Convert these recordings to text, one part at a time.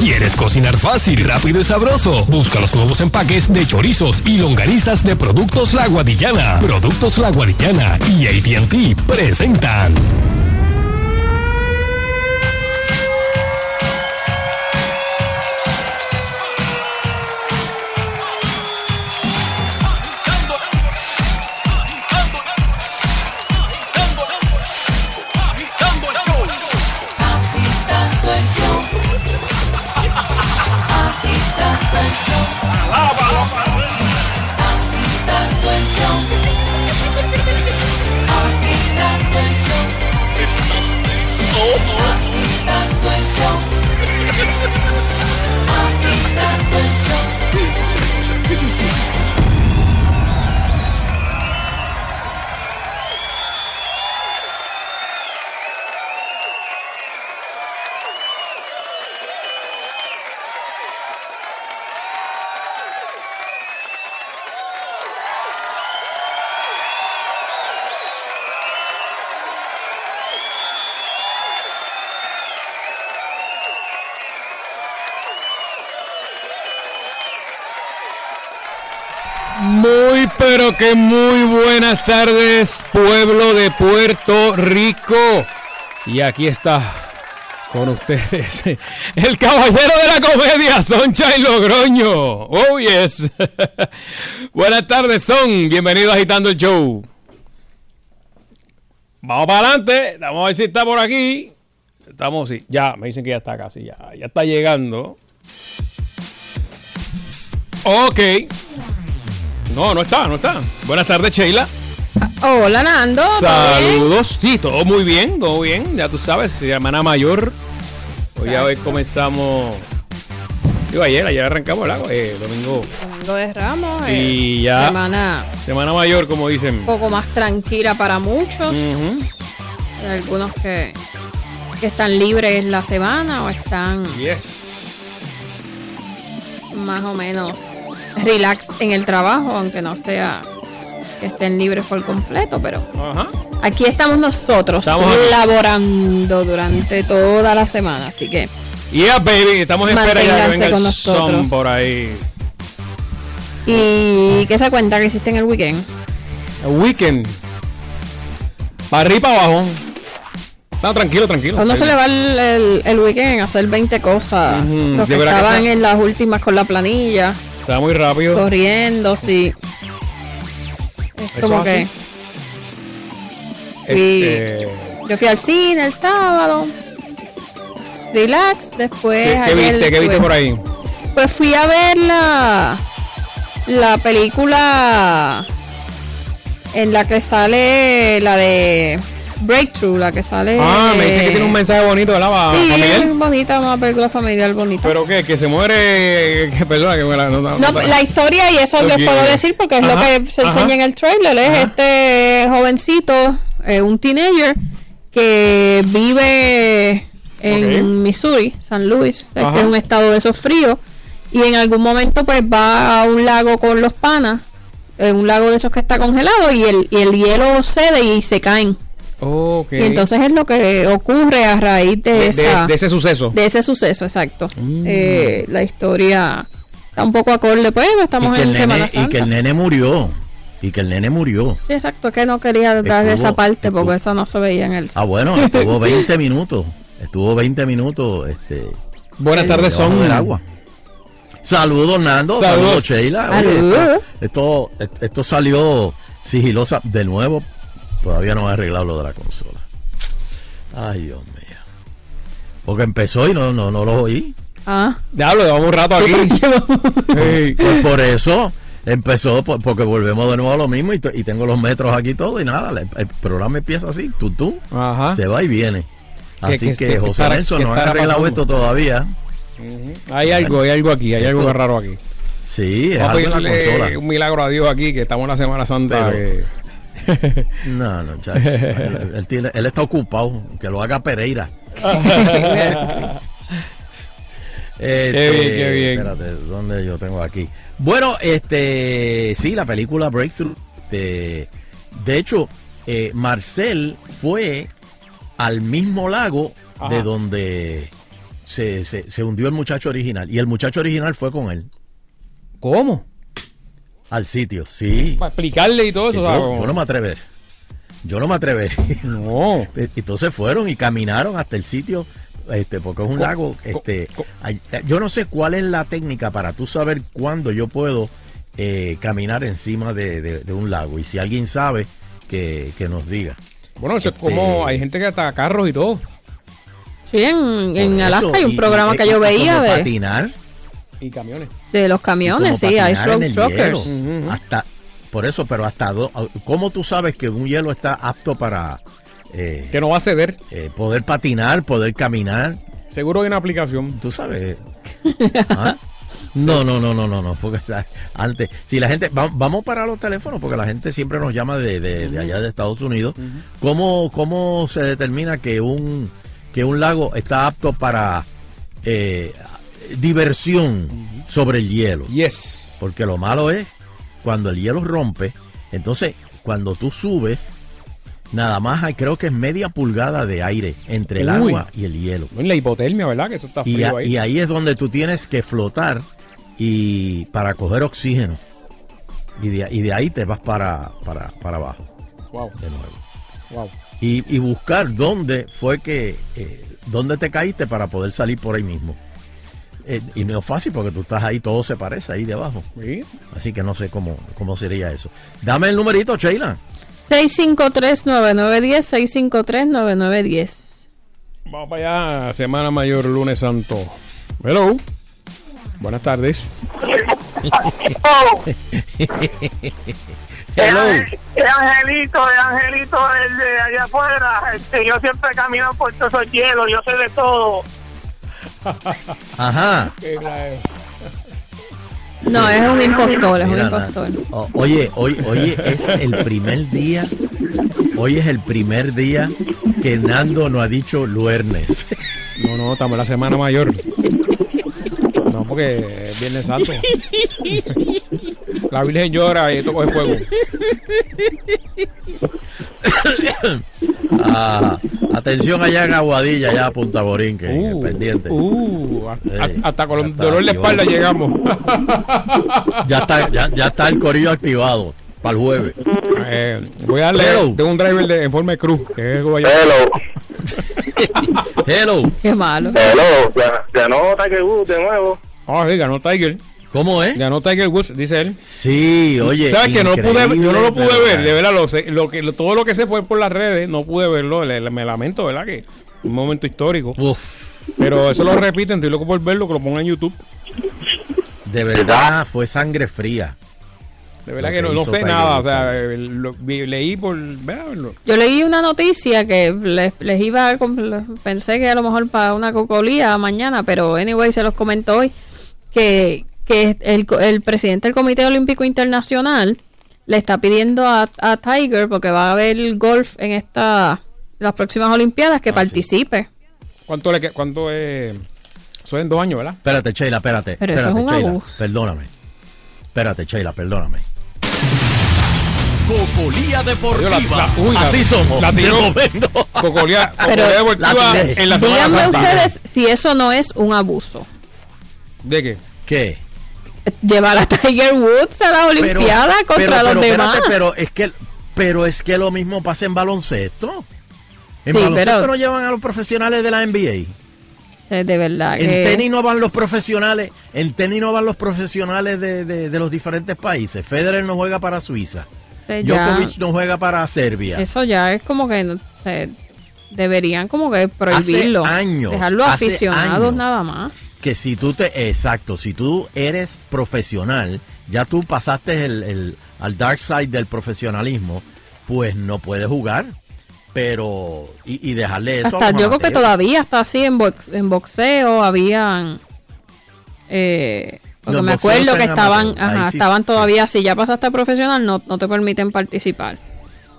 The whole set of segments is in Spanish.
¿Quieres cocinar fácil, rápido y sabroso? Busca los nuevos empaques de chorizos y longanizas de Productos La Guadillana. Productos La Guadillana y AT&T presentan. Muy buenas tardes, pueblo de Puerto Rico. Y aquí está con ustedes el caballero de la comedia, Soncha y Logroño. Oh, yes. buenas tardes, Son. Bienvenido a Agitando el Show. Vamos para adelante. Vamos a ver si está por aquí. Estamos, sí. Ya, me dicen que ya está casi, ya, ya está llegando. Ok. No, no está, no está. Buenas tardes, Sheila. Hola, Nando. ¿todo Saludos. Sí, todo muy bien, todo bien. Ya tú sabes, semana mayor. Hoy ya hoy comenzamos. Digo, ayer, ayer arrancamos el agua, eh, domingo. Domingo de Ramos. eh, Y ya. Semana Semana mayor, como dicen. un poco más tranquila para muchos. Hay algunos que, que están libres la semana o están Yes. más o menos relax en el trabajo, aunque no sea que estén libres por completo, pero Ajá. aquí estamos nosotros Estamos laborando durante toda la semana, así que Yeah, baby. Estamos en espera ya que venga con el son nosotros. por ahí. ¿y qué se cuenta que hiciste en el weekend? El weekend. Para arriba y para abajo. No, tranquilo, tranquilo. Uno se le va el, el, el weekend a hacer 20 cosas. Ujú, Los de que estaban en las últimas con la planilla, Va muy rápido. corriendo, sí. Es Eso como que Este, yo fui al cine el sábado. Relax, después. ¿Qué, viste? ¿Qué viste por ahí? Pues fui a ver la, la película en la que sale la de Breakthrough, la que sale. Ah, me dice que tiene un mensaje bonito, ¿verdad? Sí, familiar. es bonita, una película familiar bonita. ¿Pero qué? ¿Que se muere? ¿Qué persona? Que la, no, no- No, la historia, y eso les puedo decir porque es lo que se ajá. enseña en el trailer, es Ajá. este jovencito, eh, un teenager, que vive en. Missouri, San Luis, Ajá. es un estado de esos fríos, y en algún momento pues va a un lago con los panas, eh, un lago de esos que está congelado, y el, y el hielo cede y se caen. Ok. Y entonces es lo que ocurre a raíz de, de, de- esa... de ese suceso. De ese suceso, exacto. Mm. Eh, la historia está un poco acorde, pues estamos y, que en el Semana nene, y Santa. que el nene murió. Y que el nene murió. Sí, exacto, es que no quería dar Estuvo- esa parte porque estuvo- eso no se veía en el... Ah, bueno, estuvo 20 minutos. Estuvo 20 minutos. Este, Buenas tardes, son. del agua. Saludos, Nando. Saludos. Saludos, Sheila. Oye, Saludos. esto, esto, esto salió sigilosa. De nuevo, todavía no he arreglado lo de la consola. Ay, Dios mío. Porque empezó y no, no, no lo oí. Ah, Diablo, llevamos un rato aquí. Sí. Pues por eso empezó, por- porque volvemos de nuevo a lo mismo y, to- y tengo los metros aquí todo y nada, el, el programa empieza así, tú, tú, Ajá. se va y viene. ¿Qué- Así que José estará- Nelson no ha arreglado pasando? esto todavía. Hay algo, hay algo aquí, hay algo raro aquí. Sí, es algo en la consola. un milagro a Dios aquí, que estamos en la Semana Santa. Pero- que- No, no, chacho. él, él tiene- él está ocupado, que lo haga Pereira. Este, Qué bien, qué bien. Espérate, ¿dónde yo tengo aquí? Bueno, este, sí, la película Breakthrough. este, de hecho, eh, Marcel fue al mismo lago Ajá. de donde se, se, se hundió el muchacho original. Y el muchacho original fue con él ¿Cómo? Al sitio. Sí. Para explicarle y todo eso. yo, no me atrever. Yo no me atrever. No. Entonces fueron y caminaron hasta el sitio, este, porque es un Co- lago. Este, hay- yo no sé cuál es la técnica para tú saber cuándo yo puedo eh, caminar encima de, de- de un lago. Y si alguien sabe, que, que nos diga. Bueno, eso es Este- como hay gente que hasta carros y todo. Sí, en, en Alaska eso, hay un y- programa y- que y yo como veía de, patinar. Y camiones. de los camiones, sí, en Road Truckers. Ujú. Hasta, por eso, pero hasta do- ¿cómo tú sabes que un hielo está apto para eh, Que no va a ceder. eh, poder patinar, poder caminar? Seguro hay una aplicación. Tú sabes. ¿Ah? No, no, no, no, no, no, porque antes, si la gente, va- vamos para los teléfonos, porque la gente siempre nos llama de, de- de allá de Estados Unidos. ¿Cómo, ¿Cómo se determina que un, que un lago está apto para eh, diversión sobre el hielo? Yes. Porque lo malo es cuando el hielo rompe, entonces cuando tú subes, nada más hay creo que es media pulgada de aire entre el Uy. agua y el hielo. En la hipotermia, ¿verdad? Que eso está Y, frío a- ahí. y ahí es donde tú tienes que flotar y para coger oxígeno. Y de, y de ahí te vas para, para, para abajo Wow, de nuevo. wow. Y, y buscar dónde fue que, eh, dónde te caíste para poder salir por ahí mismo. Eh, y no es fácil porque tú estás ahí, todo se parece ahí debajo. Sí. Así que no sé cómo, cómo sería eso. Dame el numerito, Sheila. 653-9910, 653-9910. Vamos para allá, Semana Mayor, lunes santo. Hello. Buenas tardes. Hello. El angelito, el angelito el de allá afuera. Este, yo siempre camino por todos esos hielos, yo sé de todo. Ajá. No, es un impostor, es un Mira, impostor. o- oye, hoy, hoy es el primer día, hoy es el primer día que Nando no ha dicho luernes. No, no, estamos en la Semana Mayor. No, porque es Viernes Santo. La Virgen llora y esto coge fuego. Ah, atención allá en Aguadilla, allá a Punta Borinque, Uh, pendiente. uh, a- hasta con el está, dolor de espalda llegamos. Ya está, ya, ya está el corillo activado para el jueves. Eh, voy a darle. Hello. Tengo un driver de, en forma de cruz. Que es guayabo. Hello, Hello, Qué malo. hello. Ganó Tiger Woods de nuevo. Ah, sí, ganó Tiger. ¿Cómo es? Ganó Tiger Woods, dice él. Sí, oye. ¿Sabes que no pude, yo no lo pude ver? De verdad, lo sé- lo que, lo- todo lo que sé fue por las redes, no pude verlo. le- le- me lamento, ¿verdad? Que un momento histórico. Uf, Pero eso lo repiten, estoy loco por verlo, que lo pongan en YouTube. de verdad fue sangre fría. De verdad Lo que que no, sé Tiger nada. O sea, eh, lo- leí por. ¿verdad? Lo- Yo leí una noticia que les, les iba a... Pensé que a lo mejor para una cocolía mañana, pero anyway se los comento hoy, que, que el, presidente del Comité Olímpico Internacional le está pidiendo a, a Tiger, porque va a haber golf en esta las próximas Olimpiadas, que Ah, sí. participe. ¿Cuánto, le, ¿Cuánto es? Eso es en dos años, ¿verdad? Espérate, Sheila, espérate. Pero eso es un Sheila, abuso. Perdóname. Espérate, Sheila, perdóname. Cocolía Deportiva. Oye, la- la- uy, la- Así somos. La tiró. Cocolía, Pero- Deportiva en la Díganme ustedes si eso no es un abuso. ¿De qué? ¿Qué? Llevar a Tiger Woods a la Olimpiada contra pero, los pero, demás. espérate, pero es que pero es que lo mismo pasa en baloncesto. En Sí, baloncesto no llevan a los profesionales de la NBA. De verdad En que... tenis no van los profesionales, en tenis no van los profesionales de, de- de los diferentes países. Federer no juega para Suiza. Djokovic no juega para Serbia. Eso ya es como que no sé, deberían como que prohibirlo. años, dejarlo hace aficionados años. nada más. Que si tú te exacto si tú eres profesional ya tú pasaste el, el- al dark side del profesionalismo pues no puedes jugar pero y, y dejarle eso a Hasta yo creo que todavía está así en, box- en boxeo, habían eh, porque Los me acuerdo que estaban, ajá, sí. estaban todavía si ya pasaste a profesional no, no te permiten participar.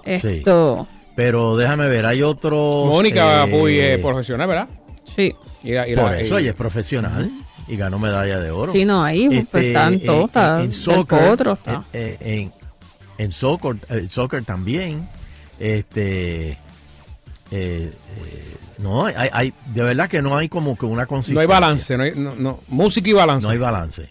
Esto, pero déjame ver hay otro Mónica eh, Puy es profesional, ¿verdad? sí, Y la- y la- por eso y- ella es profesional y ganó medalla de oro sí, no, ahí pues, Este, están todos, está en, soccer, está. eh, eh, en, en soccer, el soccer también, este, eh, eh, no, hay, hay, de verdad que no hay como que una consistencia. No hay balance, no hay, no, no. música y balance. No hay balance.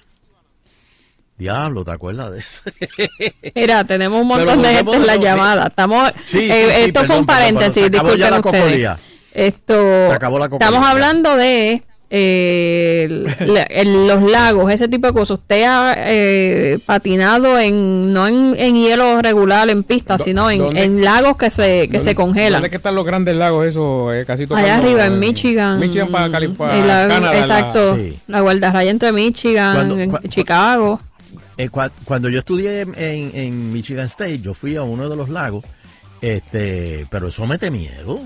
Diablo, ¿te acuerdas de eso? Mira, tenemos un Pero montón de gente en la llamada. Estamos, Sí, eh, esto fue perdón, un paréntesis, disculpen la ustedes. Esto, acabó la estamos hablando de eh, el- el- los lagos, ese tipo de cosas. Usted ha eh, patinado en no en, en hielo regular, en pista, Do- sino en, en lagos que se, que se congelan. ¿Dónde que están los grandes lagos eso? Eh, casi Allá arriba en Michigan. Michigan para, Cali- para en la- Canadá. la- exacto. Sí. La guardarraya entre Michigan, Cuando- en cua- Chicago. Eh, cua- cuando yo estudié en, en- en Michigan State, yo fui a uno de los lagos, este, pero eso mete miedo.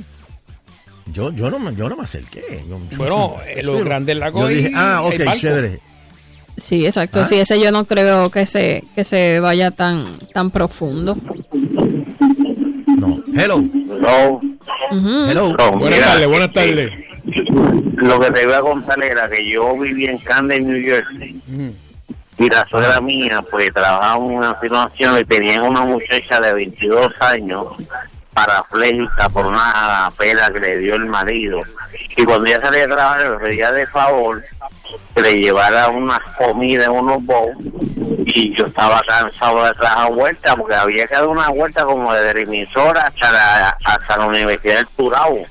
Yo, yo no, me- yo no me acerqué. Yo- Bueno, eh, los yo- grandes lagos Yo dije, y ah, el ok, barco. chévere. Sí, exacto. ¿Ah? Sí, ese yo no creo que se que se vaya tan tan profundo. No, hello, hello. no, Buenas tardes, buenas este, tardes. Lo que te iba a contar era que yo vivía en Camden, New Jersey. Y la suegra mía, pues trabajaba en una situación y tenía una muchacha de 22 años parapléjica por una pela que le dio el marido. Y cuando ella salía a trabajar, le pedía de favor que le llevara unas comidas unos bowls. Y yo estaba cansado de trabajar vuelta porque había que dar una vuelta como desde la emisora hasta la, hasta la Universidad del Turabo.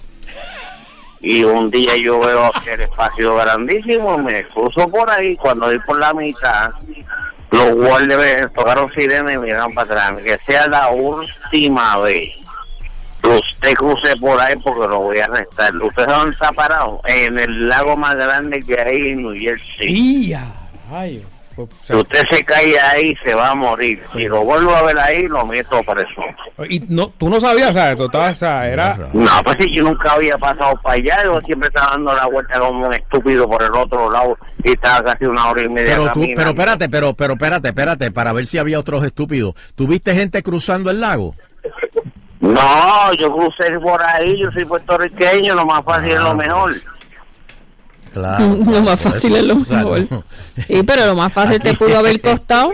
Y un día yo veo el espacio grandísimo, me cruzo por ahí, cuando voy por la mitad, los guardias tocaron sirena y miraron para atrás. Que sea la última vez que usted cruce por ahí porque lo voy a arrestar. ¿Usted dónde está parado? En el lago más grande que hay en New Jersey. ¡Ya! Ay, pues, o Si sea, usted se cae ahí, se va a morir. Si lo vuelvo a ver ahí, lo meto preso. y no, tú no sabías, o sea, tú estabas, era... No, pues si yo nunca había pasado para allá, yo siempre estaba dando la vuelta como un estúpido por el otro lado y estaba casi una hora y media Pero tú, pero espérate, pero, pero espérate, espérate, para ver si había otros estúpidos. ¿Tuviste gente cruzando el lago? No, yo crucé por ahí, yo soy puertorriqueño, lo más fácil es Ah, lo mejor. Claro. Lo claro, más fácil es lo o sea, mejor. no. Sí, pero lo más fácil te pudo haber costado.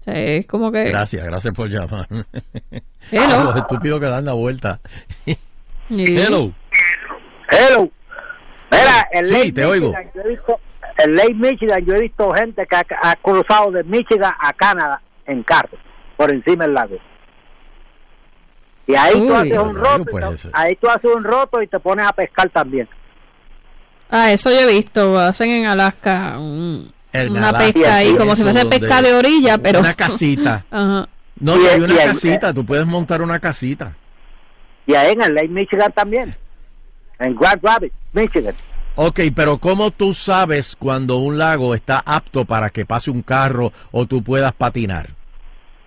Sí, es como que. Gracias, gracias por llamar. Hello. Los estúpidos que dan la vuelta. Sí. Hello. Hello. Mira, en Sí, te oigo. Yo he visto, en Lake Michigan yo he visto gente que ha, ha cruzado de Michigan a Canadá en carro, por encima del lago. Y ahí tú Uy. haces un roto, y pues ahí tú haces un roto y te pones a pescar también. Ah, eso yo he visto. Hacen en Alaska un- una Alaska, pesca ahí, como si fuese pesca de orilla, pero. Una casita. Ajá. No, Y hay el- una y el- casita, tú puedes montar una casita. Y ahí en el Lake Michigan también. En Grand Rapids, Michigan. Ok, pero ¿cómo tú sabes cuando un lago está apto para que pase un carro o tú puedas patinar?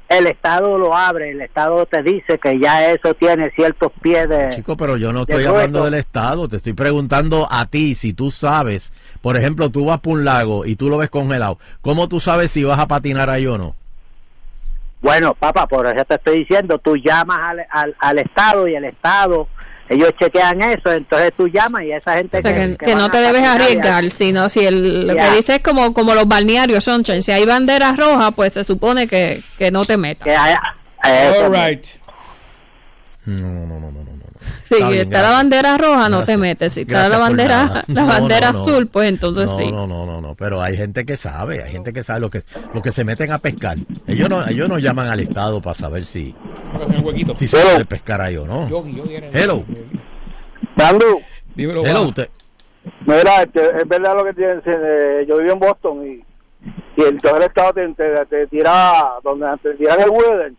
El Estado lo abre, el Estado te dice que ya eso tiene ciertos pies de... Chico, pero yo no estoy hablando del Estado, te estoy preguntando a ti si tú sabes. Por ejemplo, tú vas por un lago y tú lo ves congelado. ¿Cómo tú sabes si vas a patinar ahí o no? Bueno, papá, por eso te estoy diciendo, tú llamas al, al, al Estado y el Estado, ellos chequean eso, entonces tú llamas y esa gente O sea, que, que, que no te debes arriesgar, sino si el, lo que Ya. dice es como, como los balnearios, Sunshine. Si hay banderas rojas, pues se supone que, que no te metas. Eso, All right. No, no, no, no, no. Si Está bien, está la bandera roja, no te metes. Si está Gracias la bandera, la bandera no, no. azul, pues entonces no, sí. No, no, no, no, pero hay gente que sabe, hay gente que sabe lo que, lo que se meten a pescar. Ellos no, ellos no llaman al Estado para saber si, si se puede pescar ahí o no. Hello. Bandu, Dímelo, Hello, va. usted. mira, este, es verdad lo que tienes, eh, yo vivo en Boston y, y entonces el Estado te, te, te tira, donde te tiran el weather,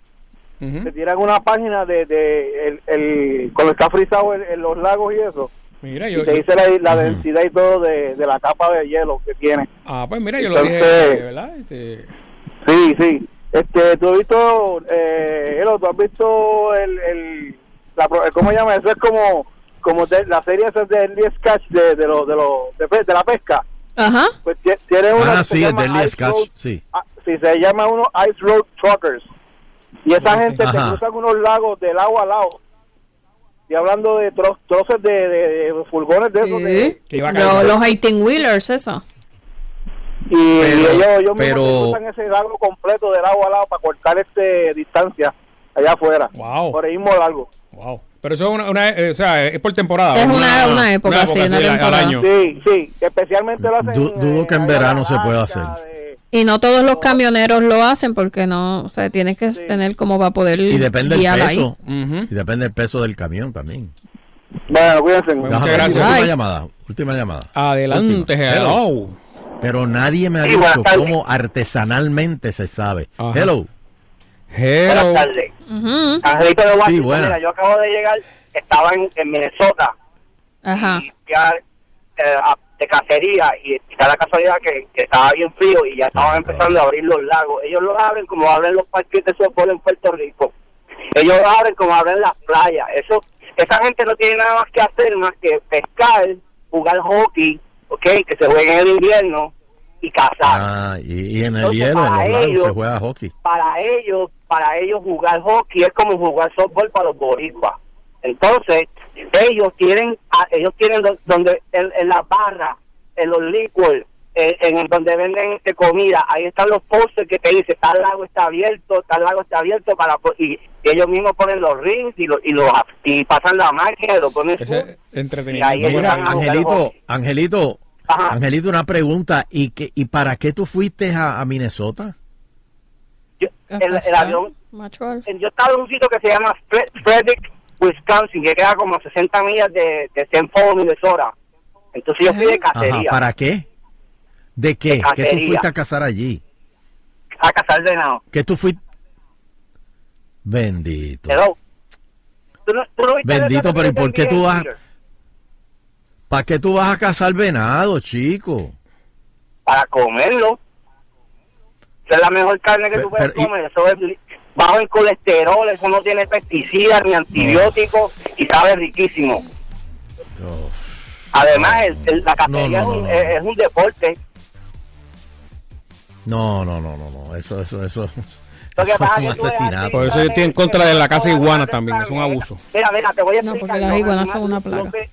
Ujú. te tiran una página de, de el, el, cuando está frisado en, en los lagos y eso, Mira, yo, y te yo- dice la, la densidad y todo de, de la capa de hielo que tiene. ah, pues mira, yo lo dije, Entonces- ¿verdad? Este, Sí, sí. Este, tú has visto, eh, Elo, tú has visto el, el, la, pro- ¿cómo se llama? Eso es como, como de, la serie esa de Deadly Catch de, de, lo, de, lo, de, pe- de la pesca. Ajá. Pues tie- tiene una Ah, sí, el Deadly Ice Catch, Road- sí. ah, sí, se llama uno Ice Road Truckers. Y esa gente te Ajá. cruzan unos lagos de lado a lado. Y hablando de tro- troces de, de, de furgones de esos. de- caer. los 18 wheelers, eso. y, Pero- ellos, ellos mismos pero- te cruzan ese lago completo de lado a lado para cortar este distancia allá afuera. Wow. Por ahí mismo largo. Wow. Pero eso es una, una- eh, o sea, es por temporada. Es una- una época, sí, una al- al temporada. año. Sí, sí, especialmente lo hacen. Du- dudo que en verano se pueda naranja, hacer. Y no todos los camioneros lo hacen porque no, o sea, tienes que tener como para poder Y depende ahí. peso. Ujú. Y depende del peso del camión también. Bueno, cuídense. Bueno, Déjame muchas gracias. Última Ay. llamada. Última llamada. Adelante, Última. hello. Pero nadie me ha Sí, dicho cómo artesanalmente se sabe. Ajá. Hello. Hello. Buenas tardes. Ujú, Angelito de Washington, Sí, buena. mira, yo acabo de llegar, estaba en, en Minnesota Ajá. y fui a, eh, a- de cacería y está la casualidad que, que estaba bien frío y ya estaban Ah, empezando a abrir los lagos. Ellos los abren como abren los parques de softball en Puerto Rico. Ellos los abren como abren las playas. Eso, esa gente no tiene nada más que hacer más que pescar, jugar hockey, ¿ok? Que se juegue en el invierno y cazar. Ah, y, y en el Entonces, hielo, en los para lagos, ellos- se juega hockey. para ellos, para ellos jugar hockey es como jugar softball para los boricuas. Entonces, ellos tienen, ah, ellos tienen do- donde en, en las barras, en los liquors, en, en donde venden este comida, ahí están los postes que te dicen tal lago está abierto, tal lago está abierto para y, y ellos mismos ponen los rings y lo, y lo y pasan la máquina y lo ponen. Ese entretenimiento. Y ahí Mira, van a jugar Angelito. Angelito, Ajá. Angelito, una pregunta. ¿Y, qué, y para qué tú fuiste a, a Minnesota? Yo- el, el avión yo estaba en un sitio que se llama Fre- Frederick, Wisconsin, que queda como a 60 millas de, de St. Paul, Minnesota. Entonces yo fui de Ajá, cacería ¿para qué? ¿De qué? De ¿Qué tú fuiste a cazar allí? a cazar venado. ¿Qué tú fuiste? Bendito. Hello. ¿Tú no- tú no Bendito, que pero ¿y por qué tú vas-? ¿Para qué tú vas a cazar venado, chico? Para comerlo. Esa es la mejor carne que Pero- tú puedes pero, y- comer. Eso es bajo en colesterol, eso no tiene pesticidas ni antibióticos y sabe riquísimo. Además, el- el- la cacería No, no, es, un, no, no. es- es un deporte. No, no, no, no, no. Eso, eso, eso. Lo que eso pasa es que. Por eso yo estoy en contra de la caza de iguanas también, es un abuso. Mira, mira, te voy a No, explicar. porque las iguanas son una plaga. Los, ve-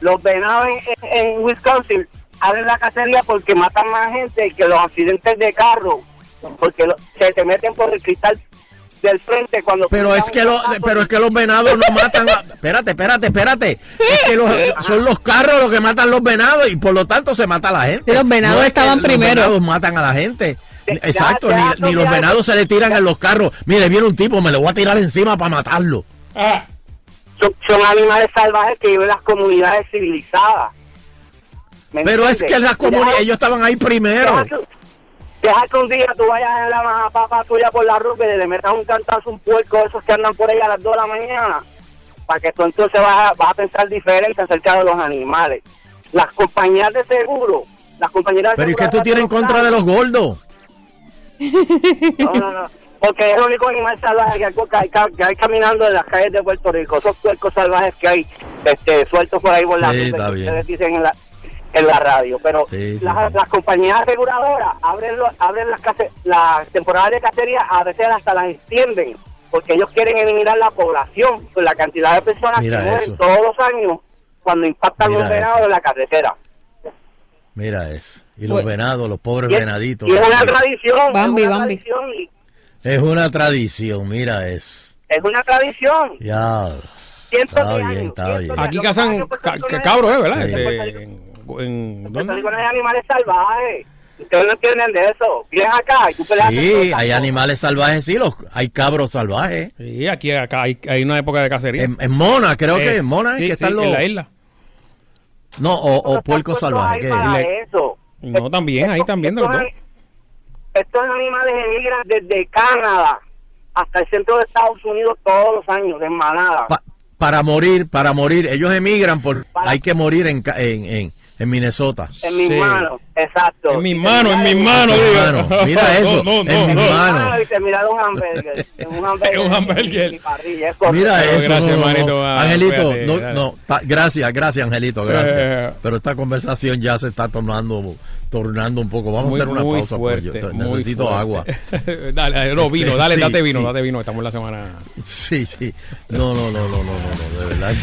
los venados en, en- en Wisconsin abren la cacería porque matan más gente que los accidentes de carro. Porque lo- se te meten por el cristal del frente cuando... Pero es que los, pero es que los venados no matan. a- espérate, espérate, espérate. Es que los- son los carros los que matan los venados y por lo tanto se mata a la gente. Los venados No es que estaban primero. Los venados matan a la gente. Exacto, ya, ni, ya, ni los ya. venados se le tiran en los carros. Mire, viene un tipo, me le voy a tirar encima para matarlo. Son, son animales salvajes que viven en las comunidades civilizadas. ¿Me Pero es que las comunidades, ellos estaban ahí primero. Deja que un día tú vayas en la majapapa tuya por la ruta y le metas un cantazo a un puerco esos que andan por ahí a las 2 de la mañana, para que tú entonces vas a, vas a pensar diferente acerca de los animales. Las compañías de seguro, las compañías de Pero es que seguro tú tienes en contra de los gordos. No, no, no. Porque es el único animal salvaje que hay, que hay, caminando en las calles de Puerto Rico. Esos puercos salvajes que hay este, sueltos por ahí por la Sí, ruta está que ustedes dicen en la, en la radio. Pero Sí, sí, las, sí. las compañías aseguradoras abren, los- abren las, case- las temporadas de cacería, a veces hasta las extienden. Porque ellos quieren eliminar la población, por la cantidad de personas Mira que mueren todos los años cuando impactan Mira los venados en la carretera. Mira eso. Y los Pues- venados, los pobres Y es, venaditos. y es una tradición. Bambi, es una Bambi. tradición. y- Es una tradición, mira eso. Es una tradición. Ya. Cientos Está de bien, años, está bien. Aquí cazan cabros, ¿eh? ¿verdad? En, en- Puerto ¿dónde? Rico no hay animales salvajes. Ustedes no entienden de eso. Vienes acá y tú peleas con Sí, hay animales salvajes, sí, los, hay cabros salvajes. Sí, aquí acá hay, hay una época de cacería. En, en Mona, creo que en Mona es sí, que sí, están los... en la isla. No, o, o puercos salvajes. le- eso. No, también, ahí también de los estos, dos. estos animales emigran desde Canadá hasta el centro de Estados Unidos todos los años, de manada. pa- para morir, para morir. Ellos emigran por... Para- Hay que morir en, ca- en, en, en Minnesota. en mis Sí. manos, exacto. En mis manos, en mis manos, digo. Mira eso, No, no, en mis no, no. manos. Y terminar un hamburger. en un hamburger. En un hamburger. y parrilla. Mira Pero eso. gracias, no, no, no. manito, ah, Angelito, no, dale. no, ta- gracias, gracias, Angelito, gracias. Eh. Pero esta conversación ya se está tornando, tornando un poco. Vamos Muy, a hacer una muy pausa porque fuerte, yo necesito fuerte. agua. dale, dale, no, vino, dale, Sí, date vino, sí. date vino, estamos en la semana. Sí, sí. No, no, no, no, no, no, no, de verdad.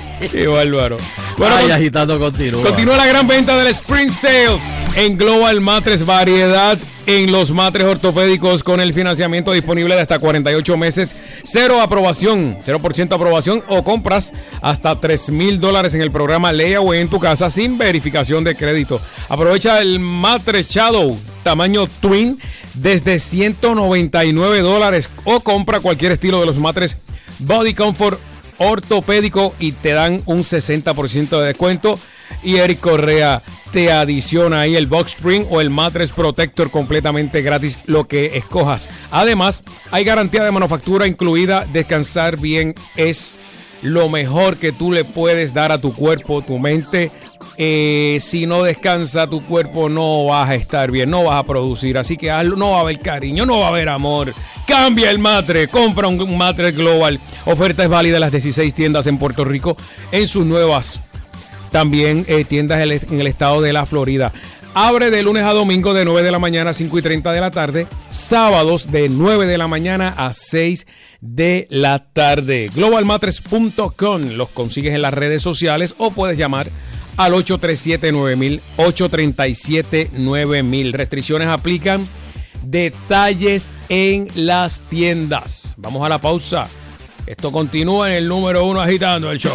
Qué bárbaro. Bueno, Ay, agitando continúa. continúa la gran venta del Spring Sales. en Global Matres, variedad en los matres ortopédicos con el financiamiento disponible de hasta 48 meses, cero aprobación, 0% aprobación o compras hasta 3 mil dólares en el programa Layaway en tu casa sin verificación de crédito. Aprovecha el Matres Shadow tamaño Twin desde 199 dólares o compra cualquier estilo de los matres Body Comfort ortopédico y te dan un 60% de descuento. Y Eric Correa te adiciona ahí el Box Spring o el Mattress Protector completamente gratis, lo que escojas. Además, hay garantía de manufactura incluida. Descansar bien es lo mejor que tú le puedes dar a tu cuerpo, tu mente. Eh, si no descansa tu cuerpo no vas a estar bien, no vas a producir, así que hazlo, no va a haber cariño, no va a haber amor. Cambia el matre, compra un matre global. Oferta es válida en las 16 tiendas en Puerto Rico en sus nuevas también eh, tiendas en el estado de la Florida. Abre de lunes a domingo de 9 de la mañana a 5 y 30 de la tarde. Sábados de 9 de la mañana a 6 de la tarde. Globalmatres.com los consigues en las redes sociales o puedes llamar al 837-9000, 837-9000. Restricciones aplican. Detalles en las tiendas. Vamos a la pausa. Esto continúa en el número uno agitando el show.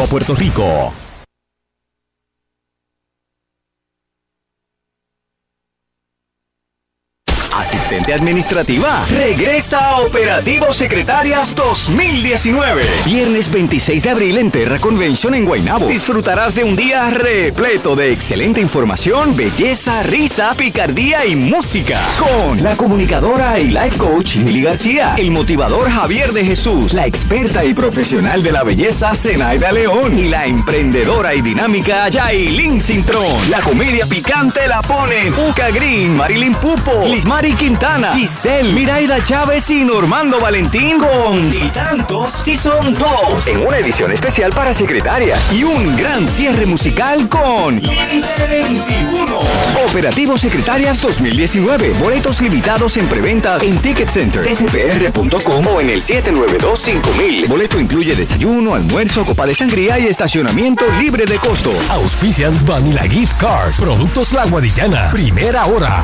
Puerto Rico. Asistente administrativa. Regresa a Operativo Secretarias 2019. Viernes 26 de abril en Terra Convention en Guaynabo. Disfrutarás de un día repleto de excelente información, belleza, risas, picardía y música. Con la comunicadora y life coach Lili García, el motivador Javier de Jesús, la experta y profesional de la belleza Zenaida León y la emprendedora y dinámica Yailin Cintrón. La comedia picante la ponen Uca Green, Marilyn Pupo, Lismari Quintana, Giselle, Miraida Chávez y Normando Valentín con y tantos si son dos en una edición especial para secretarias y un gran cierre musical con Líder 21. Operativo Secretarias 2019. Boletos limitados en preventa en Ticket Center, spr.com o en el 792-5000. Boleto incluye desayuno, almuerzo, copa de sangría y estacionamiento libre de costo. Auspician Vanilla Gift Card. Productos La Guadillana. Primera hora.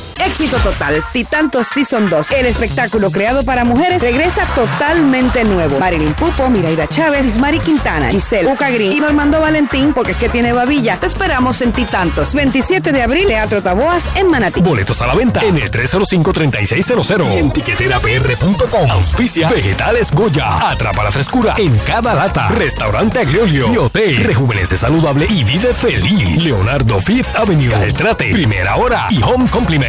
Éxito total. Titantos Season 2. El espectáculo creado para mujeres regresa totalmente nuevo. Marilyn Pupo, Miraida Chávez, Ismari Quintana, Giselle, Uca Green y Normando Valentín, porque es que tiene babilla. Te esperamos en Titantos. 27 de abril, Teatro Taboas en Manatí. Boletos a la venta en el 305-3600 y en tiqueterapr.com. Auspicia Vegetales Goya. Atrapa la frescura en cada lata. Restaurante Agliolio. Hotel. Rejuvenece saludable y vive feliz. Leonardo Fifth Avenue. Caltrate. Primera hora y Home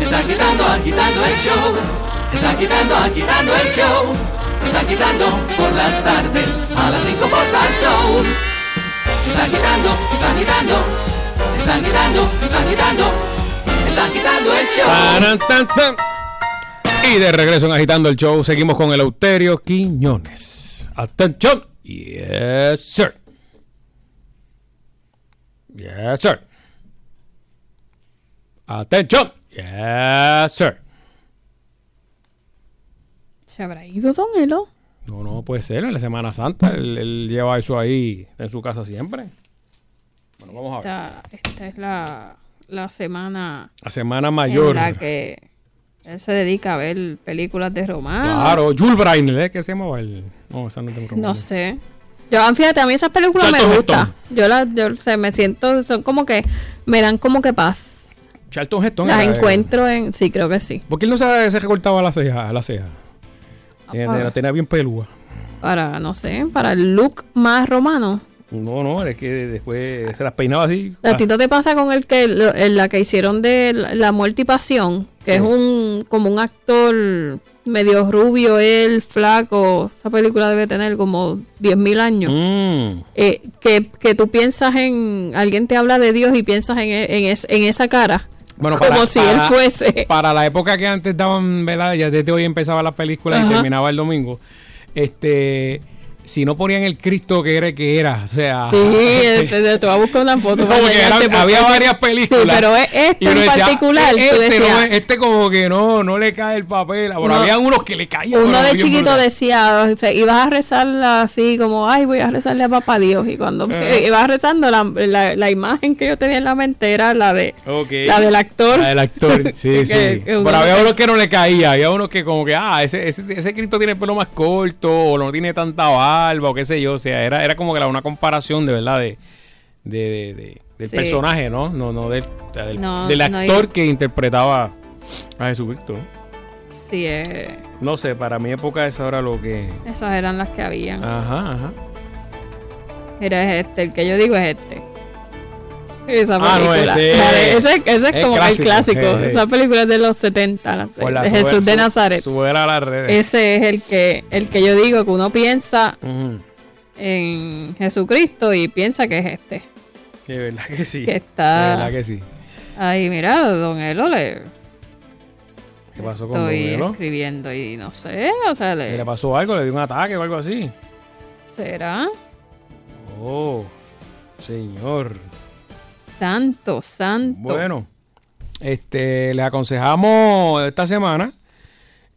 Es agitando, agitando el show. Es agitando, agitando el show. Es agitando por las tardes a las 5 por Salsoul. Es agitando, es agitando. Es agitando, es agitando. Es agitando el show. Y de regreso en Agitando el Show, seguimos con el Euterio Quiñones. Atención. Yes, sir. Yes, sir. Atención. Yes, sir. ¿Se habrá ido Don Elo? No, no puede ser. En la Semana Santa, él, él lleva eso ahí en su casa siempre. Bueno, vamos a ver. Esta, esta es la, la semana La Semana Mayor. en la que él se dedica a ver películas de romance. Claro, Jules Brainer, ¿eh? ¿Qué se llamaba él? No, esa no. No sé. Yo, ah, fíjate, a mí esas películas me gustan. Yo las, yo, o sea, me siento, son como que, me dan como que paz. Charlton Heston. Las encuentro en, sí, creo que sí. ¿Por qué él no se, se recortaba la ceja? La ceja? Tenía-. La tenía bien pelúa. Para, no sé, para el look más romano. No, no, es que después se las peinaba así. ¿A ti no te pasa con el que lo- en la que hicieron de la la muerte y pasión? Que es un como un actor medio rubio, él, flaco. Esa película debe tener como 10.000 años. Mm. Eh, que, que tú piensas en. Alguien te habla de Dios y piensas en, e- en, es- en esa cara. Bueno, como para- si para- él fuese. Para la época que antes daban, ¿verdad? Ya desde hoy empezaba la película y terminaba el domingo. Este, si no ponían el Cristo que era que era, o sea. Sí, este, te, voy a buscar una foto. No, enseñarte, eran- porque había varias películas. Sí, pero este en decía, particular, este, tú no decías. es- este como que no, no le cae el papel. Pero Uno- había unos que le caían. Uno de chiquito decía, o sea, ibas a rezarla así como, ay, voy a rezarle a papá Dios. Y cuando Eh. ibas rezando, la, la, la imagen que yo tenía en la mente era la de Ok. la del actor. La del actor, sí, Que- sí. que uno Pero había no unos que no le caía, había unos que como que, ah, ese, ese, ese Cristo tiene el pelo más corto, o no tiene tanta barba, o qué sé yo. O sea, era, era como que la- una comparación de verdad de, de, de- de- del Sí. personaje, ¿no? No, no del, del, No, del no, actor que interpretaba a Jesucristo. Sí, eh, No sé, para mi época eso era lo que. esas eran las que habían. Ajá, ajá. Es este, el que yo digo es este. Esa Ah, no, película. ese- ese, ese es como clásico, el clásico. eh, eh. Esa película es de los 70, la- Por la de sube- Jesús de Nazaret. subir a las redes. Ese es el que, el que yo digo que uno piensa en Jesucristo y piensa que es este. De verdad que sí. Que está- De verdad que sí. Ay, mira, don Elo le ¿Qué pasó con Don estoy Elo? escribiendo y no sé, o sea, ¿Se le, le pasó algo? ¿Le dio un ataque o algo así? será Oh, señor. Santo, santo. Bueno, este, le aconsejamos esta semana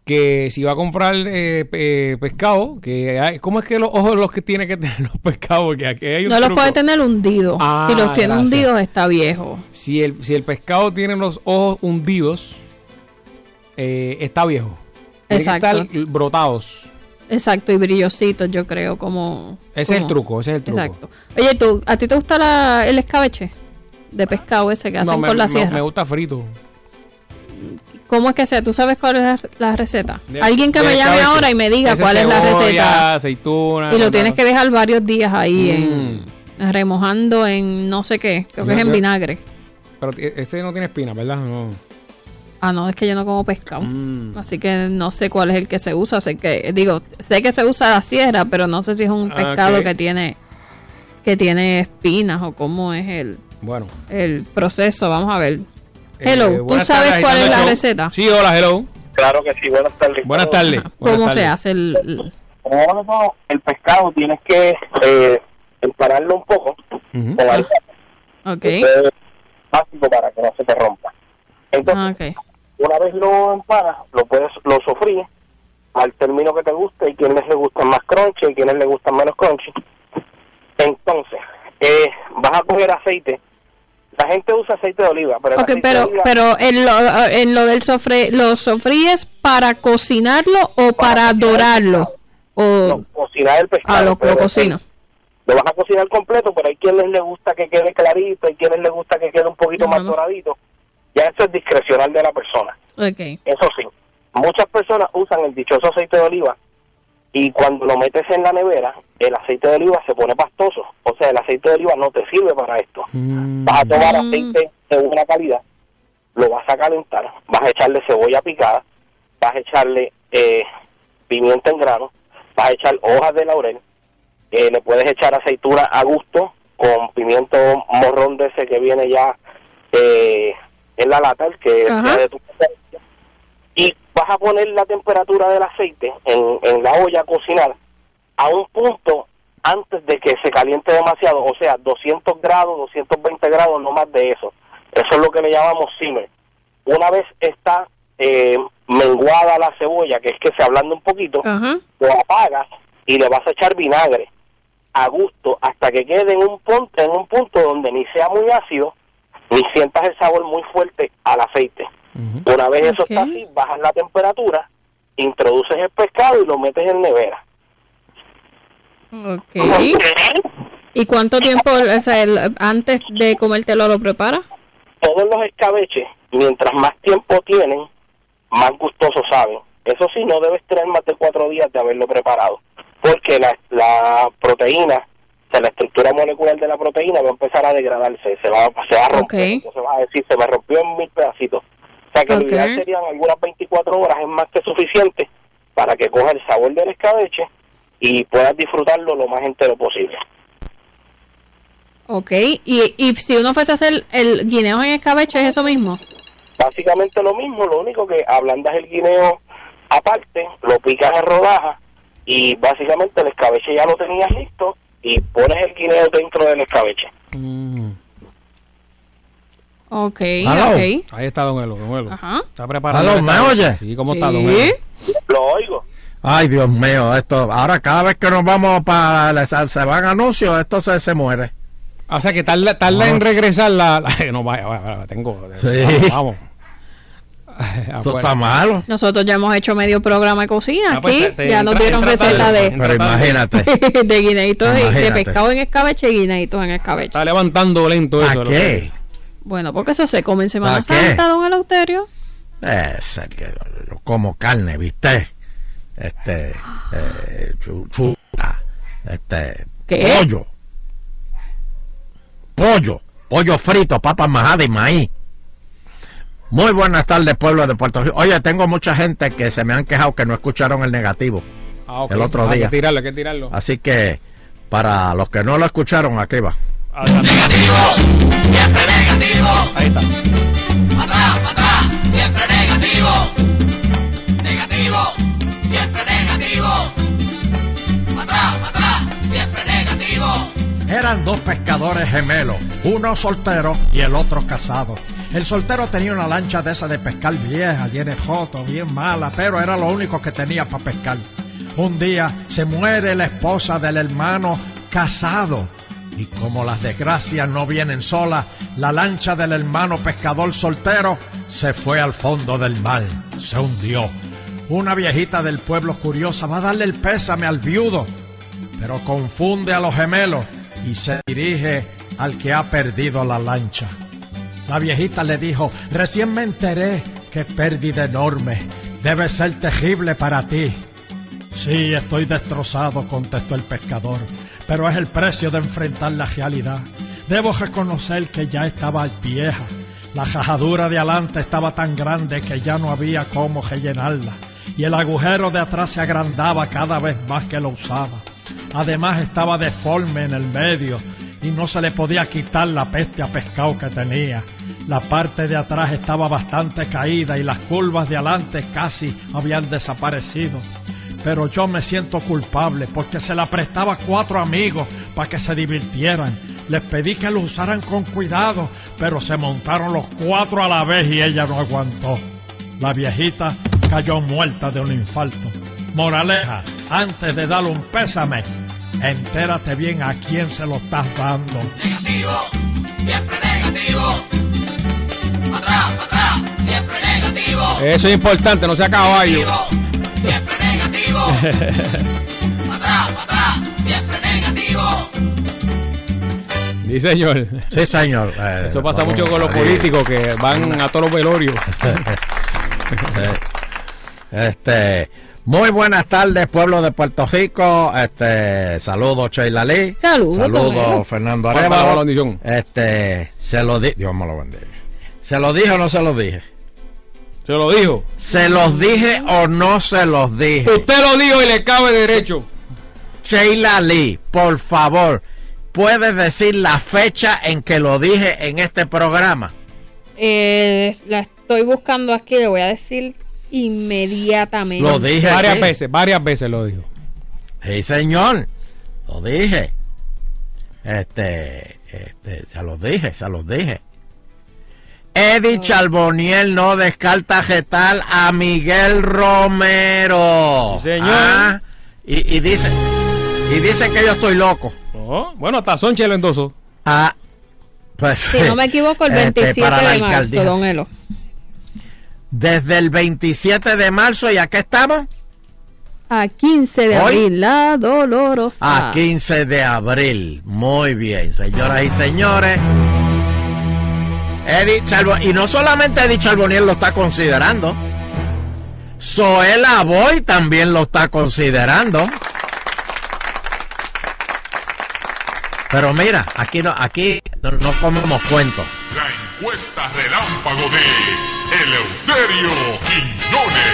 que si va a comprar eh, pe- pescado, que hay- ¿cómo es que los ojos los que tiene que tener los pescados? Porque aquí hay un no los puede tener hundidos. Ah, si los tiene gracias. hundidos está viejo. Si el, si el pescado tiene los ojos hundidos, eh, está viejo. Tiene Exacto. que estar brotados. Exacto, y brillositos, yo creo, como... Ese es el como- truco, ese es el truco. Exacto. Oye, ¿tú, ¿a ti te gusta la- el escabeche de pescado ese que hacen No, me, con la me- sierra? me gusta frito. ¿Cómo es que sea? ¿Tú sabes cuál es la, la receta? De- Alguien que me llame ahora y me diga cuál es la cebolla, receta. aceituna. Y lo tienes que dejar varios días ahí Mm. en, remojando en no sé qué. Creo que es en yo- vinagre. Pero ese no tiene espina, ¿verdad? No. Ah, no, es que yo no como pescado. Mm. Así que no sé cuál es el que se usa. Sé que, digo, sé que se usa la sierra, pero no sé si es un Ah, pescado que tiene que tiene espinas o cómo es el, Bueno. el proceso. Vamos a ver. Eh, Hello, ¿tú buenas sabes tardes, cuál es la Show. receta? Sí, hola, hello. Claro que sí, buenas tardes. Buenas tardes. buenas ¿Cómo se hace el, todo, el pescado tienes que eh, un poco Ujú. con harina. Ok. Es básico para que no se te rompa. Entonces, Ah, una vez lo empanas, lo puedes lo sofríes al término que te guste y quienes le gustan más crunchy y quienes le gustan menos crunchy. Entonces, eh, vas a coger aceite. La gente usa aceite de oliva, pero pero, oliva- pero en, lo, en lo del sofre, ¿lo sofríes para cocinarlo o para dorarlo? O, no, cocinar el pescado. ah, lo, lo cocino. Lo vas a cocinar completo, pero hay quienes le gusta que quede clarito, hay quienes le gusta que quede un poquito más doradito. Ya eso es discrecional de la persona. Ok. Eso sí, muchas personas usan el dichoso aceite de oliva y cuando lo metes en la nevera, el aceite de oliva se pone pastoso. O sea, el aceite de oliva no te sirve para esto. Mm. Vas a tomar Mm. aceite de buena calidad, lo vas a calentar, vas a echarle cebolla picada, vas a echarle eh, pimienta en grano, vas a echar hojas de laurel, eh, le puedes echar aceituna a gusto con pimiento morrón de ese que viene ya eh, en la lata, el que sea de tu preferencia. Vas a poner la temperatura del aceite en, en la olla a cocinar a un punto antes de que se caliente demasiado, o sea, 200 grados, 220 grados, no más de eso. Eso es lo que le llamamos simmer. Una vez está eh, menguada la cebolla, que es que se ablanda un poquito, lo apagas y le vas a echar vinagre a gusto hasta que quede en un punto, en un punto donde ni sea muy ácido ni sientas el sabor muy fuerte al aceite. Una vez eso está así, bajas la temperatura, introduces el pescado y lo metes en nevera. Ok. ¿Y cuánto tiempo, o sea, el- antes de comértelo lo preparas? Todos los escabeches, mientras más tiempo tienen, más gustosos saben. Eso sí, no debes tener más de cuatro días de haberlo preparado, porque la, la proteína, o sea, la estructura molecular de la proteína va a empezar a degradarse, se va, se va a romper, Ok. entonces vas a decir, se me rompió en mil pedacitos. O sea que Ok. lo ideal serían algunas 24 horas, es más que suficiente para que coja el sabor del escabeche y puedas disfrutarlo lo más entero posible. Ok. ¿Y, y si uno fuese a hacer el guineo en escabeche, es eso mismo? Básicamente lo mismo, lo único que ablandas el guineo aparte, lo picas en rodajas y básicamente el escabeche ya lo tenías listo y pones el guineo dentro del escabeche. Ok, Aló. ok. Ahí está Don Elo, Don Elo. Ajá. Está preparado. Aló, ¿me oye? Sí, ¿cómo está. Don Elo? Lo oigo. Ay, Dios mío, esto, ahora cada vez que nos vamos para, se van anuncios, esto se, se muere. O sea que tarda, tarda en regresar la, la- No, vaya, vaya, vaya, tengo... Sí. Vamos, vamos. Esto está malo. Nosotros ya hemos hecho medio programa de cocina Ah, pues aquí. te- te ya nos entra- dieron entra receta de, entra Pero imagínate. de guineitos y de pescado en escabeche y guineitos en escabeche. Está levantando lento ¿Para eso. qué? Bueno, porque eso se come en Semana. Santa, don Eleuterio. Es el que yo como carne, ¿viste? Este, eh, chuta, este, ¿Qué? pollo, pollo, pollo frito, papas majadas y maíz. Muy buenas tardes, pueblo de Puerto Rico. Oye, tengo mucha gente que se me han quejado que no escucharon el negativo Ah, el otro Hay día. que tirarlo, hay que tirarlo. Así que, para los que no lo escucharon, aquí va. Adelante. Siempre negativo. Ahí está. Atrás, atrás, siempre negativo. Negativo, siempre negativo. Atrás, atrás, siempre negativo. Eran dos pescadores gemelos, uno soltero y el otro casado. El soltero tenía una lancha de esa de pescar vieja, llena de bien mala, pero era lo único que tenía para pescar. Un día se muere la esposa del hermano casado. Y como las desgracias no vienen solas, la lancha del hermano pescador soltero se fue al fondo del mar, se hundió. Una viejita del pueblo curiosa va a darle el pésame al viudo, pero confunde a los gemelos y se dirige al que ha perdido la lancha. La viejita le dijo, recién me enteré que pérdida enorme, debe ser terrible para ti. Sí, estoy destrozado, contestó el pescador, pero es el precio de enfrentar la realidad. Debo reconocer que ya estaba vieja. La jajadura de adelante estaba tan grande que ya no había cómo rellenarla, y el agujero de atrás se agrandaba cada vez más que lo usaba. Además estaba deforme en el medio y no se le podía quitar la peste a pescado que tenía. La parte de atrás estaba bastante caída y las curvas de adelante casi habían desaparecido. Pero yo me siento culpable porque se la prestaba a cuatro amigos para que se divirtieran. Les pedí que lo usaran con cuidado, pero se montaron los cuatro a la vez y ella no aguantó. La viejita cayó muerta de un infarto. Moraleja, antes de darle un pésame, entérate bien a quién se lo estás dando. Negativo, siempre negativo. Atrás, atrás, siempre negativo. Eso es importante, no sea caballo. Siempre negativo. Atrás, atrás, siempre negativo. Sí, señor. Sí, señor. Eh, Eso pasa mucho con los ahí. políticos que van a todos los velorios. Este, muy buenas tardes, pueblo de Puerto Rico. Este, saludos, Sheila Lee. Saludos, Saludos. Fernando Arevalo. Este, se lo di, Dios me lo bendiga. ¿Se lo dije o no se lo dije? Se lo dijo. ¿Se los dije o no se los dije? Usted lo dijo y le cabe derecho. Sheila Lee, por favor, ¿puedes decir la fecha en que lo dije en este programa? Eh, la estoy buscando aquí, le voy a decir inmediatamente. Lo dije Varias aquí. veces, varias veces lo dijo. Sí, señor. Lo dije. Este, este, se los dije, se los dije. Eddie Charboniel no descarta jetal a Miguel Romero. Sí, señor. Ah, y, y dice, y dice que yo estoy loco. Oh, bueno, hasta Sonche lo endosó. Ah, pues, Si no me equivoco, el este, 27 para la de marzo, alcaldía. don Elo. Desde el 27 de marzo y acá estamos. A 15 de Hoy. abril, la dolorosa. A 15 de abril. Muy bien, señoras y señores. Eddie Charbon y no solamente Eddie Charboniel lo está considerando. Zoela Boy también lo está considerando. Pero mira, aquí no, aquí no, no comemos cuentos. La encuesta relámpago de Eleuterio Quiñones.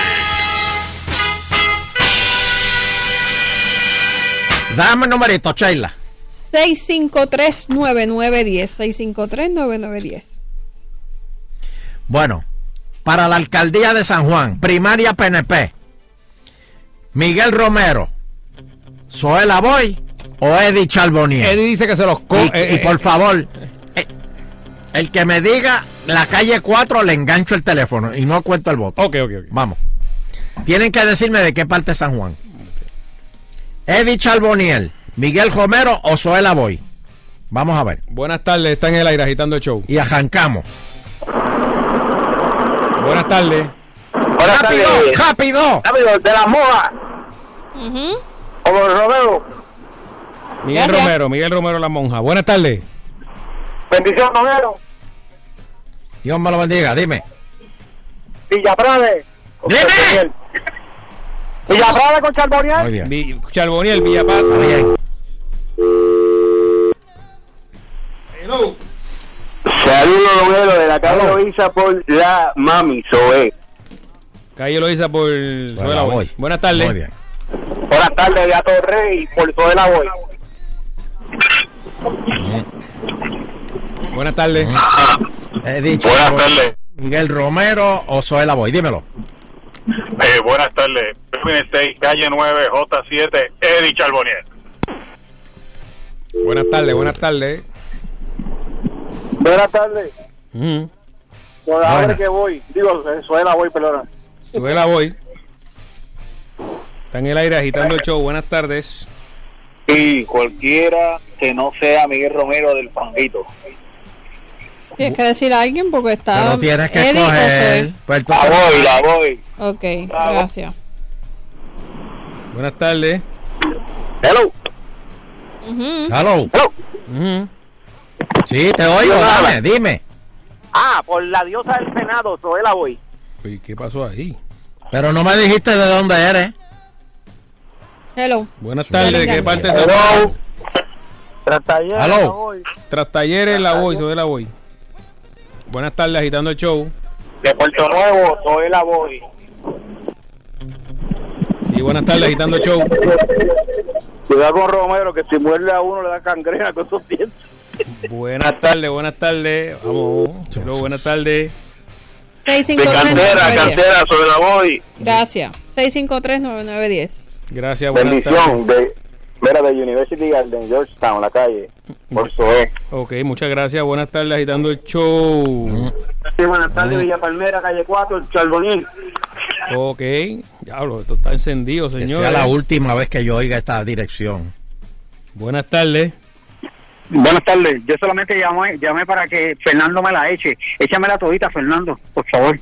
Dame el numerito, Sheila. 653-9910. 653-9910. Bueno, para la alcaldía de San Juan, primaria PNP, Miguel Romero, Zoela Boy o Eddie Charbonier. Eddie dice que se los co Y, eh, y eh, por favor, eh, el que me diga la calle 4 le engancho el teléfono y no cuento el voto. Ok, ok, ok. Vamos. Tienen que decirme de qué parte San Juan. Eddie Charboniel, Miguel Romero o Zoela Boy. Vamos a ver. Buenas tardes, está en el aire agitando el show. Y arrancamos. Buenas tardes. Buenas ¡Rápido! tardes. ¡Rápido! Rápido, de la moja. Ujú. Como Romero. Miguel Gracias. Romero, Miguel Romero la monja. Buenas tardes. Bendición, Romero. Dios me lo bendiga, dime. Villaprade. ¡Dime! Villaprade con Charboniel. Muy bien. Vi- Charboniel, Villapata. Está bien. La calle Loiza por la Mami Zoe. Calle Loiza por Zoela Zoela Boy. Boy. Buenas tardes. Muy bien. Buenas tardes, de Torre y por todo el Boy. Buenas tardes. He dicho Buenas tardes. Miguel Romero o Zoela Boy. Dímelo. Eh, buenas tardes. Calle 9, J7, Eddie Charbonier. Buenas tardes, buenas tardes. Buenas tardes. Ujú. Por ahora que voy. Digo, Zoela voy, perdona. Zoela Boy. Está en el aire agitando el show. Buenas tardes. Y cualquiera que no sea Miguel Romero del Fanguito. Tienes que decir a alguien porque está. Pero tienes que escoger. Pues La voy, la voy. Ok, gracias. Buenas tardes. Hello. Hello. Hello. Sí, te oigo. Habla. dime. Ah, por la diosa del Senado, Zoela voy. ¿Y qué pasó ahí? Pero no me dijiste de dónde eres. Hello. Buenas tardes. ¿De qué Hello. parte se Hello. Trataller, Hello. la voy. Tras talleres la voy, Zoela Boy. Buenas tardes, agitando el show. De Puerto Nuevo, Zoela voy. Sí, buenas tardes, agitando el show. Cuidado con Romero, que si muerde a uno le da cangrena con esos dientes. Buenas tardes, buenas tardes. Vamos. Hello, buenas tardes. 653-9910. Zoela voy. Gracias. 653-9910. Gracias, buenas tardes. Bendición de, mira, de University Garden, Georgetown, la calle. Por Zoe. Ok, muchas gracias. Buenas tardes, agitando el show. Sí, buenas tardes, Villa Palmera, calle 4, el Charbonil. Ok. Diablo, esto está encendido, Que señor. sea la última vez que yo oiga esta dirección. Buenas tardes. Buenas tardes. Yo solamente llamé, llamé para que Fernando me la eche. Échamela todita, Fernando, por favor.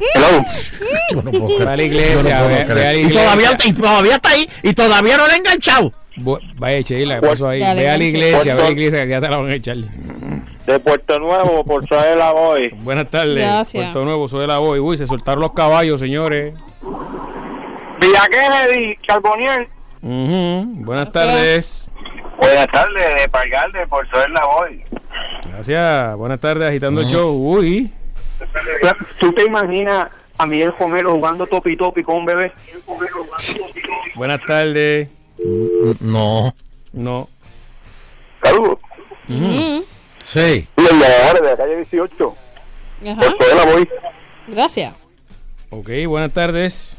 Hello. Yo no puedo a la iglesia, no ve- ve a la y, iglesia. todavía, y todavía está ahí. Y todavía no le he enganchado. Bu- Vaya, Sheila, ¿qué pasó ahí? Ve a la iglesia, ve a la iglesia que ya te la van a echar. De Puerto Nuevo, por Zoela voy. Buenas tardes. Gracias. Puerto Nuevo, soy la voy. Uy, se soltaron los caballos, señores. Villa Kennedy, Charboniel. Ujú. Buenas tardes. Buenas tardes, de Palgarde, por Zoela voy. Gracias. Buenas tardes, agitando el show. Uy. ¿Tú te imaginas a Miguel Romero jugando topi topi con un bebé? Buenas tardes. No. No. Saludos. Mm. Sí. Los mejores de la calle 18. Ajá. Esto la voy. Gracias. Ok, buenas tardes.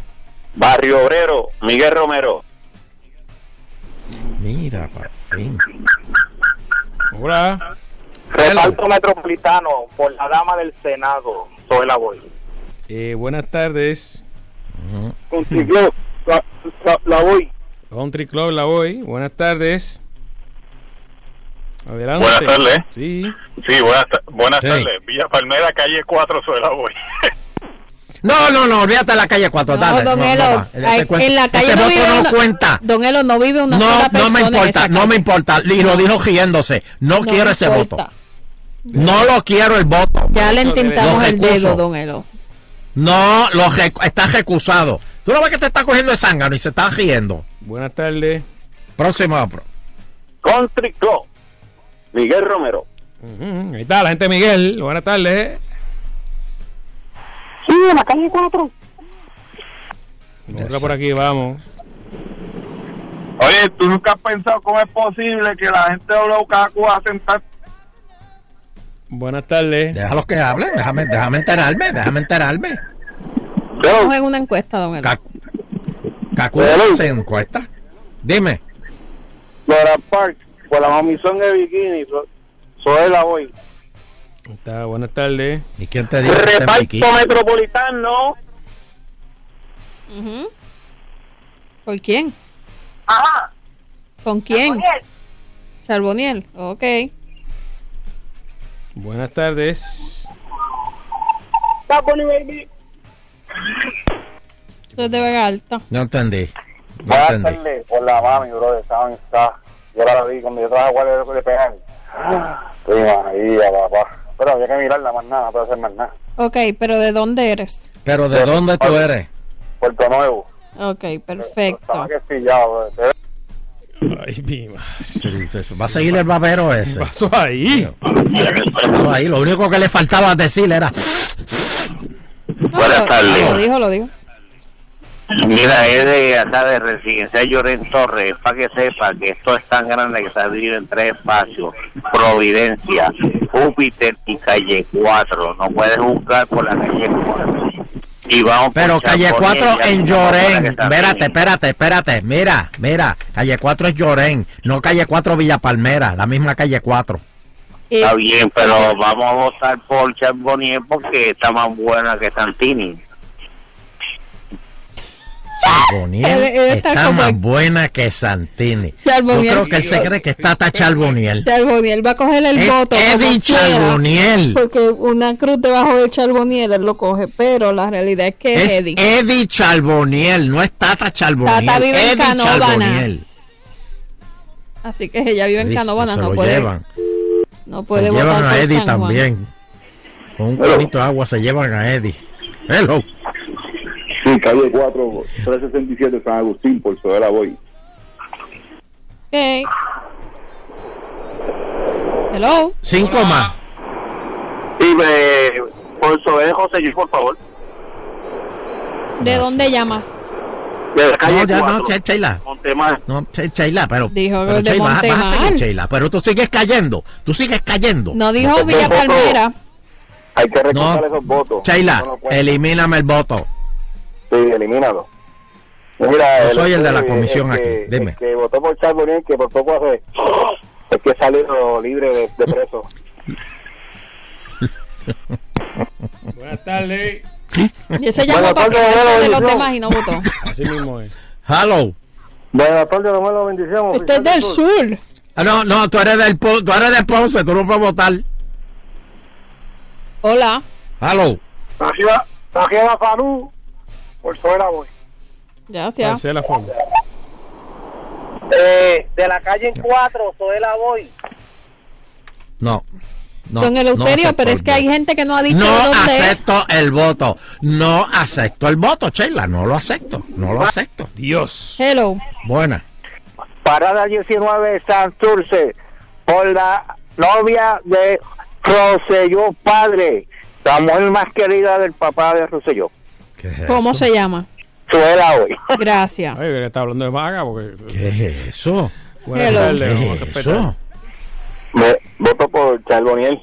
Barrio Obrero, Miguel Romero. Mira, por fin. Hola. Reparto metropolitano por la dama del Senado, soy la voy. Eh, buenas tardes. Country Club, la, la- la voy. Country Club La Voy. Buenas tardes. Adelante. Buenas tardes. Sí. Sí, buenas, buenas Sí. tardes. Villa Palmera, calle 4, Suela Boy. No, no, no, olvídate de la calle 4. No, dale. don no, Elo, no hay- en la calle ese no voto vive no una- cuenta. Don Elo no vive una No, sola no persona me en importa, no me importa. Y lo dijo riéndose. No, No quiero me ese importa. voto. No lo quiero el voto. Ya le Lo entintamos el dedo, don Elo. No, lo recu- está recusado. Tú no ves que te está cogiendo el zángano y se está riendo. Buenas tardes. Próximo. pro- Country Club, Miguel Romero. Ahí está la gente de Miguel. Buenas tardes. Sí, en la calle 4. Otra por aquí, vamos. Oye, ¿tú nunca has pensado cómo es posible que la gente de WKQ hacen tan... Buenas tardes. Déjalos que hablen. Déjame, déjame enterarme. Déjame enterarme. Estamos en una encuesta, don Elo. Ca- Cacu se encuesta. Dime. Laura Park, por la mamizón de bikini, so- soy la voy. Ahí Está, buenas tardes. ¿Y quién te dijo en? Reparto metropolitano. Ujú. ¿Por quién? Ajá. ¿Con quién? Charboniel. Ok. Buenas tardes. baby. Eso es de Vega Alta. No entendí. No Buenas tardes, por la mami, bro, estaban está. Yo la vi cuando yo trabajaba guardia de penal. Estoy María, papá. Pero había que mirarla más nada, no puedo hacer más nada. Ok, pero ¿de dónde eres? Pero ¿de dónde tú eres? Puerto Nuevo. Ok, perfecto. Estaba que pillado, bro. Ay, mi madre. Va a seguir el babero ese. ¿Qué pasó ahí? No, ahí lo único que le faltaba decir era. Buenas Lo tardes. dijo, lo dijo. Mira, es de acá de Residencia Lloren Torres, para que sepa que esto es tan grande que está dividido en tres espacios. Providencia, Júpiter y Calle 4. No puedes buscar por la calle 4. Y vamos Pero calle Charboniel 4 y en Llorén. Espérate, espérate, espérate. Mira, mira. Calle 4 es Llorén. No calle 4 Villa Palmera. La misma calle 4. Está bien, pero vamos a votar por Charboniel porque está más buena que Santini. Charboniel Él- él está está como- más buena que Santini. Charboniel. Yo creo que él se cree que está hasta Charboniel. Charboniel va a coger el Es voto. Eddie quiera, Charboniel. Porque una cruz debajo de Charboniel él lo coge, pero la realidad es que es, Es Eddie. Eddie Charboniel, no es Tata Charboniel. Tata vive en Eddie Canóvanas. Charboniel. Así que ella vive en Canóvanas, se no puede, llevan. no Se puede llevan votar a por Eddie San Juan. también. Con un conito de agua se llevan a Eddie. Hello. Sí, calle 4, 367 San Agustín, por Sodera Boy. Ok. Hello. Cinco más. Dime, por sobre José Luis, por favor. ¿De dónde llamas? De la calle No, ya 4. no, Che- Sheila. Montemar. No, Che- Sheila, pero. Dijo pero de Sheila, vas- vas a seguir, Sheila, pero tú sigues cayendo. Tú sigues cayendo. No dijo Villa Palmera. Hay que No, recortar esos votos. Sheila, No elimíname el voto. Sí, elimínalo. Mira, Yo soy el de la el- comisión el aquí, que- dime. El que votó por Charboniel, que por poco hace. Es que salió libre de, de preso. Buenas tardes. Y ese llamó Buenas para tardes, buenas de los demás y no votó. Así mismo es. Hello. Buenas tardes, hermano, bendición. Este es del sur. Ah, No, no, tú eres del tú eres de Ponce, tú no puedes votar. Hola. Hello. Tajida, Tajida Por Sodera Boy. Gracias. Marcela Fondo. Eh, de la calle 4, soy la voy. No. no Don no Eleuterio, acepto pero el es que hay gente que no ha dicho No de dónde es. acepto el voto. No acepto el voto, Sheila. No lo acepto. No lo acepto. Dios. Hello. Buena. Parada 19 Santurce por la novia de Roselló Padre. La mujer más querida del papá de ¿Cómo se llama? Suela hoy. Gracias. Ay, que está hablando de vaga porque. ¿Qué es eso? Buenas Hello. tardes, ¿Qué a es eso? Me voto por Charboniel.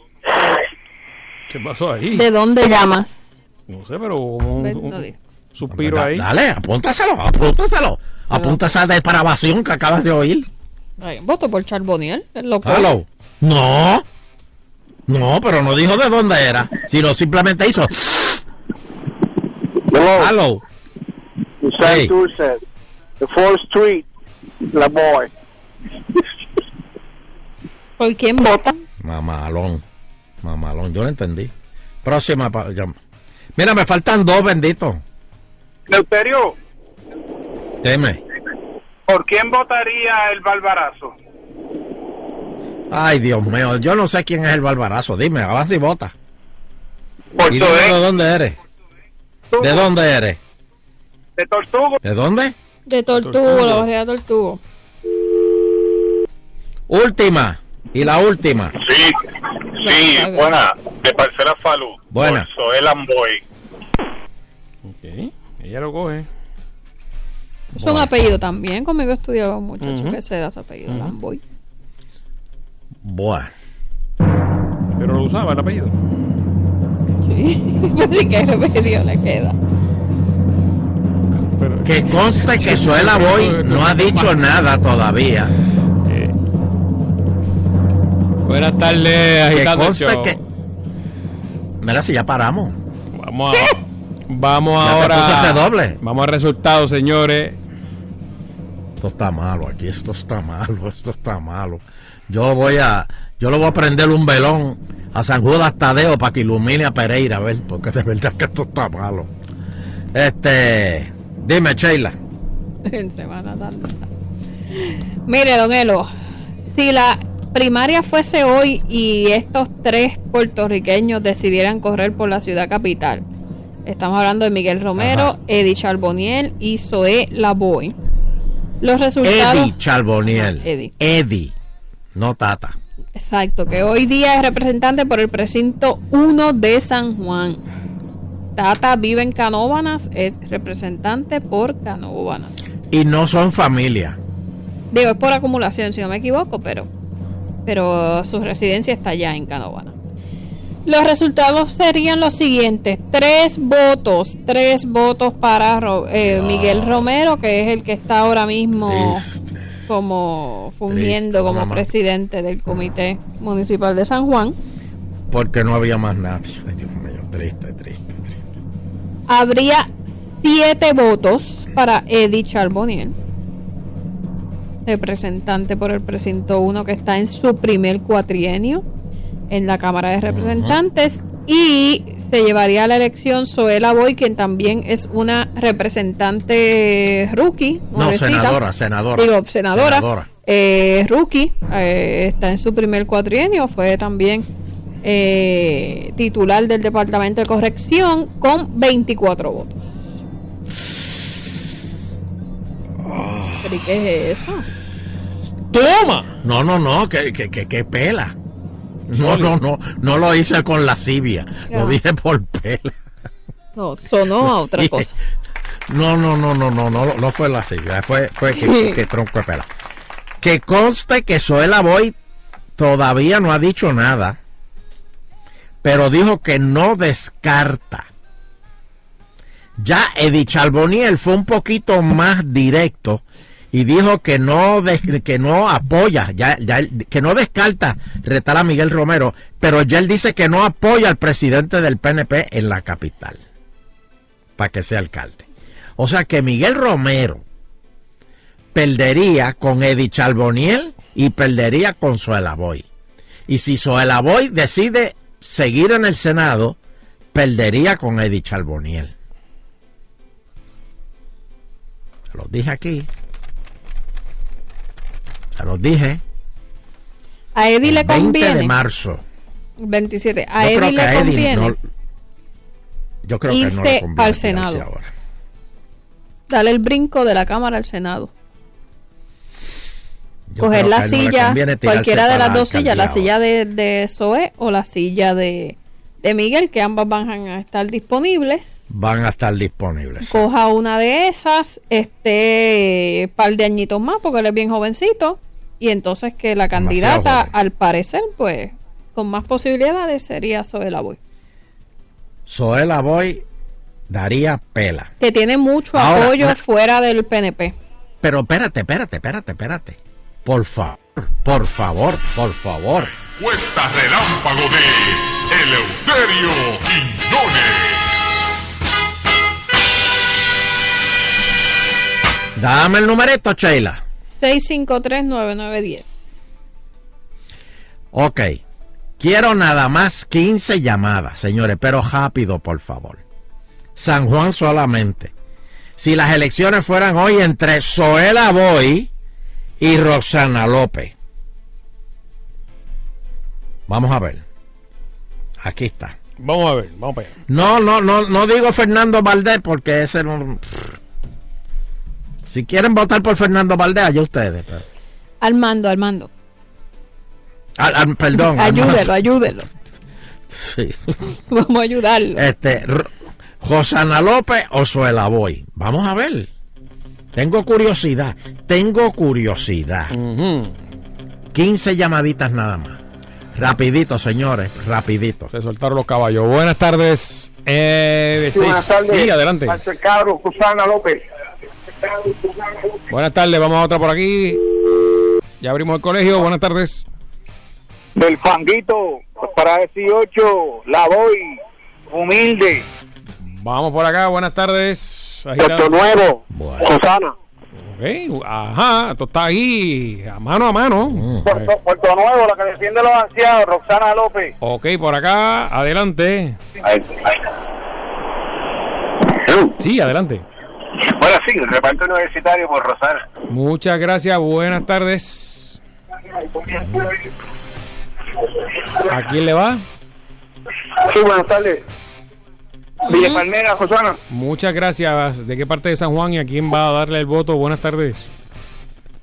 ¿Qué pasó ahí? ¿De dónde llamas? No sé, pero un, Ven, un digas. suspiro ahí. Dale, apúntaselo, apúntaselo. Apunta esa depravación que acabas de oír. Ay, voto por Charboniel. es loco. Hello. No. No, pero no dijo de dónde era, sino simplemente hizo. Hello. Usted Hey. Dulce, The Fourth Street, La Boy. ¿Por quién vota? Mamalón. Mamalón, yo lo entendí. Próxima. pa- ya- Mira, me faltan dos benditos. Deuterio, Deme. ¿por quién votaría el Barbarazo? Ay, Dios mío, yo no sé quién es el barbarazo. Dime, avanza y vota. Por ¿Y de dónde eres? ¿De dónde eres? De Tortugo. ¿De dónde? De Tortugo, la barriada de Tortugo. Última. Y la última. Sí, sí, buena. De Parcela Falú. Buena. Soel Amboy. Ok, ella lo coge. Es un apellido también. Conmigo estudiaba un muchacho que ese era su apellido, Ujú. Lamboy. Bueno. Pero lo usaba el apellido. Así que queda. Pero, Que conste que Suela Boy no ha dicho nada todavía. Eh, Buenas tardes, Que agitando show. que. Mira si ya paramos. Vamos a, vamos Ya ahora. doble. Vamos al resultado, señores. Esto está malo aquí, esto está malo, esto está malo. Yo voy a, yo le voy a prender un velón a San Judas Tadeo para que ilumine a Pereira, a ver, porque de verdad que esto está malo. Este, dime, Sheila. en Semana Santa. Mire, don Elo, si la primaria fuese hoy y estos tres puertorriqueños decidieran correr por la ciudad capital, estamos hablando de Miguel Romero, Ajá. Eddie Charbonnier y Zoé Lavoy. Los resultados. Eddie Charboniel. Eddie, no Tata. Exacto, que hoy día es representante por el precinto 1 de San Juan. Tata vive en Canóvanas, es representante por Canóvanas. Y no son familia. Digo, es por acumulación, si no me equivoco, pero, pero su residencia está allá en Canóvana. Los resultados serían los siguientes: tres votos, tres votos para eh, Miguel Romero, que es el que está ahora mismo como fungiendo Triste, como presidente del Comité Municipal de San Juan. Porque no había más nadie. Ay, Dios mío, triste, triste. Habría siete votos para Eddie Charbonnier, representante por el precinto 1 que está en su primer cuatrienio en la Cámara de Representantes. Y se llevaría a la elección Zoela Boy, quien también es una representante rookie. No, senadora, senadora. Digo, senadora. Senadora. Eh, rookie, eh, está en su primer cuatrienio, fue también eh, titular del Departamento de Corrección con 24 votos. ¿Pero y qué es eso? ¡Toma! No, no, no, que, que, que, que pela. No, no, no, no lo hice con lascivia, Ah. lo dije por pela. No, sonó a otra cosa. No, no, no, no, no, no, no fue lascivia, fue, fue que, que- que tronco de pela. Que conste que Zoela Boy todavía no ha dicho nada, pero dijo que no descarta. Ya Eddie Charboniel fue un poquito más directo y dijo que no que no apoya, ya, que no descarta retar a Miguel Romero, pero ya él dice que no apoya al presidente del PNP en la capital para que sea alcalde. O sea que Miguel Romero perdería con Eddie Charboniel y perdería con Boy. Y si Boy decide seguir en el Senado, perdería con Eddie Charboniel. Los dije aquí. Se los dije. A Eddie le 20 de conviene. marzo. 27. A Yo creo Eddie que le a Eddie conviene no- yo creo que no irse le conviene al Senado. ahora. darle el brinco de la Cámara al Senado. Yo Coger la no silla, conviene cualquiera de las la dos sillas, la silla de, de Zoe o la silla de, de Miguel, que ambas van a estar disponibles. Van a estar disponibles. Coja una de esas, este par de añitos más, porque él es bien jovencito. Y entonces que la candidata, al parecer, pues, con más posibilidades sería Zoela Boy. Zoela Boy daría pela. Que tiene mucho Ahora, apoyo fuera del PNP. Pero espérate, espérate, espérate, espérate. Por favor, por favor, por favor. Cuesta relámpago de Eleuterio Quiñones. Dame el numerito, Sheila. 653-9910. Ok. Quiero nada más 15 llamadas, señores, pero rápido, por favor. San Juan solamente. Si las elecciones fueran hoy entre Zoela Boy y Roxana López. Vamos a ver. Aquí está. Vamos a ver, vamos para allá. No, no, no, no digo Fernando Valdés porque ese no. Si quieren votar por Fernando Valdés, allá ustedes. pero- Armando, Armando. Al- al- perdón. ayúdelo, ayúdelo. Sí. Vamos a ayudarlo. Este, Rosana López o Suela Boy. Vamos a ver. Tengo curiosidad. Tengo curiosidad. 15 llamaditas nada más. Rapidito, señores. Rapidito. Se soltaron los caballos. Buenas tardes. Eh, Sí, buenas tardes. sí, adelante. Cabro, Susana López. Buenas tardes, vamos a otra por aquí. Ya abrimos el colegio. Buenas tardes. Del fanguito para 18, la voy, humilde. Vamos por acá. Buenas tardes. Puerto Nuevo, Susana. Ok, Ajá, esto está ahí a mano a mano. Puerto, Puerto Nuevo, la que defiende a los ancianos, Roxana López. Ok, por acá, adelante. Sí, adelante. Bueno, sí, el reparto universitario por Rosana. Muchas gracias, buenas tardes. ¿A quién le va? Sí, buenas tardes. Villa Palmera, Rosana. Muchas gracias. ¿De qué parte de San Juan y a quién va a darle el voto? Buenas tardes.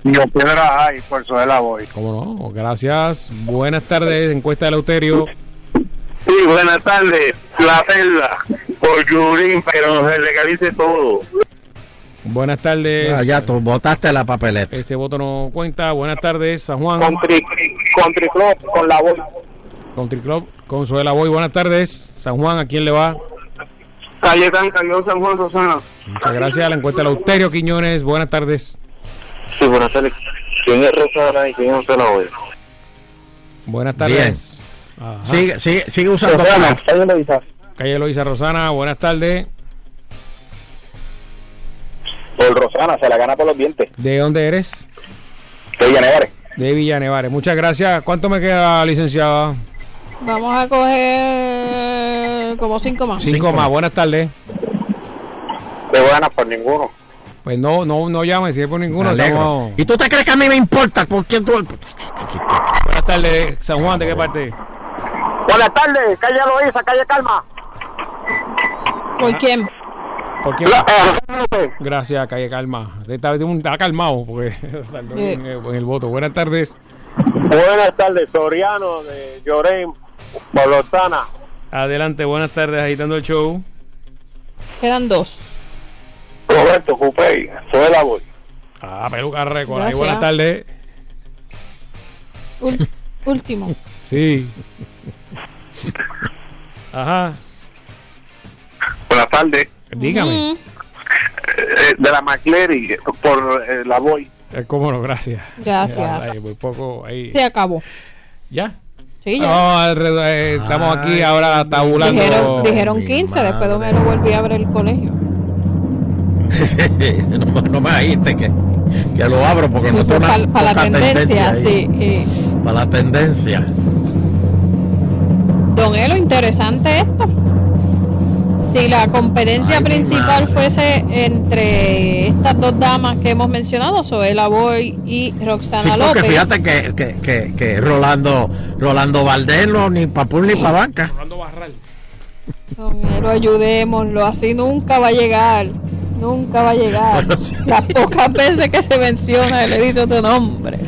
Yo Piedra Ay, por eso de la voy. ¿Cómo no? Gracias. Buenas tardes, encuesta de Lauterio. Sí, buenas tardes. La perla por Yurín, pero se legalice todo. Buenas tardes. Ah, ya tú votaste la papeleta. Ese voto no cuenta. Buenas tardes, San Juan. Country, country Club con la voy. Country Club, Consuela Boy. Buenas tardes, San Juan. ¿A quién le va? Calle San Carlos, San Juan, Rosana. Muchas gracias. La encuesta de Lauterio Quiñones. Buenas tardes. Sí, buenas tardes. ¿Quién es Rosana y quién es la voy? Buenas tardes. Sigue, sigue, sigue usando. Rosana, calle Loiza. Calle Loisa Rosana. Buenas tardes. Por Rosana, se la gana por los dientes. ¿De dónde eres? De Villanevares. De Villanevares. Muchas gracias. ¿Cuánto me queda, licenciada? Vamos a coger como cinco más. Cinco más. Buenas tardes. De buenas por ninguno. Pues no, no, no llame, si es por ninguno. Estamos- ¿Y tú te crees que a mí me importa? ¿Por qué tú- Buenas tardes, San Juan, ¿de qué parte? Buenas tardes, calle Loiza, calle Calma. ¿Por quién? Eh, Gracias, Calle Calma. Esta vez está calmado porque en, en el voto. Buenas tardes. Buenas tardes, Soriano de Llorén, por Rosana. Adelante, buenas tardes, agitando el show. Quedan dos. Roberto Cupey, soy la voy. Ah, peluca récord. Ahí, buenas tardes. Ul- último. Sí. Ajá. Buenas tardes. Dígame. Mm, Eh, de la McCleary, por eh, la voy. Eh, cómo no, gracias. Gracias. Ahí, muy poco, ahí. Se acabó. ¿Ya? Sí, ya. No, alrededor, eh, estamos aquí ahora tabulando. Dijeron, dijeron 15, después Don Elo volvió a abrir el colegio. no, no me dijiste que, que lo abro porque no tengo Para la tendencia, sí. eh. Para la tendencia. Don Elo, interesante esto. Si la competencia Ay, principal fuese entre estas dos damas que hemos mencionado, Zoela Boy y Roxana Sí, porque López, fíjate que, que, que, que Rolando, Rolando Valdés no, ni pa' pul ni pa' banca. Don Elo, ayudémoslo, así nunca va a llegar. Nunca va a llegar. Bueno, sí. Las pocas veces que se menciona, le dice otro nombre.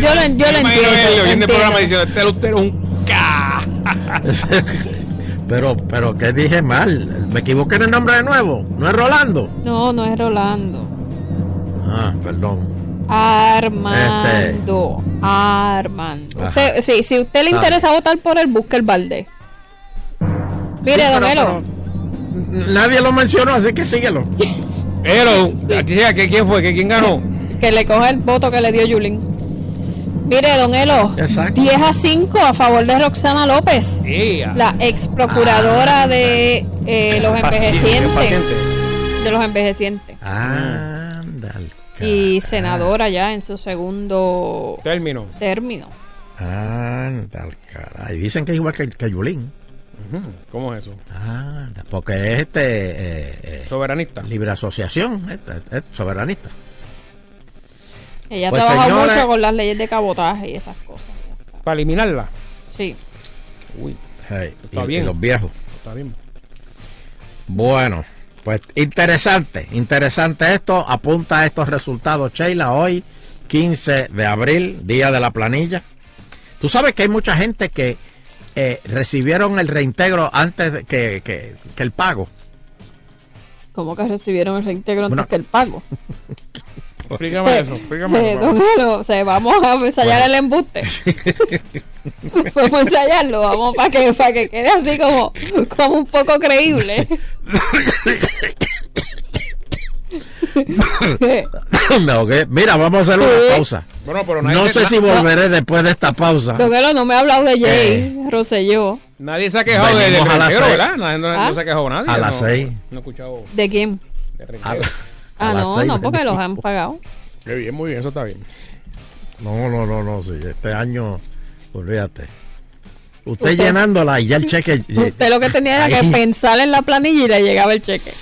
Yo lo, yo lo Me imagino entiendo. él lo oyendo el programa entiendo. diciendo, este usted es un Pero, pero, ¿qué dije mal? Me equivoqué en el nombre de nuevo. ¿No es Rolando? No, no es Rolando. Ah, perdón. Armando. Armando. Ajá. Usted- sí, si a usted le interesa votar por él, busque el balde. Mire, Sí, don pero- Elo. Nadie lo mencionó, así que síguelo. Elo, aquí llega, ¿qué- ¿quién fue? ¿Qué- ¿Quién ganó? Que le coja el voto que le dio Yulín. Mire, don Elo. Exacto. 10 a 5 a favor de Roxana López. La ex procuradora de eh, los Paciente, envejecientes. paciente. De los envejecientes. Ándale. Y senadora ya en su segundo Término. término. Ándale, caray. Dicen que es igual que, que Yulín. ¿Cómo es eso? Anda, porque es este. eh, eh, Soberanista. libre asociación, este, es soberanista. Ella Pues, trabaja señores- mucho con las leyes de cabotaje y esas cosas. Para eliminarla. Sí. Uy, Hey, Está y- bien. y los viejos. está bien. Bueno, pues interesante, interesante esto. Apunta a estos resultados, Sheila, hoy, 15 de abril, día de la planilla. Tú sabes que hay mucha gente que eh, recibieron el reintegro antes de que, que- que el pago. ¿Cómo que recibieron el reintegro antes Bueno. que el pago? Explícame eso, explícame eso. don Elo, o sea, vamos a ensayar el embuste. vamos a ensayarlo, vamos para que, para que quede así como, como un poco creíble. Me ahogué. Mira, vamos a hacer una Sí. pausa. Bueno, pero nadie No sé si volveré después de esta pausa. Don Elo, no me ha hablado de Jay Eh. Rosselló. Nadie se ha quejado de, Venimos a las. ¿verdad? Nadie- No, no ¿Ah? se ha quejado nadie. A las no, seis. No he escuchado ¿De quién? de Ah, no, no, porque los han pagado. Qué bien, muy bien, eso está bien. No, no, no, no, sí. Este año, olvídate. Usted, Usted- llenándola y ya el cheque. Usted lo que tenía era que pensar en la planilla y le llegaba el cheque.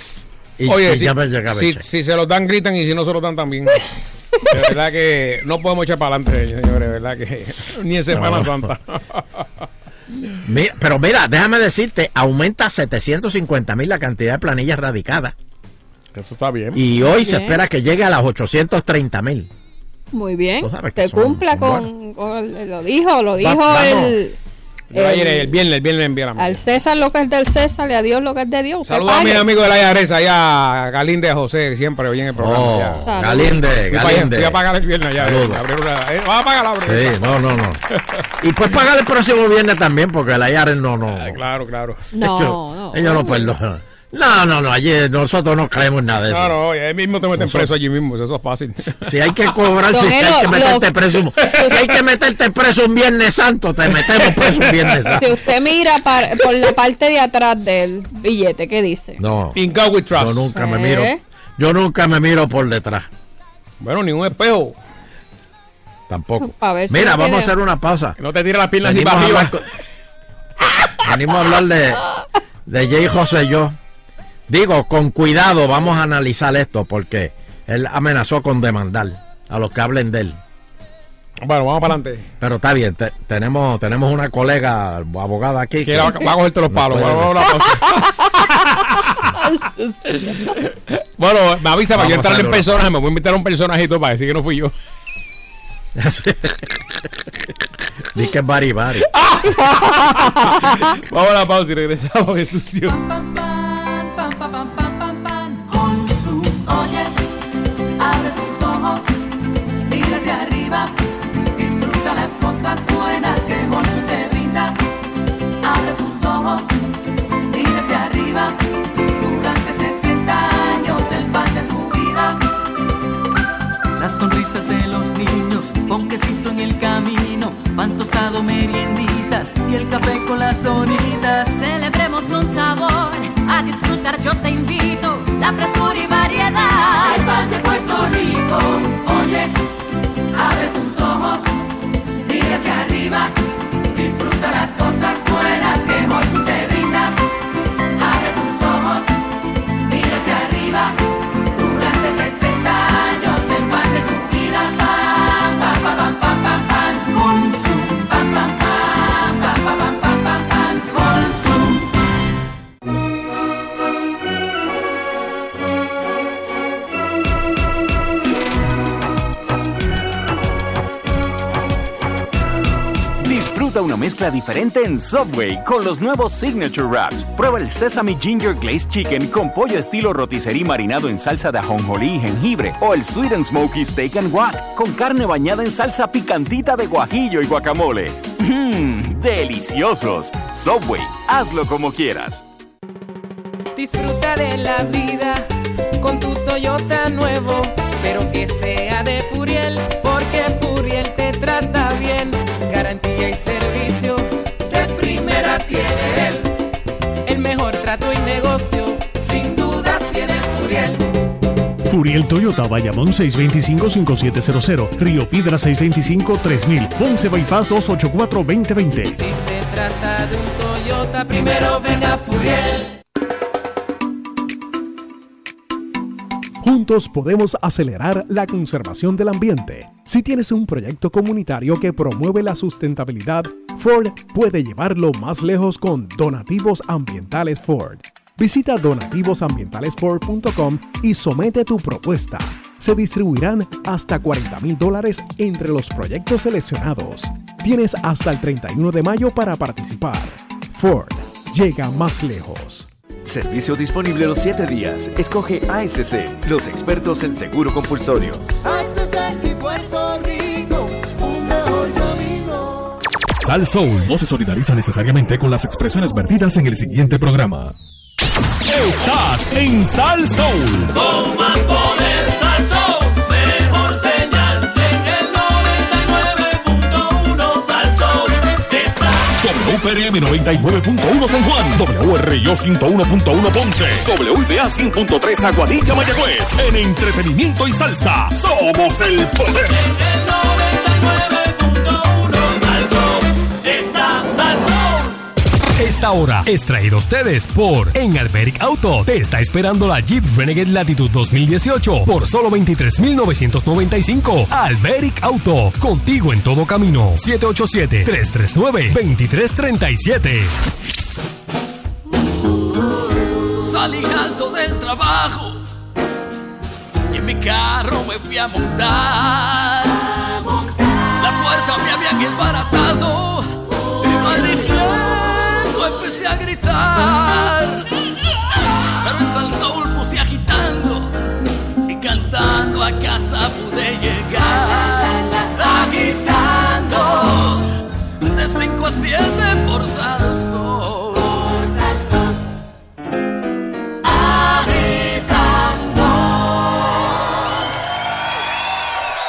y- Oye, y si, se los dan, gritan y si no se los dan también. De verdad que no podemos echar para adelante, señores. De verdad que ni en Semana No. Santa. Mira, pero mira, déjame decirte, aumenta 750 mil la cantidad de planillas radicadas. Eso está bien. Y hoy se espera que llegue a las 830 mil. Muy bien. Son- cumpla con, con- Lo dijo, lo dijo vamos. el, Yo ayer, el- el viernes, el viernes enviamos. Al César lo que es del César y a Dios lo que es de Dios. Saludos a pague. mis amigos de la IARES, allá Galinde José, siempre oyen el programa. Oh, ya. Saludos. Galinde, Galinde. fui a pagar el viernes ya. Eh, ¿Vas a pagar la obra? Sí, no, no, no. Y pues pagar el próximo viernes también, porque la IARES no, no. Ah, Claro, claro. No, ellos, no. ellos no perdonan. No, no, no, allí nosotros no creemos nada de eso. No, no, ahí mismo te meten Nosotros- preso allí mismo, eso es fácil. Si hay que cobrar, si hay que meterte lo- preso, un- si hay que meterte preso un Viernes Santo, te metemos preso un Viernes Santo. Si usted mira par- por la parte de atrás del billete, ¿qué dice? No, In God we trust. yo nunca me ¿Eh? miro, yo nunca me miro por detrás, Bueno, ni un espejo. tampoco. Pa' ver si Mira, vamos a hacer una pausa. Que no te tire las piernas así Venimos para a arriba. Venimos a hablar de, de Jay José yo. Digo, con cuidado vamos a analizar esto porque él amenazó con demandar a los que hablen de él. Bueno, vamos para adelante. Pero está bien, te- tenemos, tenemos una colega abogada aquí Que va, va a cogerte los palos. puede Bueno, vamos a la pausa. Bueno, me avisa para yo entrarle en personaje. Me voy a invitar a un personajito para decir que no fui yo. Di que es bari bari. Vamos a la pausa y regresamos de sucio. Y el café con las donitas. Con sabor, disfrutar yo te invito, la frescura y variedad. El pan de Puerto Rico, mezcla diferente en Subway con los nuevos Signature Wraps. Prueba el Sesame Ginger Glazed Chicken con pollo estilo rotisserie marinado en salsa de ajonjolí y jengibre o el Sweet and Smoky Steak and Guac con carne bañada en salsa picantita de guajillo y guacamole. Mmm, deliciosos. Subway, hazlo como quieras. Disfruta de la vida con tu Toyota nuevo, Furiel Toyota, Bayamón 625-5700, Río Piedra 625-3000, Ponce Bypass 284-2020. Si se trata de un Toyota, primero venga Furiel. Juntos podemos acelerar la conservación del ambiente. Si tienes un proyecto comunitario que promueve la sustentabilidad, Ford puede llevarlo más lejos con Donativos Ambientales Ford. Visita donativosambientalesford.com y somete tu propuesta. Se distribuirán hasta 40 mil dólares entre los proyectos seleccionados. Tienes hasta el 31 de mayo para participar. Ford llega más lejos. Servicio disponible los 7 días. Escoge ASC, los expertos en seguro compulsorio. y Puerto Rico, un mejor camino. Sal Soul no se solidariza necesariamente con las expresiones vertidas en el siguiente programa. Estás en Sal Soul. Con más poder, Sal Mejor señal en el 99.1 Sal Soul. Está. WPRM 99.1 San Juan. WRIO 101.1 Ponce. WDA 100.3 Aguadilla Mayagüez. En entretenimiento y salsa. Somos el poder. En el 99.1 Esta hora es traído a ustedes por En Alberic Auto. Te está esperando la Jeep Renegade Latitude 2018 por solo 23,995. Alberic Auto. Contigo en todo camino. 787-339-2337. Salí alto del trabajo y en mi carro me fui a montar. La puerta me habían desbaratado empecé a gritar. Pero en Sal Soul puse agitando y cantando a casa pude llegar. Agitando de 5 a 7 por Sal Soul.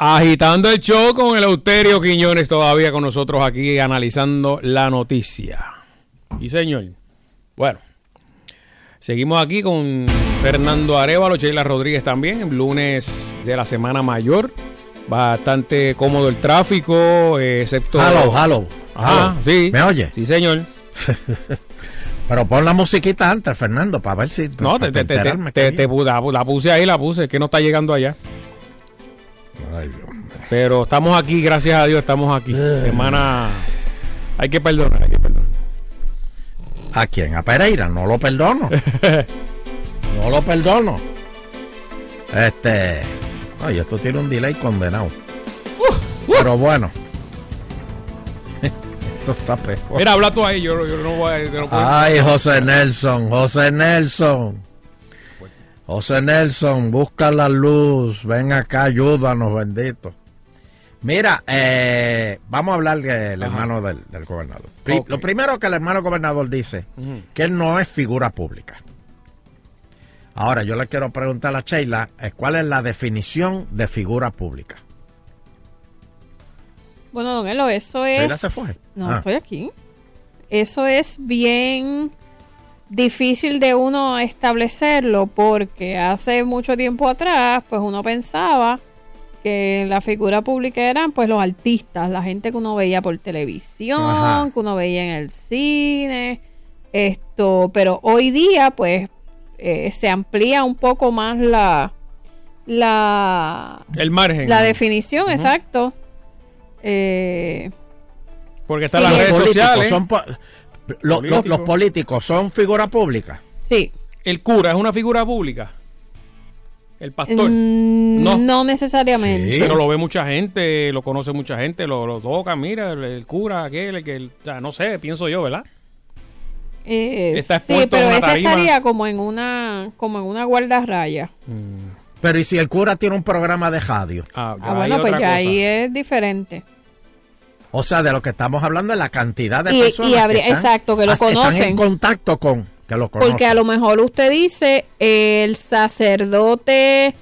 Agitando el show con el Euterio Quiñones todavía con nosotros aquí analizando la noticia. Y señor, bueno, seguimos aquí con Fernando Arevalo, Sheila Rodríguez también, lunes de la semana mayor. Bastante cómodo el tráfico, eh, excepto... Hello, hello. Ah, sí. ¿Me oye? Sí, señor. Pero pon la musiquita antes, Fernando, para ver si. No, para te, te, te, te- la, puse ahí, la puse, es que no está llegando allá. Pero estamos aquí, gracias a Dios, estamos aquí. Semana. Hay que perdonar, hay que perdonar. ¿A quién? A Pereira, no lo perdono. no lo perdono. Este. Ay, esto tiene un delay condenado. Pero bueno. esto está peor. Mira, habla tú ahí, yo, yo no voy a. no Ay, José Nelson, José Nelson. José Nelson, busca la luz. Ven acá, ayúdanos, bendito. Mira, eh, vamos a hablar del Ajá. hermano del, del gobernador. Lo primero que el hermano gobernador dice, Ujú. que él no es figura pública. Ahora, yo le quiero preguntar a Sheila, eh, ¿cuál es la definición de figura pública? Bueno, don Elo, eso es. Sheila se fue. No, Ah. estoy aquí. Eso es bien difícil de uno establecerlo porque hace mucho tiempo atrás, pues uno pensaba que la figura pública eran pues los artistas, la gente que uno veía por televisión, Ajá. que uno veía en el cine, esto, pero hoy día pues eh, se amplía un poco más la la El margen. la definición, exacto. Eh, Porque están las los redes sociales. son po- lo- lo- los Políticos. son figura pública. Sí. El cura es una figura pública. Sí. El pastor. Mm, No. no. necesariamente. Pero lo ve mucha gente, lo conoce mucha gente, lo, lo toca, mira, el, el cura, aquel, el que, o sea, no sé, pienso yo, ¿verdad? Eh, Está sí, pero tarima. estaría como en una como en una guardarraya. Pero ¿y si el cura tiene un programa de radio? Ah, bueno, pues ya ahí es diferente. O sea, de lo que estamos hablando es la cantidad de Y- personas y habría- que están, exacto, que lo están conocen. en contacto con, que lo conocen. Porque a lo mejor usted dice, el sacerdote,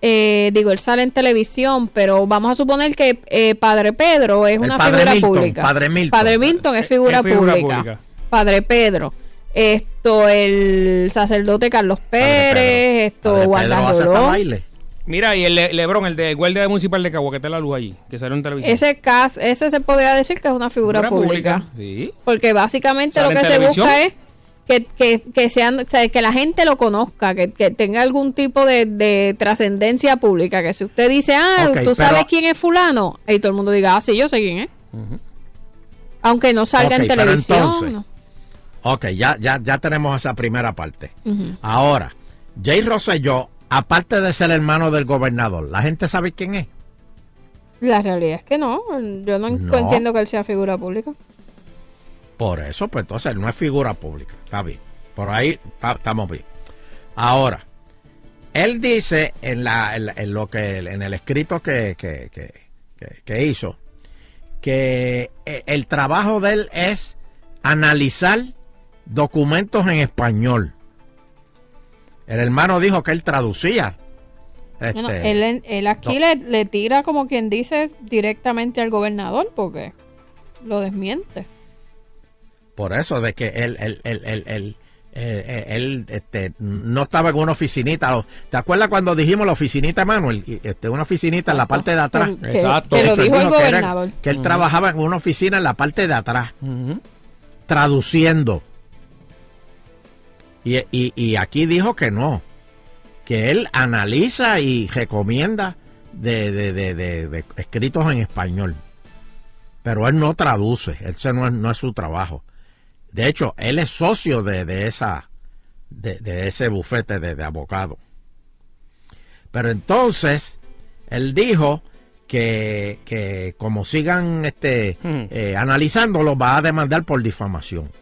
eh, digo, él sale en televisión, pero vamos a suponer que eh, Padre Pedro es El una Padre figura Milton, pública. Padre Milton. Padre Milton es figura, Es figura pública. pública. Padre Pedro. Esto, el sacerdote Carlos Pérez, esto, Wanda. Mira, y el Le- Lebron, el de guardia municipal de Cagua, que está la luz allí, que salió en televisión. Ese caso, ese se podría decir que es una figura, Figura pública. pública, Sí. Porque básicamente ¿Sale lo que se televisión? busca es que, que, que sean, o sea, que la gente lo conozca, que, que tenga algún tipo de, de trascendencia pública. Que si usted dice, ah, Ok, tú pero- sabes quién es fulano, y todo el mundo diga, ah, sí, yo sé quién es. Aunque no salga en televisión. entonces- ¿no? Ok, ya, ya, ya tenemos esa primera parte. Ahora, Jay Rosselló, aparte de ser hermano del gobernador, ¿la gente sabe quién es? La realidad es que no. Yo no, No. entiendo que él sea figura pública. Por eso, pues entonces él no es figura pública. Está bien. Por ahí ta- estamos bien. Ahora, él dice en, la, en, la- en lo que en el escrito que, que- que- hizo que eh, el trabajo de él es analizar documentos en español. El hermano dijo que él traducía. Bueno, este, él, él aquí no. le, le tira como quien dice directamente al gobernador porque lo desmiente. Por eso, de que él, él, él, él, él, eh, eh, él, este, no estaba en una oficinita. ¿Te acuerdas cuando dijimos la oficinita, Manuel? Este, una oficinita en la parte de atrás. Que- Exacto. que lo dijo el que era- gobernador. que él trabajaba en una oficina en la parte de atrás, traduciendo. Y, y, y aquí dijo que no, que él analiza y recomienda de, de, de, de- de escritos en español. Pero él no traduce, ese no es, no es su trabajo. De hecho, él es socio de, de esa, de, de ese bufete de, de abogado. Pero entonces, él dijo que, que como sigan este, eh, analizándolo, va a demandar por difamación.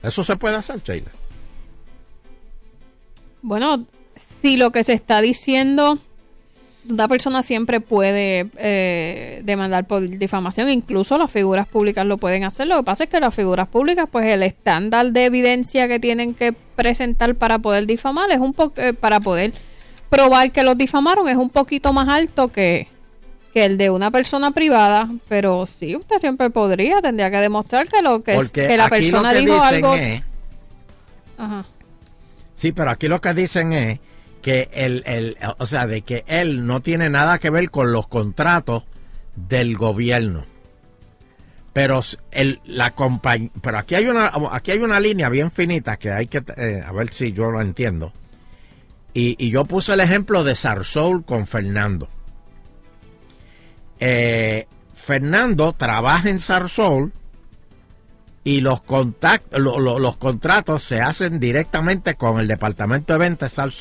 Eso se puede hacer, Sheila. Bueno, si lo que se está diciendo, una persona siempre puede eh, demandar por difamación, incluso las figuras públicas lo pueden hacer. Lo que pasa es que las figuras públicas, pues el estándar de evidencia que tienen que presentar para poder difamar es un poco para poder probar que los difamaron es un poquito más alto que, que el de una persona privada, pero sí, usted siempre podría, tendría que demostrar que lo que, es, que la persona que dijo algo. es- Ajá. Sí, pero aquí lo que dicen es que el, el, o sea, de que él no tiene nada que ver con los contratos del gobierno. Pero el, la compañía, pero aquí hay una, aquí hay una línea bien finita que hay que, eh, a ver si yo lo entiendo. Y, y yo puse el ejemplo de Sarsoul con Fernando. Eh, Fernando trabaja en Sarsoul y los contact- lo- lo- los contratos se hacen directamente con el departamento de ventas Sal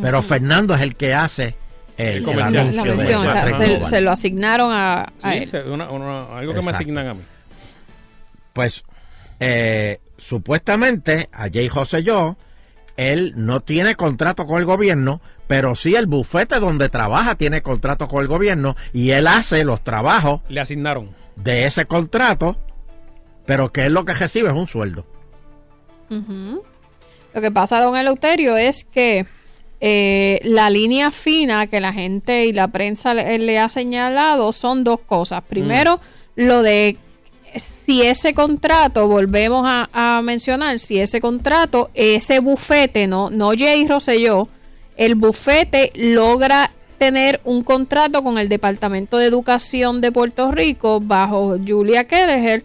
Pero. Fernando es el que hace el, el comercial. anuncio La mención, o sea, Matrix se, lo asignaron a, a Sí, él. se- una- una- algo que me asignan a mí. Pues eh, supuestamente a Jay José yo, él no tiene contrato con el gobierno, pero sí el bufete donde trabaja tiene contrato con el gobierno y él hace los trabajos Le asignaron. de ese contrato, pero que él lo que recibe es un sueldo. Lo que pasa, don Eleuterio, es que eh, la línea fina que la gente y la prensa le, le ha señalado son dos cosas. Primero, lo de si ese contrato, volvemos a, a mencionar, si ese contrato, ese bufete, no, no Jay Rosselló, el bufete logra tener un contrato con el Departamento de Educación de Puerto Rico bajo Julia Kelleher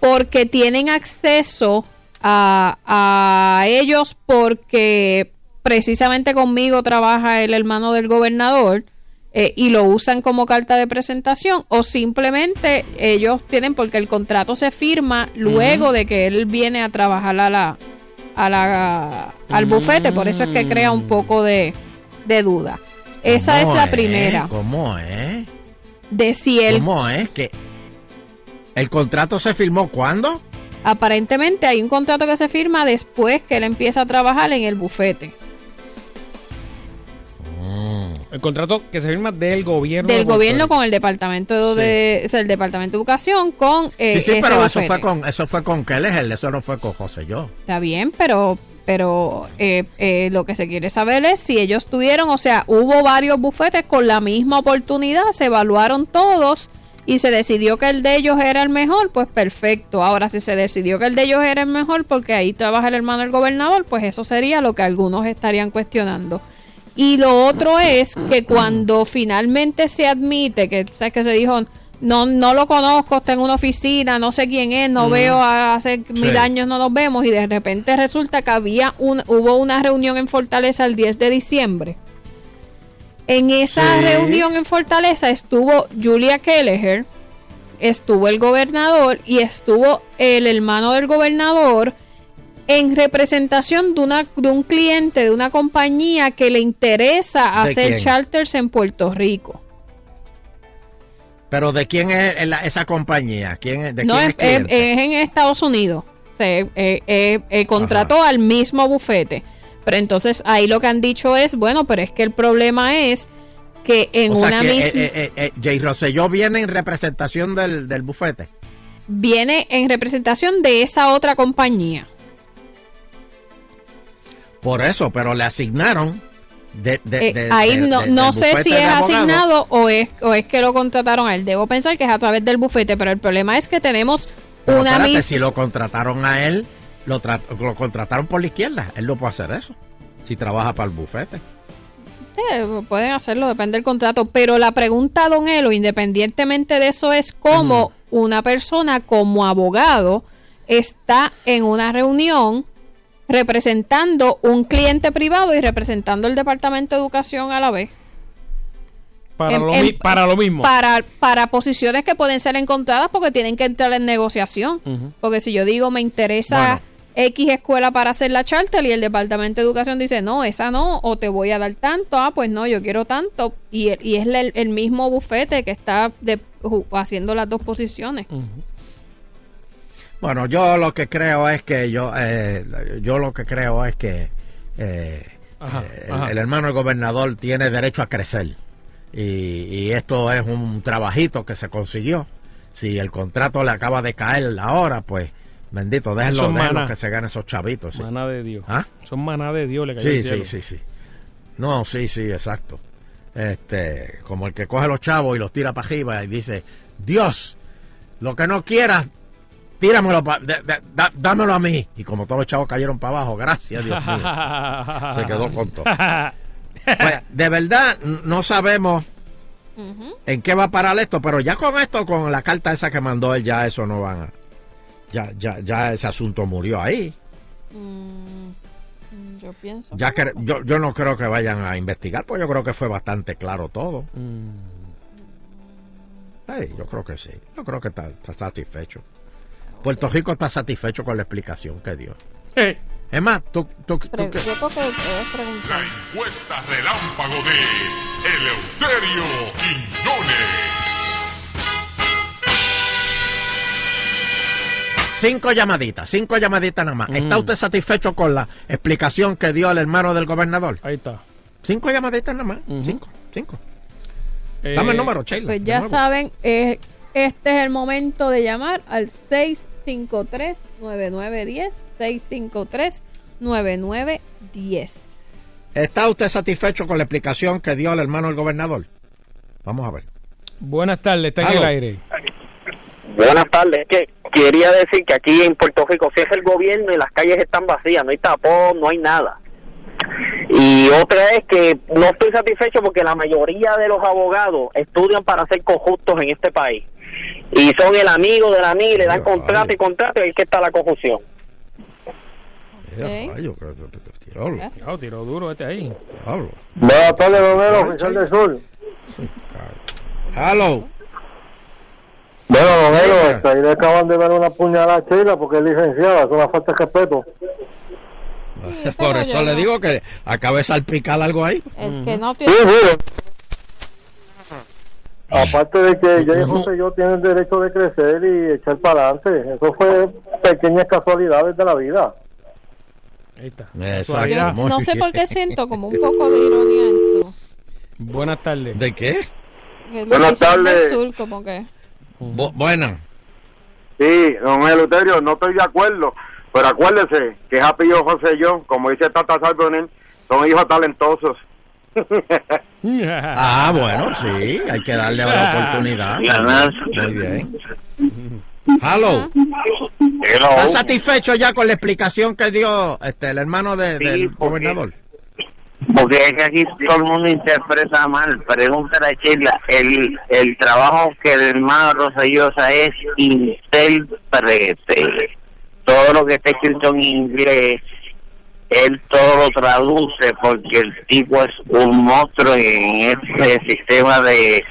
porque tienen acceso a, a ellos porque precisamente conmigo trabaja el hermano del gobernador eh, y lo usan como carta de presentación o simplemente ellos tienen porque el contrato se firma luego de que él viene a trabajar a la a la, al bufete, por eso es que crea un poco de, de duda. Esa es ¿Cómo la primera. ¿Cómo es? De si él, ¿Cómo es que el contrato se firmó cuándo? aparentemente hay un contrato que se firma después que él empieza a trabajar en el bufete. El contrato que se firma del gobierno. Del de gobierno con el departamento de, o sea, el departamento de educación con eh, sí, sí, pero eso fue con eso fue con Kelleher, eso no fue con José yo. Está bien, pero pero eh, eh, lo que se quiere saber es si ellos tuvieron, o sea, hubo varios bufetes con la misma oportunidad, se evaluaron todos y se decidió que el de ellos era el mejor, pues perfecto. Ahora, si se decidió que el de ellos era el mejor porque ahí trabaja el hermano del gobernador, pues eso sería lo que algunos estarían cuestionando. Y lo otro es que cuando finalmente se admite, que sabes que se dijo, no, no lo conozco, está en una oficina, no sé quién es, no Mm. veo hace mil años no nos vemos y de repente resulta que había un, hubo una reunión en Fortaleza el 10 de diciembre. En esa Sí. reunión en Fortaleza estuvo Julia Kelleher, estuvo el gobernador y estuvo el hermano del gobernador en representación de, una, de un cliente de una compañía que le interesa ¿De hacer quién? charters en Puerto Rico. Pero ¿de quién es esa compañía? ¿Quién es, ¿De no quién es, es en Estados Unidos. O sea, eh, eh, eh, contrató al mismo bufete. Pero entonces ahí lo que han dicho es, bueno, pero es que el problema es que en o sea una que, misma... eh, Jay Rosselló viene en representación del, del bufete. viene en representación de esa otra compañía. Por eso, pero le asignaron de, de- Eh, de- ahí no, no sé si es asignado o es, o es que lo contrataron a él. Debo pensar que es a través del bufete, pero el problema es que tenemos Pero una espérate, misma... si lo contrataron a él, lo, tra- lo contrataron por la izquierda. Él no puede hacer eso. Si trabaja para el bufete. Eh, pueden hacerlo, depende del contrato. Pero la pregunta, don Elo, independientemente de eso, es cómo una persona como abogado está en una reunión representando un cliente privado y representando el Departamento de Educación a la vez. Para, En- lo, en- para lo mismo. Para, para posiciones que pueden ser encontradas porque tienen que entrar en negociación. Porque si yo digo me interesa X escuela para hacer la charter y el Departamento de Educación dice no, esa no, o te voy a dar tanto, ah, pues no, yo quiero tanto. Y, y es el, el mismo bufete que está de- haciendo las dos posiciones. Bueno, yo lo que creo es que yo, eh, yo lo que creo es que eh, Ajá, eh, el- ajá. El, hermano del gobernador tiene derecho a crecer y, y esto es un trabajito que se consiguió. Si el contrato le acaba de caer ahora, pues bendito, déjenlo, déjenlo que se ganen esos chavitos. sí. Maná de Dios. ¿Ah? Son maná de Dios, le cayó Sí, sí, sí, sí. No, sí, sí, exacto. Este, como el que coge los chavos y los tira para arriba y dice, Dios, lo que no quieras, tíramelo, pa- de- de- da- dámelo a mí. Y como todos los chavos cayeron para abajo, gracias, Dios mío. Se quedó con todo. Pues, de verdad, no sabemos en qué va a parar esto, pero ya con esto, con la carta esa que mandó él, ya eso no van a... Ya, ya, ya ese asunto murió ahí. Mm, yo pienso. Ya que yo, yo no creo que vayan a investigar, pues yo creo que fue bastante claro todo. Ay, yo creo que sí. Yo creo que está, está satisfecho. Puerto Rico está satisfecho con la explicación que dio. Eh. Es más, tú, tú, tú Pre- que- yo creo que debes preguntar. Encuesta relámpago de Eleuterio Quiñones. cinco llamaditas, cinco llamaditas nada más. ¿Está usted satisfecho con la explicación que dio el hermano del gobernador? Ahí está. Cinco llamaditas nada más. Cinco, cinco. Eh, Dame el número, Sheila. Pues ya saben, eh, este es el momento de llamar al 653-9910. 653-9910. ¿Está usted satisfecho con la explicación que dio el hermano del gobernador? Vamos a ver. Buenas tardes, está en el aire. Buenas tardes. Es que quería decir que aquí en Puerto Rico si es el gobierno y las calles están vacías, no hay tapón, no hay nada. Y otra es que no estoy satisfecho porque la mayoría de los abogados estudian para ser corruptos en este país. Y son el amigo del amigo y le dan contrato y contrato y ahí es que está la que- diablo, Claro, tiró duro este ahí. diablo. Buenas tardes, Romero, oficial del sur. Hello. Bueno, Romero, este, ahí le acaban de dar una puñalada a Sheila porque es licenciada, es una falta de respeto. Por eso yo le no. digo que acabe de salpicar algo ahí. El que no tiene... Aparte de que yo y José y yo tienen derecho de crecer y echar para adelante. Eso fue pequeñas casualidades de la vida. Ahí está. Exacto. Yo muy no sé por qué siento como un poco de ironía en su... Buenas tardes. ¿De qué? en Buenas tardes. sur, como que... Bu- buena. Sí, don Eleuterio, no estoy de acuerdo, pero acuérdese que Happy y yo, José y yo, como dice Tata Salvonen, son hijos talentosos. Ah, bueno, sí, hay que darle la oportunidad. Muy bien. Hello. ¿Estás satisfecho ya con la explicación que dio este el hermano de- del gobernador? Porque es que aquí todo el mundo interpreta mal. Pregúntale a Sheila. El, el trabajo que el hermano Rosellosa es intérprete. Todo lo que está escrito en inglés, él todo lo traduce porque el tipo es un monstruo en este sistema de,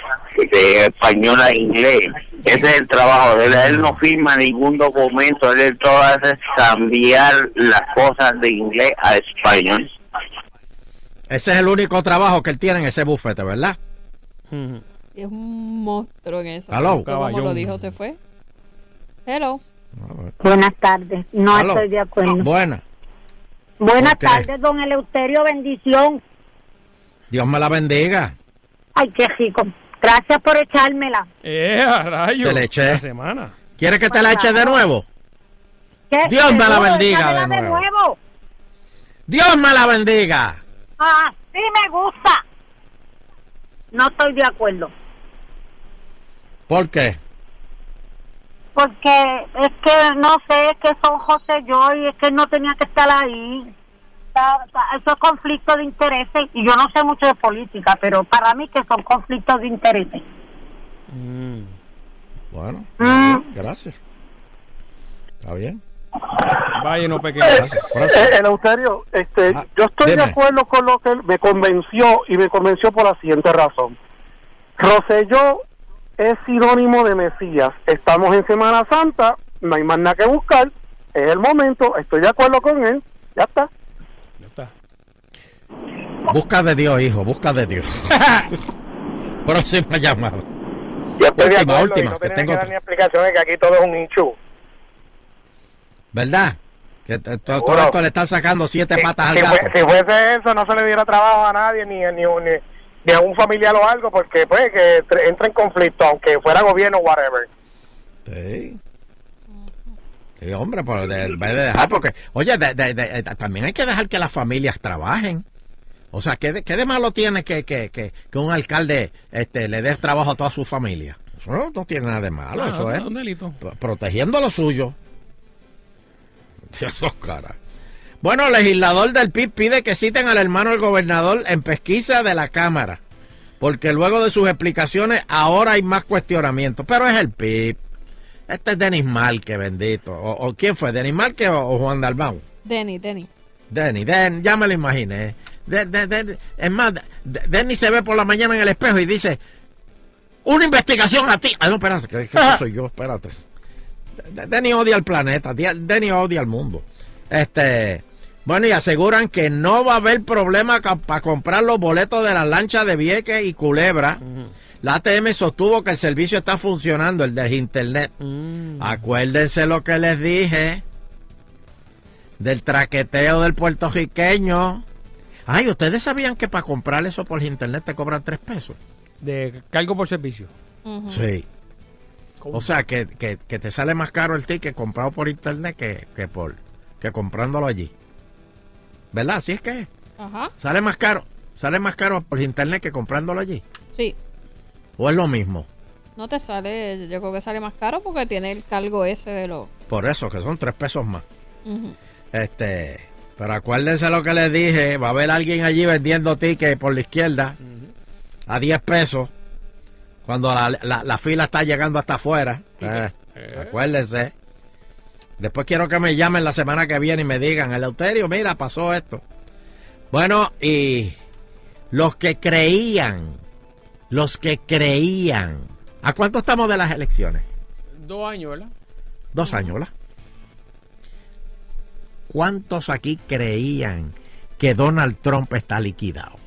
de español a inglés. Ese es el trabajo de él. Él no firma ningún documento. Él todo hace cambiar las cosas de inglés a español. Ese es el único trabajo que él tiene en ese bufete, ¿verdad? Y es un monstruo en eso. Aló. Como lo dijo, se fue. Hello. Buenas tardes. No estoy de acuerdo. Buena. Buenas tardes, don Eleuterio. Bendición. Dios me la bendiga. Ay, qué rico. Gracias por echármela. ¡Eh, a rayo! Te le eché. La semana. ¿Quieres que te la eche de nuevo? ¿Qué? Dios me la bendiga de de nuevo. nuevo. Dios me la bendiga. Ah, sí me gusta. No estoy de acuerdo. ¿Por qué? Porque es que, no sé, es que son José yo y es que él no tenía que estar ahí. Eso es conflicto de intereses y yo no sé mucho de política, pero para mí que son conflictos de intereses. Bueno, Mm. gracias. Está bien. Vaya, no pequeño. Eh, Eleuterio, este, yo estoy de acuerdo con lo que él me convenció y me convenció por la siguiente razón. Roselló es sinónimo de Mesías. Estamos en Semana Santa, no hay más nada que buscar. Es el momento, estoy de acuerdo con él. Ya está. Busca de Dios, hijo, busca de Dios. Próxima llamada. Yo estoy de Última, acuerdo y última, no que tengo que dar otra. ni explicaciones que aquí todo es un hinchu. ¿Verdad? Que todo esto le están sacando siete patas al si, gato. fue- si fuese eso, no se le diera trabajo a nadie, ni, ni, ni, ni a un familiar o algo, porque pues que entra en conflicto, aunque fuera gobierno o whatever. Sí. Sí, hombre, pero de, en vez de dejar, porque, oye, de- de- de- eh, también hay que dejar que las familias trabajen. O sea, ¿qué de, qué de malo tiene que, que, que, que un alcalde este, le dé trabajo a toda su familia? Eso no, no tiene nada de malo, No, eso es es un delito. pro- protegiendo lo suyo. Dios, cara. Bueno, legislador del PIB pide que citen al hermano del gobernador en pesquisa de la Cámara, porque luego de sus explicaciones ahora hay más cuestionamientos, pero es el PIB. Este es Denis Marque, bendito. O, o quién fue? ¿Denis Marque o, o Juan Dalmau? Denny, Denny. Denny, Den, ya me lo imaginé. De- de- de- es más, de- Denny se ve por la mañana en el espejo y dice, una investigación a ti. Ah, no, espérate, que, que eso soy yo, espérate. De- Denny odia al planeta, Denny odia al mundo. Este, bueno, y aseguran que no va a haber problema para comprar los boletos de las lanchas de Vieques y Culebra. La ATM sostuvo que el servicio está funcionando, el de internet. Acuérdense lo que les dije del traqueteo del puertorriqueño. Ay, ¿ustedes sabían que para comprar eso por internet te cobran tres pesos? De cargo por servicio. Sí. O sea, que, que- que te sale más caro el ticket comprado por internet que, que por que comprándolo allí. ¿Verdad? Así es que es. Ajá. sale más caro. Sale más caro por internet que comprándolo allí. Sí. ¿O es lo mismo? No te sale, yo creo que sale más caro porque tiene el cargo ese de los... Por eso, que son tres pesos más. Ujú. Este, pero acuérdense lo que les dije, va a haber alguien allí vendiendo tickets por la izquierda a 10 pesos cuando la, la- la fila está llegando hasta afuera. Eh, acuérdense. Después quiero que me llamen la semana que viene y me digan, Eleuterio, mira, pasó esto. Bueno, y los que creían, los que creían, ¿a cuánto estamos de las elecciones? Dos años, ¿verdad? Dos años, ¿verdad? ¿cuántos aquí creían que Donald Trump está liquidado?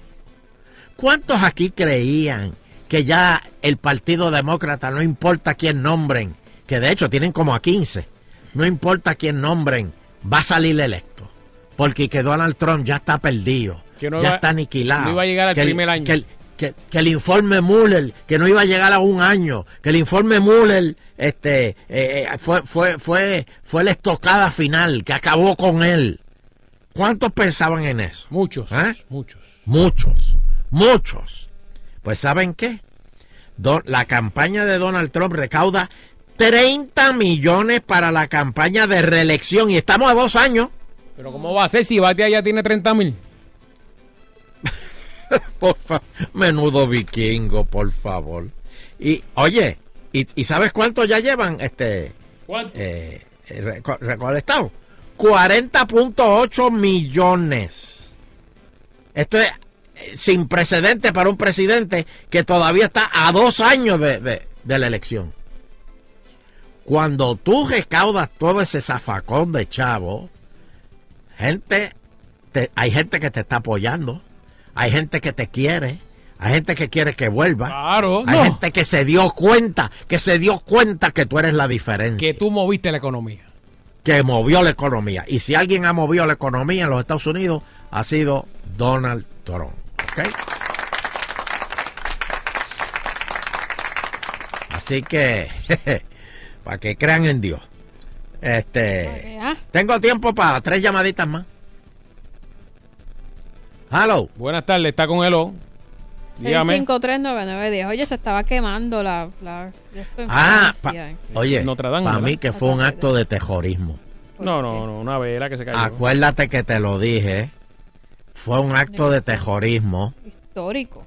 ¿Cuántos aquí creían que ya el Partido Demócrata, no importa quién nombren, que de hecho tienen como a 15, no importa quién nombren, va a salir electo? Porque que Donald Trump ya está perdido, Que no ya está aniquilado. no iba a llegar al que el- primer año. que el- que, que el informe Mueller, que no iba a llegar a un año, que el informe Mueller este, eh, eh, fue, fue, fue, fue la estocada final, que acabó con él. ¿Cuántos pensaban en eso? Muchos, ¿Eh? muchos. Muchos, muchos. Pues ¿saben qué? Do- la campaña de Donald Trump recauda 30 millones para la campaña de reelección y estamos a dos años. Pero ¿cómo va a ser si Batia ya tiene 30 mil? Por fa- menudo vikingo, por favor. Y oye, ¿y, y sabes cuánto ya llevan este ¿Cuánto? eh, reco- recolectado? 40.8 millones. Esto es eh, sin precedente para un presidente que todavía está a dos años de, de- de la elección. Cuando tú recaudas todo ese zafacón de chavo, gente, te- hay gente que te está apoyando, hay gente que te quiere, hay gente que quiere que vuelva, Claro, hay no. gente que se dio cuenta, que se dio cuenta que tú eres la diferencia Que tú moviste la economía. que movió la economía. Y si alguien ha movido la economía en los Estados Unidos, ha sido Donald Trump. ¿ok? Así que, para que crean en Dios. Este, Ah, tengo tiempo para tres llamaditas más. Hello. Buenas tardes, está con Elo. Dígame. 539910. Oye, se estaba quemando la. la esto en Ah, pa- oye, para mí que fue un acto de terrorismo. No, no, no, una vela que se cayó. Acuérdate que te lo dije. Fue un acto de terrorismo. Histórico.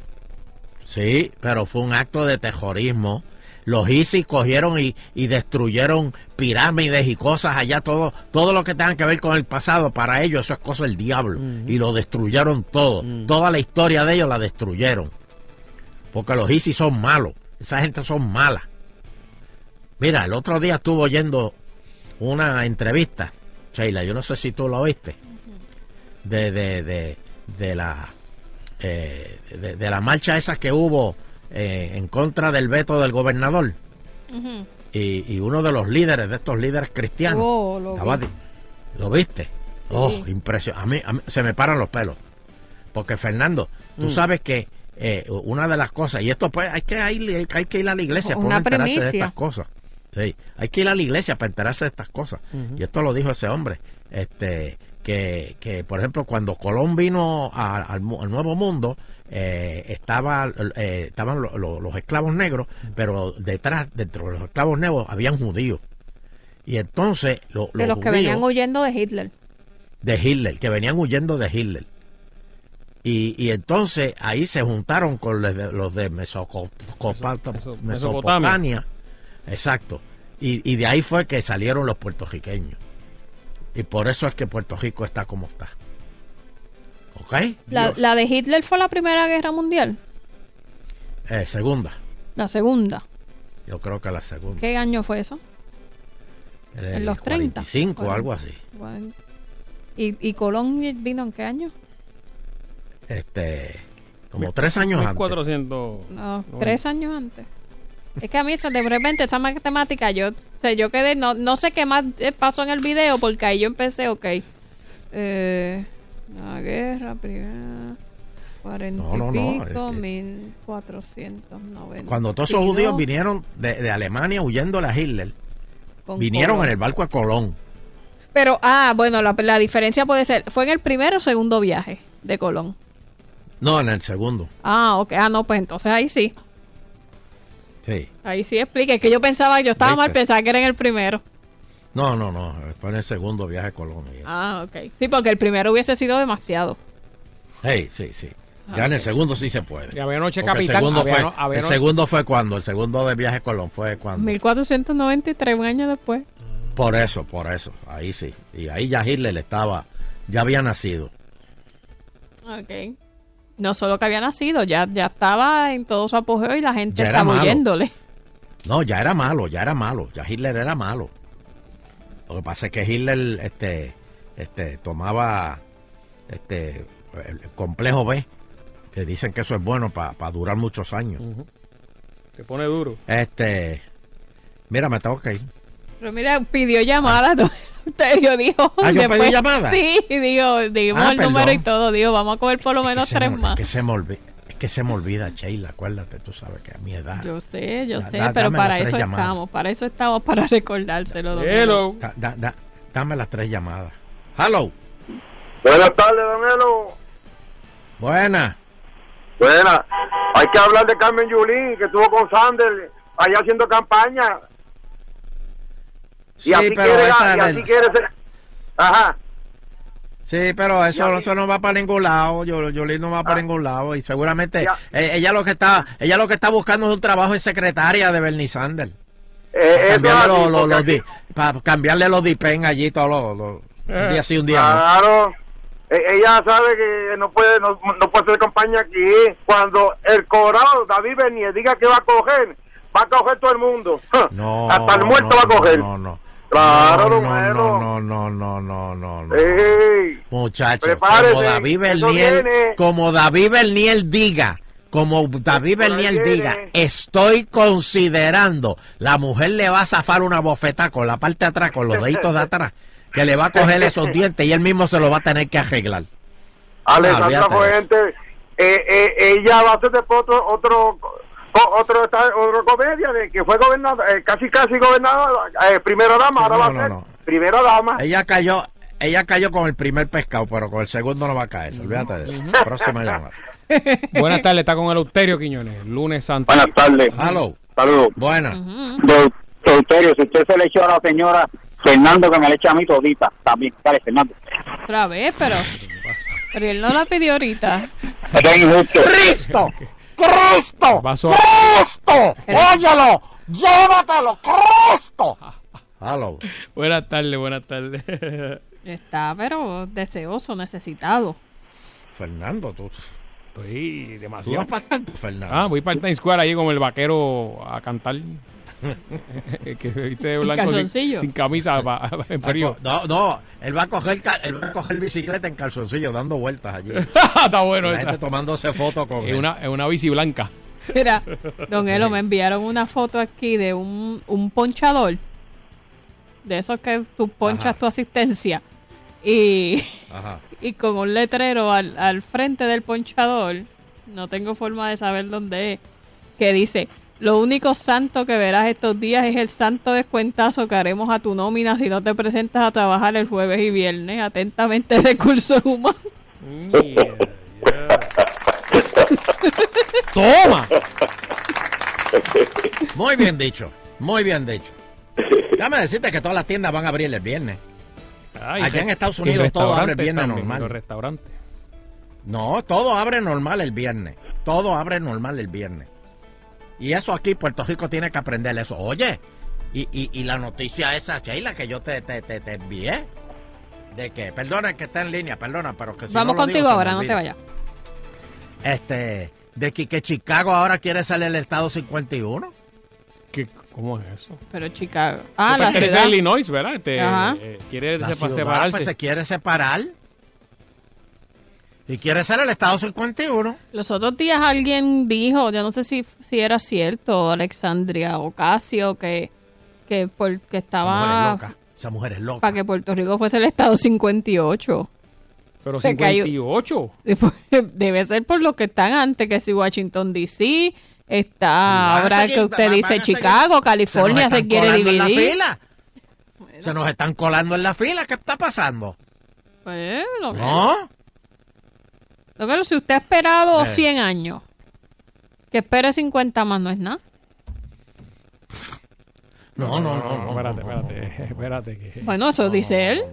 Sí, pero fue un acto de terrorismo. Los ISIS cogieron y, y destruyeron pirámides y cosas allá, todo, todo lo que tenga que ver con el pasado, para ellos eso es cosa del diablo. Y lo destruyeron todo. Toda la historia de ellos la destruyeron. Porque los ISIS son malos. Esa gente son malas. Mira, el otro día estuve oyendo una entrevista, Sheila, yo no sé si tú lo oíste, de, de, de, de la eh, de, de la marcha esa que hubo eh, en contra del veto del gobernador. Y, y uno de los líderes, de estos líderes cristianos, Oh, lo estaba vi. di- ¿lo viste? Oh, impresionante. A mí, a mí se me paran los pelos. Porque Fernando, tú Mm. sabes que eh, una de las cosas, y esto pues hay que ir, hay que ir a la iglesia para enterarse de estas cosas. Sí, hay que ir a la iglesia para enterarse de estas cosas. Y esto lo dijo ese hombre. Este, que, que por ejemplo, cuando Colón vino a- al, mu- al Nuevo Mundo, eh, estaba, eh, estaban lo- lo- los esclavos negros, pero detrás, dentro de los esclavos negros, habían judíos. Y entonces lo- De los que judíos- venían huyendo de Hitler. de Hitler, que venían huyendo de Hitler. Y, y entonces ahí se juntaron con los de, los de. Mesopotamia. Exacto. Y, y de ahí fue que salieron los puertorriqueños. Y por eso es que Puerto Rico está como está. ¿Ok? La, la de Hitler fue la primera guerra mundial. Eh, segunda. La segunda. Yo creo que la segunda. ¿Qué año fue eso? En los 30. 45 Bueno. algo así. Bueno. ¿Y, ¿Y Colón vino en qué año? Este, como tres años antes. 1400. No, tres años antes. Es que a mí de repente esa matemática yo, o sea, yo quedé, no, no sé qué más eh, pasó en el video porque ahí yo empecé, ok. Eh, la guerra primera, 40 No, no, y no, pico, este- 1490. Cuando todos esos judíos vinieron de, de Alemania huyendo a Hitler, Con vinieron Colón. en el barco de Colón. Pero, ah, bueno, la, la diferencia puede ser, ¿fue en el primero o segundo viaje de Colón? No, en el segundo. Ah, ok, ah, no, pues entonces ahí sí, Sí. ahí sí explique, es que yo pensaba, yo estaba mal, pensaba que era en el primero. No, no, no. Fue en el segundo viaje a eso. Ah, ok. Sí, porque el primero hubiese sido demasiado. Hey, sí, sí. Ya en el segundo sí se puede. Y había noche capital, El segundo, había fue, no- había el segundo fue cuando. El segundo de viaje a Colón fue cuando. 1493, un año después. Por eso, por eso. Ahí sí. Y ahí ya Hitler estaba. Ya había nacido. Ok. No solo que había nacido, ya, ya estaba en todo su apogeo y la gente Ya estaba malo. huyéndole. No, ya era malo, ya era malo. Ya Hitler era malo. Lo que pasa es que Hitler, este. este, tomaba este el complejo B, que dicen que eso es bueno para durar muchos años. Se pone duro. Este, mira, me tengo que ir. Pero mira, pidió llamada. Usted yo dijo. Ah, ¿yo pedí llamada? Sí, digo, dimos Ah, el número y todo. Digo, vamos a coger por lo menos Es que se tres me- más. Es que se me olvida, es que se me olvida, Sheila, acuérdate, tú sabes que a mi edad. Yo sé, yo Da- sé, da- pero para eso llamadas. estamos. Para eso estamos, para recordárselo. don Hello. Da- da- da- dame las tres llamadas. Hello. Buenas tardes, don Elo. Buena. Buenas. Hay que hablar de Carmen Yulín, que estuvo con Sander allá haciendo campaña. Sí, y así pero quiere, esa y así quiere ser- Ajá. Sí, pero eso, eso no va para ningún lado. Yo, Yolín no va Ah. para ningún lado. Y seguramente eh, ella lo que está, ella lo que está buscando es un trabajo de secretaria de Bernie Sanders. Eh, cambiarle, los, los- los di- para cambiarle los dipen allí todos los, los- un día sí, un día. Claro. E- Ella sabe que no puede no, no puede hacer campaña aquí. Cuando el Colorado, David Bernier, diga que va a coger, va a coger todo el mundo. No, Hasta el muerto no, va a coger. No, no, Claro, no, no, no, no, no, no, no, no. Ey, Muchachos, como David Bernier, como David Bernier diga, como David Bernier diga, estoy considerando, la mujer le va a zafar una bofeta con la parte de atrás, con los deditos de atrás, que le va a coger esos dientes y él mismo se lo va a tener que arreglar. Eso. Fuentes, eh, eh, ella va a hacer después otro otro co- otro comedia de que fue gobernador eh, casi casi gobernador eh, primera dama ahora no, va a no, ser no. primera dama Ella cayó, ella cayó con el primer pescado, pero con el segundo no va a caer. Olvídate de eso. Próxima llamada. Buenas tardes, está con el Euterio Quiñones, lunes santo. Buenas tardes. Hello. Saludos. Buena. Deuterio, si usted se le echó a la señora Fernando, que me le echa a mí todita. También, dale, Fernando. Otra vez, pero. Pero él no la pidió ahorita. Injusto. ¡Cristo! ¡Cristo! Pasó. ¡Cristo! ¡Óyelo! ¡Llévatelo! ¡Cristo! Hello. Buenas tardes, buenas tardes. Está, pero deseoso, necesitado. Fernando, tú. Estoy Tú demasiado. vas para tanto, Fernando. Ah, voy para el Times Square ahí con el vaquero a cantar. que se viste de blanco sin, camisa pa- pa- en frío. No, no, él va a coger él va a coger bicicleta en calzoncillo dando vueltas allí. Está bueno esa. gente tomándose fotos con Es él. una, es una bici blanca. Mira, don Elo, me enviaron una foto aquí de un, un ponchador. De esos que tú ponchas Ajá. tu asistencia. Y, Ajá. y con un letrero al, al frente del ponchador. No tengo forma de saber dónde es. Que dice: Lo único santo que verás estos días es el santo descuentazo que haremos a tu nómina si no te presentas a trabajar el jueves y viernes. Atentamente, recursos humanos. ¡Toma! Muy bien dicho, muy bien dicho. Déjame decirte que todas las tiendas van a abrir el viernes. Ay, Allá que- en Estados Unidos todo abre el viernes también, normal. Los restaurantes. No, todo abre normal el viernes. Todo abre normal el viernes. Y eso aquí, Puerto Rico tiene que aprender eso. Oye, y, y, y la noticia esa, Sheila, que yo te, te, te, te envié. De que, perdona que está en línea, perdona, pero que si Vamos no lo digo, contigo ahora, no te vayas. Este, de que, que Chicago ahora quiere salir el estado 51. ¿Qué, ¿Cómo es eso? Pero Chicago. Ah, la ciudad. Illinois, ¿verdad? Este, Ajá. eh, quiere La sepa- ciudad, separarse. pues, se quiere separar. Y quiere ser el estado 51. Los otros días alguien dijo, yo no sé si, si era cierto, Alexandria Ocasio, que, que porque Esa mujer es estaba loca. Esa mujer es loca. para que Puerto Rico fuese el estado 58. Pero Se cayó. 58. Sí, pues, Debe ser por lo que están antes, que si Washington DC, está ahora seguir, que usted dice seguir. Chicago, California se, quiere colando en la dividir. fila. Se nos están colando en la fila. ¿Qué está pasando? Pues, lo que- ¿No? Lo que- si usted ha esperado Eh. 100 años, que espere 50 más no es nada. No, no, no, no, Espérate, espérate, espérate. Que... Bueno, eso dice él.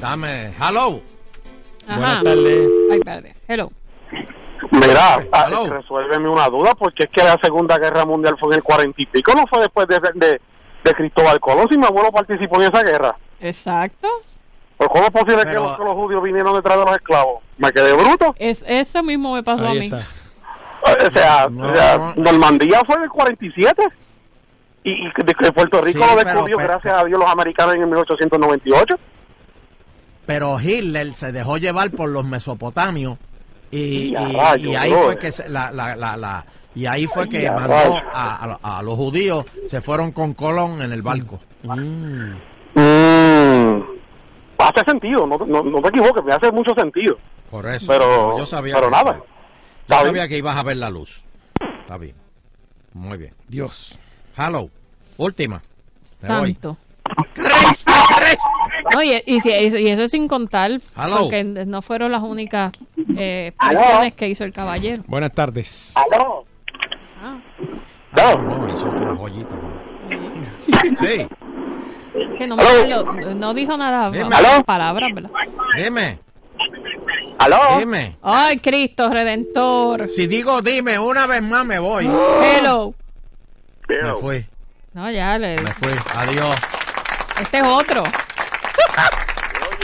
Dame. Hello. Ajá. Buenas tardes. Ay, espérate. Hello. Mira, ah, Hello. resuélveme una duda, porque es que la Segunda Guerra Mundial fue en el cuarenta y pico, no fue después de, de, de Cristóbal Colón, si mi abuelo participó en esa guerra. Exacto. ¿Pues cómo es posible Pero- que, los, que los judíos vinieron detrás de los esclavos? Me quedé bruto. Es, eso mismo me pasó a mí. está. O sea, No. o sea, Normandía fue en el 47. y, y de que Puerto Rico Sí, lo descubrió pero- gracias a Dios los americanos en el 1898. Pero Hitler se dejó llevar por los mesopotamios y, Y a y- rayos, y ahí fue que se- la, la, la, la- y ahí fue que a mandó a, a- a los judíos se fueron con Colón en el barco. Mm, hace sentido, no, no, no te equivoques, me hace mucho sentido. Por eso. Pero, yo sabía pero que, nada. yo sabía bien. que ibas a ver la luz. Está bien. Muy bien. Dios. Hello. Última. Me. Santo. No, y, y si- y eso es sin contar, Hello. porque no fueron las únicas eh, que hizo el caballero. Buenas tardes. ¿Aló? Ah, no, hizo otra joyita. Sí. Que no, me acuerdo, no dijo nada, Dime. malas ¿Aló? palabras, ¿verdad? Dime. ¿Aló? Dime. Ay, Cristo Redentor. Si digo dime una vez más me voy. Hello. Me fui. No, ya, le, Me fui. Adiós. este es otro.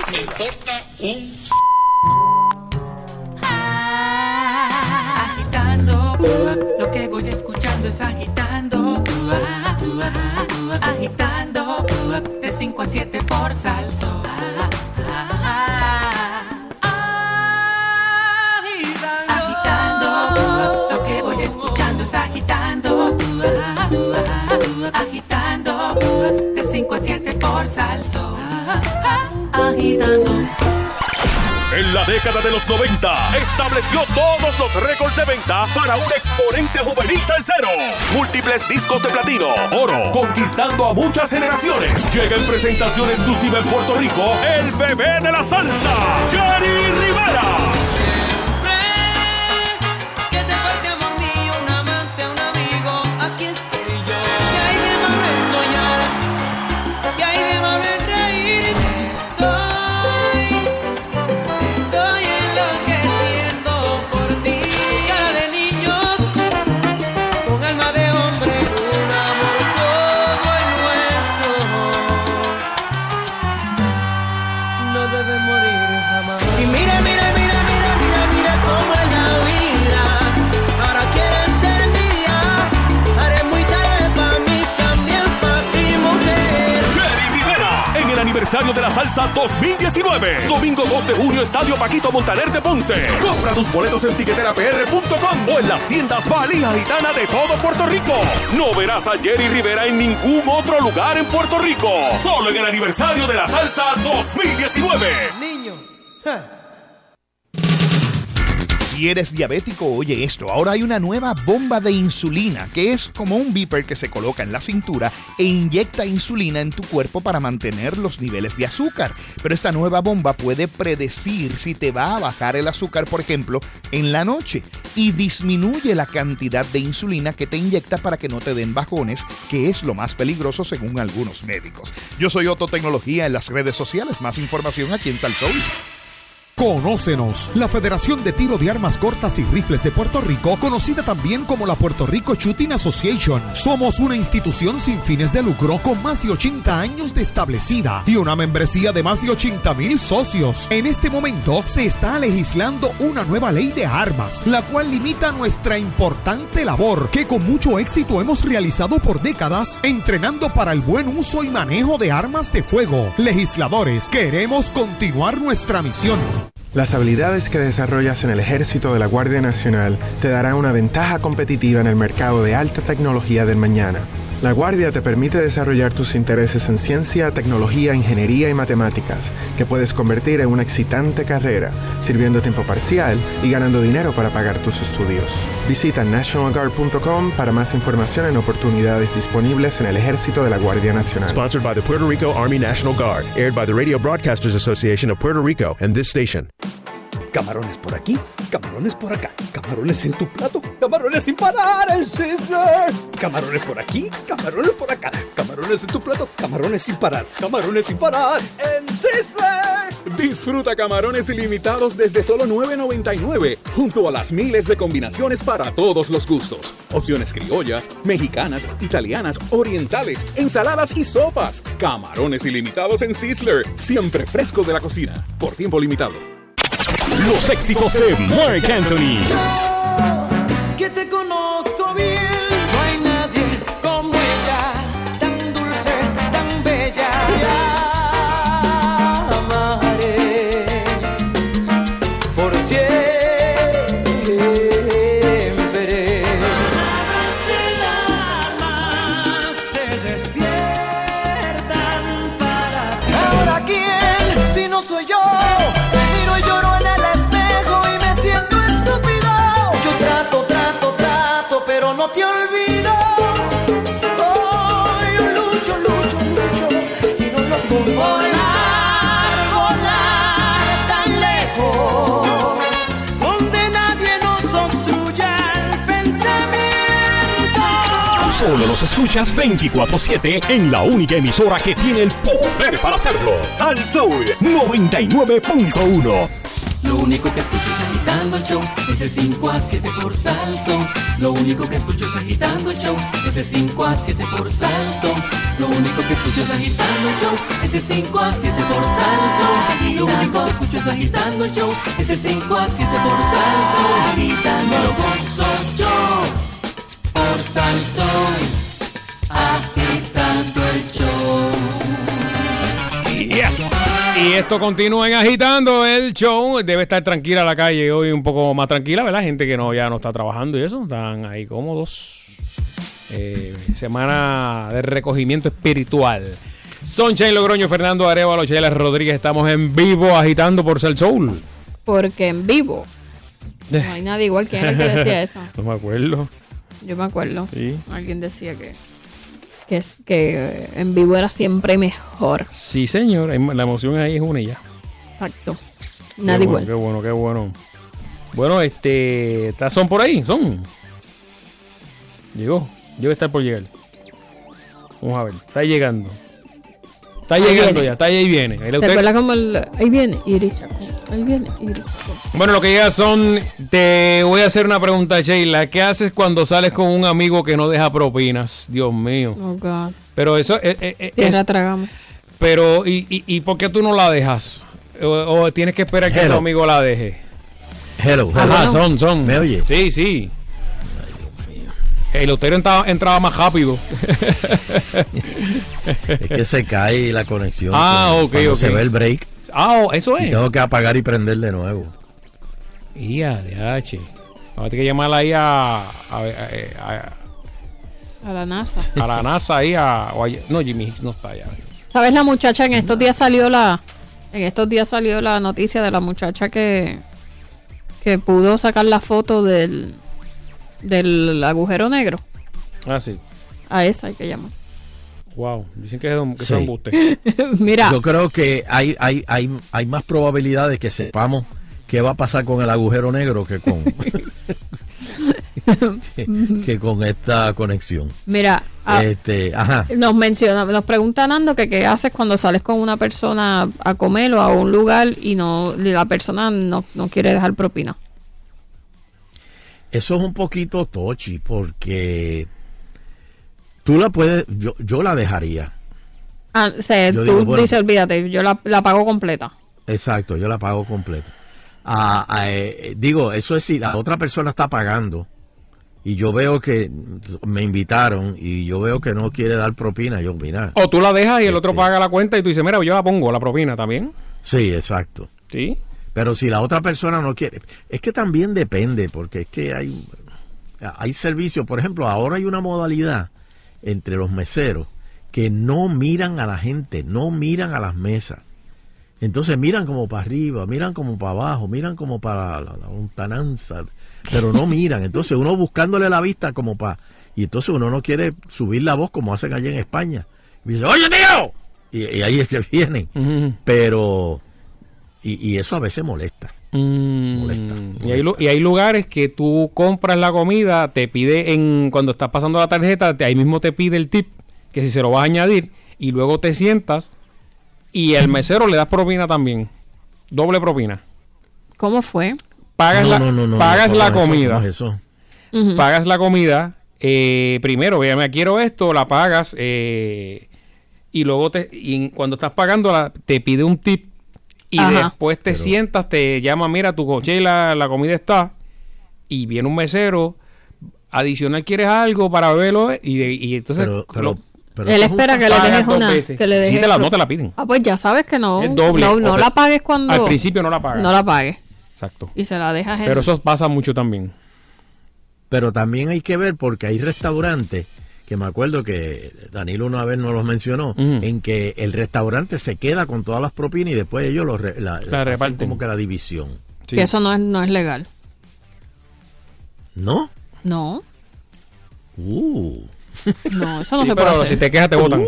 Agitando, agitando, de 5 a 7 por salso. Agitando. En la década de los 90, estableció todos los récords de venta para un exponente juvenil salsero. Múltiples discos de platino, oro, conquistando a muchas generaciones. Llega en presentación exclusiva en Puerto Rico, el bebé de la salsa, Jerry Rivera. La salsa 2019. Domingo 2 de junio, Estadio Paquito Montaner de Ponce. Compra tus boletos en tiqueterapr.com o en las tiendas Valija Gitana de todo Puerto Rico. No verás a Jerry Rivera en ningún otro lugar en Puerto Rico. Solo en el aniversario de la salsa 2019. Niño. Si eres diabético, oye esto. Ahora hay una nueva bomba de insulina, que es como un beeper que se coloca en la cintura e inyecta insulina en tu cuerpo para mantener los niveles de azúcar. Pero esta nueva bomba puede predecir si te va a bajar el azúcar, por ejemplo, en la noche y disminuye la cantidad de insulina que te inyecta para que no te den bajones, que es lo más peligroso según algunos médicos. Yo soy Otto Tecnología en las redes sociales. Más información aquí en Salsoul. Conócenos, la Federación de Tiro de Armas Cortas y Rifles de Puerto Rico, conocida también como la Puerto Rico Shooting Association. Somos una institución sin fines de lucro con más de 80 años de establecida y una membresía de más de 80 mil socios. En este momento se está legislando una nueva ley de armas, la cual limita nuestra importante labor que con mucho éxito hemos realizado por décadas entrenando para el buen uso y manejo de armas de fuego. Legisladores, queremos continuar nuestra misión. Las habilidades que desarrollas en el ejército de la Guardia Nacional te darán una ventaja competitiva en el mercado de alta tecnología del mañana. La Guardia te permite desarrollar tus intereses en ciencia, tecnología, ingeniería y matemáticas, que puedes convertir en una excitante carrera, sirviendo tiempo parcial y ganando dinero para pagar tus estudios. Visita nationalguard.com para más información en oportunidades disponibles en el ejército de la Guardia Nacional. Sponsored by the Puerto Rico Army National Guard, aired by the Radio Broadcasters Association of Puerto Rico and this station. Camarones por aquí, camarones por acá, camarones en tu plato, camarones sin parar en Sizzler. Camarones por aquí, camarones por acá, camarones en tu plato, camarones sin parar, camarones sin parar en Sizzler. Disfruta camarones ilimitados desde solo $9.99, junto a las miles de combinaciones para todos los gustos. Opciones criollas, mexicanas, italianas, orientales, ensaladas y sopas. Camarones ilimitados en Sizzler, siempre fresco de la cocina, por tiempo limitado. Los éxitos de Mark Anthony. Solo los escuchas 24-7 en la única emisora que tiene el poder para hacerlo. Al Soul 99.1. Lo único que escucho es agitando el show, es de 5 a 7 por Salsón. Lo único que escucho es agitando el show, es de 5 a 7 por Salsón. Lo único que escucho es agitando el show, es de 5 a 7 por Salsón. Lo único que escucho es agitando el show, es de 5 a 7 por Salsón. Agitando lo gozo por Salsón. Agitando el show. Yes. Y esto continúa en agitando el show. Debe estar tranquila la calle hoy, un poco más tranquila, ¿verdad? Gente que no ya no está trabajando y eso, están ahí cómodos. Eh, semana de recogimiento espiritual. Sunshine Logroño, Fernando Arevalo, Sheila Rodríguez, estamos en vivo agitando por Cell Soul. Porque en vivo no hay nadie igual. ¿Quién era el que decía eso? No me acuerdo. Yo me acuerdo. Sí. Alguien decía que, que, es, que eh, en vivo era siempre mejor. Sí, señor, la emoción ahí es una y ya. Exacto. Qué Nadie bueno, igual. Qué bueno, qué bueno. Bueno, este. ¿está Son por ahí? Son. Llegó. Debe estar por llegar. Vamos a ver. Está llegando. Está Ahí llegando viene. ya. Está ahí viene. Ahí ¿Te usted- acuerdas como el... Ahí viene Iri Chaco. Ahí viene Iri Chaco. Bueno, lo que llega son. Te voy a hacer una pregunta, Sheila. ¿Qué haces cuando sales con un amigo que no deja propinas? Dios mío. Oh, God. Pero eso. eh, eh, eh, tragamos. pero, ¿y, y, y por qué tú no la dejas? O, o tienes que esperar que tu amigo la deje. Hello, hello. Ajá, son, son. ¿Me oye? Sí, sí. El lotero entraba, entraba más rápido. Es que se cae la conexión. Ah, ok, ok. Se ve el break. Ah, oh, eso Y es. tengo que apagar y prender de nuevo. Ya, DH. Vamos a tener que llamarla ahí a, a, a- a- A la NASA. a la NASA ahí a, o a- No, Jimmy Hicks no está allá. ¿Sabes la muchacha? En estos días salió la... En estos días salió la noticia de la muchacha que... Que pudo sacar la foto del... Del agujero negro. Ah, sí. A esa hay que llamar. Wow. Dicen que es un, que Sí. Mira. Yo creo que hay, hay, hay, hay más probabilidades que sepamos qué va a pasar con el agujero negro que con, que, que con esta conexión. Mira, ah, Este, ajá. nos menciona, nos pregunta Nando que qué haces cuando sales con una persona a comer o a un lugar y no la persona no, no quiere dejar propina. Eso es un poquito tochi porque tú la puedes, yo, yo la dejaría. Ah, o sea, Yo tú digo, bueno. dices, olvídate, yo la, la pago completa. Exacto, yo la pago completa. Ah, ah, eh, digo, eso es si la otra persona está pagando y yo veo que me invitaron y yo veo que no quiere dar propina, yo mira. O tú la dejas y el otro Este. paga la cuenta y tú dices, mira, yo la pongo, la propina también. Sí, exacto. Sí. Pero si la otra persona no quiere, es que también depende, porque es que hay, hay servicios, por ejemplo, ahora hay una modalidad entre los meseros que no miran a la gente, no miran a las mesas. Entonces miran como para arriba, miran como para abajo, miran como para la, lontananza, pero no miran. Entonces uno buscándole la vista como para... Y entonces uno no quiere subir la voz como hacen allá en España. Y dice, oye tío, y, y ahí es que vienen. Pero... Y, y eso a veces molesta. Mm, Y, hay, lu- y hay lugares que tú compras la comida, te pide en cuando estás pasando la tarjeta, te- ahí mismo te pide el tip, que si se lo vas a añadir, y luego te sientas y el mesero le das propina también. Doble propina. ¿Cómo fue? Pagas No, la, no, no, no, pagas no, la comida. Pagas la comida. eh, primero, me quiero esto, la pagas. eh, y luego te, y cuando estás pagando, te pide un tip. Y Ajá. después te sientas, te llama, mira, tu coche, la, la comida está. Y viene un mesero. Adicional, ¿quieres algo para beberlo? Y, entonces. Pero- pero- lo- pero Él espera que le dejes una. veces. Que le Sí, dejes te la- no te la piden. Ah, pues ya sabes que no. Doble. No, no la pagues cuando. Al principio no la pagas. No la pagues. Exacto. Y se la dejas en. Pero eso pasa mucho también. Pero también hay que ver porque hay restaurantes que me acuerdo que Danilo una vez nos los mencionó, en que el restaurante se queda con todas las propinas y después ellos lo re- la, reparten. como que la división. Que eso no es, no es legal. ¿No? No. Uh. No, eso no Sí, se puede pero hacer. si te quejas te votan.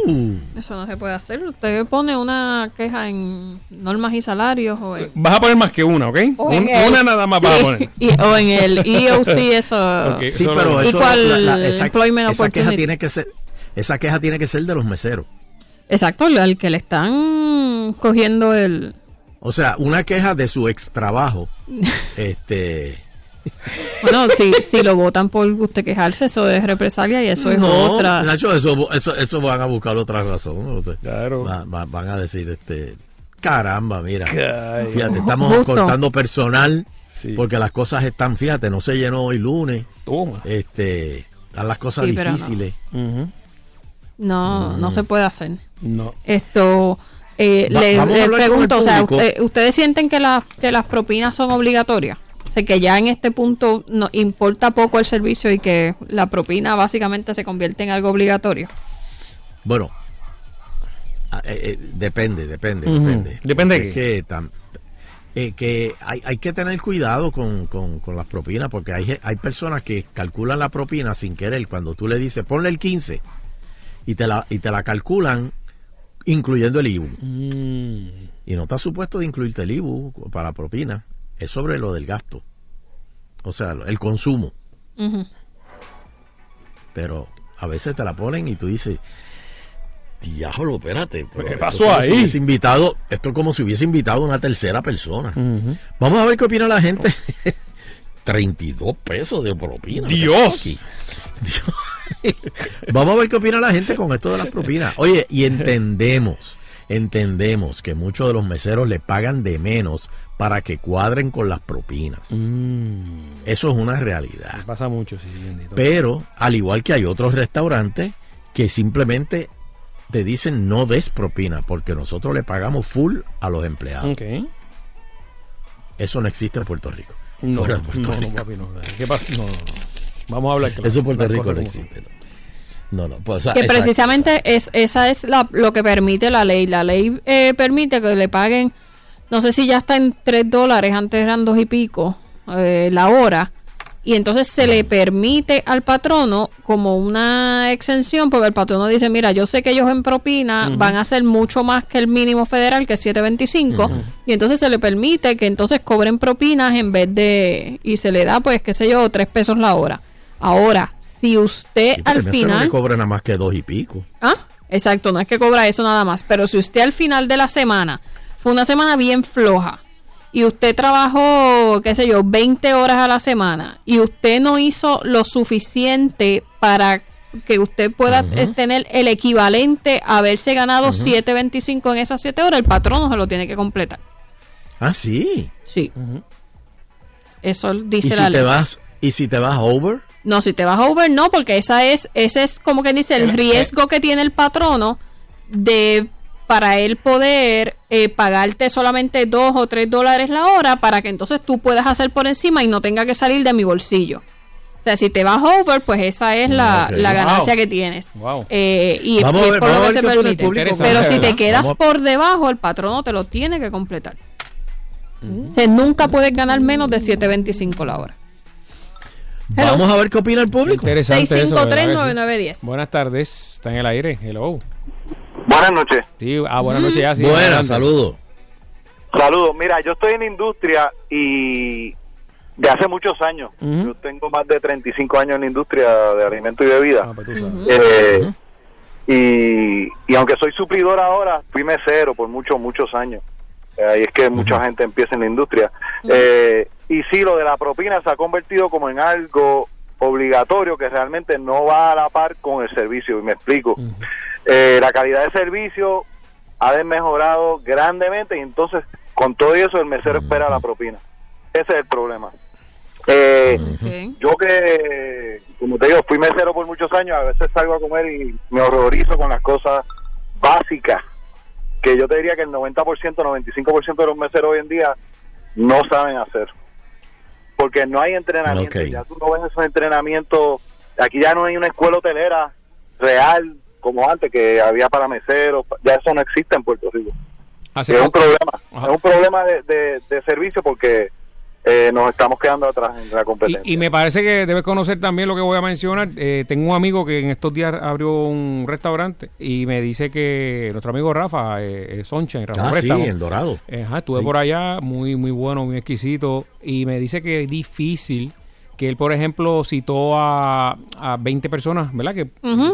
Eso no se puede hacer. Usted pone una queja en normas y salarios o en, Vas a poner más que una, ¿ok? Un- el- una nada más vas a Sí, poner. y- o en el EOC, eso. Ok, Sí, eso pero lo- eso, la- la- esa, Employment esa queja tiene que ser, esa queja tiene que ser de los meseros. Exacto, al- al que le están cogiendo el. O sea, una queja de su ex trabajo, este, Bueno, si, si lo votan por usted quejarse, eso es represalia y eso es no, otra. Nacho, eso, eso, eso van a buscar otra razón. ¿no? Va- va- van a decir, este, caramba, mira, fíjate, estamos Justo. cortando personal porque las cosas están, fíjate, no se llenó hoy lunes, este, están las cosas Sí, pero no. difíciles. No, no Mm. se puede hacer. No. Esto, eh, Va- le, pregunto, o sea, público. usted- ¿ustedes sienten que, las que las propinas son obligatorias? Sea, que ya en este punto no importa poco el servicio y que la propina básicamente se convierte en algo obligatorio. Bueno, ah, eh, eh, depende, depende, depende. ¿Depende de que, tam- eh, que hay, hay que tener cuidado con, con- con las propinas, porque hay, ge- hay personas que calculan la propina sin querer. Cuando tú le dices, ponle el 15 y te la, y te la calculan incluyendo el IBU. Y no está supuesto de incluirte el IBU para propina. Es sobre lo del gasto. O sea, el consumo. Pero a veces te la ponen y tú dices, diablo, espérate. pero ¿Qué pasó ahí? si hubiese invitado, esto es como si hubiese invitado a una tercera persona. Vamos a ver qué opina la gente. 32 pesos de propina. ¿qué Dios. Dios. Vamos a ver qué opina la gente con esto de las propinas. Oye, y entendemos, entendemos que muchos de los meseros le pagan de menos para que cuadren con las propinas. Eso es una realidad. Pasa mucho, sí. bendito. Pero, al igual que hay otros restaurantes que simplemente te dicen no des propina porque nosotros le pagamos full a los empleados. Ok. Eso no existe en Puerto Rico. No, Fuera no, de Puerto no, Rico. papi, no. ¿Qué pasa? No, no, no. Vamos a hablar claro. Eso en Puerto Rico no existe. No, no. pues, o sea, que exacto. precisamente es esa es la, lo que permite la ley. La ley eh, permite que le paguen, no sé si ya está en 3 dólares, antes eran dos y pico eh, la hora. Y entonces se le permite al patrono como una exención, porque el patrono dice, mira, yo sé que ellos en propina van a hacer mucho más que el mínimo federal, que es 7.25, Ujú. y entonces se le permite que entonces cobren propinas en vez de, y se le da, pues, qué sé yo, 3 pesos la hora. Ahora, si usted Sí, al no final... le cobra nada más que dos y pico. Ah, exacto, no es que cobra eso nada más, pero si usted al final de la semana fue una semana bien floja y usted trabajó, qué sé yo, 20 horas a la semana y usted no hizo lo suficiente para que usted pueda eh, tener el equivalente a haberse ganado Ujú. 7.25 en esas 7 horas, el patrono se lo tiene que completar. Ah, sí. Sí. Eso Y dice si la te ley. vas, y si te vas over, No, si te vas over, no, porque esa es, ese es como que dice el riesgo que tiene el patrono de para él poder eh, pagarte solamente dos o tres dólares la hora para que entonces tú puedas hacer por encima y no tenga que salir de mi bolsillo. O sea, si te vas over, pues esa es la, ganancia Wow. que tienes. Wow. Eh, y, Vamos es ver- por lo que se permite. público Pero si te quedas Vamos- por debajo, el patrono te lo tiene que completar. O sea, nunca puedes ganar menos de 7.25 la hora. Hello. vamos a ver qué opina el público. Interesante eso, ¿verdad que sí? 653-9910. Buenas tardes, está en el aire. Hello. Buenas noches. Sí, ah, buenas noches ya. Sí, Buenas, saludos. Saludos. Mira, yo estoy en industria y de hace muchos años. Yo tengo más de 35 años en la industria de alimentos y bebidas. Ah, pues tú sabes. Eh, y, y aunque soy suplidor ahora, fui mesero por muchos, muchos años. Eh, ahí es que mucha gente empieza en la industria. Eh, y sí, lo de la propina se ha convertido como en algo obligatorio que realmente no va a la par con el servicio. Y me explico. Eh, la calidad de servicio ha desmejorado grandemente y entonces con todo eso el mesero espera la propina. Ese es el problema. Eh, Yo que, como te digo, fui mesero por muchos años, a veces salgo a comer y me horrorizo con las cosas básicas, que yo te diría que el 90%, 95% de los meseros hoy en día no saben hacer. Porque no hay entrenamiento, ya tú no ves esos entrenamientos, aquí ya no hay una escuela hotelera real como antes, que había para meseros, ya eso no existe en Puerto Rico Hace es un problema, Ajá. es un problema de, de- de servicio porque eh, nos estamos quedando atrás en la competencia. Y me parece que debes conocer también lo que voy a mencionar. Eh, tengo un amigo que en estos días abrió un restaurante y me dice que nuestro amigo Rafa, eh, eh, Soncha, Rafa Ah, sí, en Dorado. ajá, estuve Sí. por allá, muy muy bueno, muy exquisito. Y me dice que es difícil que él, por ejemplo, citó a, a 20 personas, ¿verdad? Que,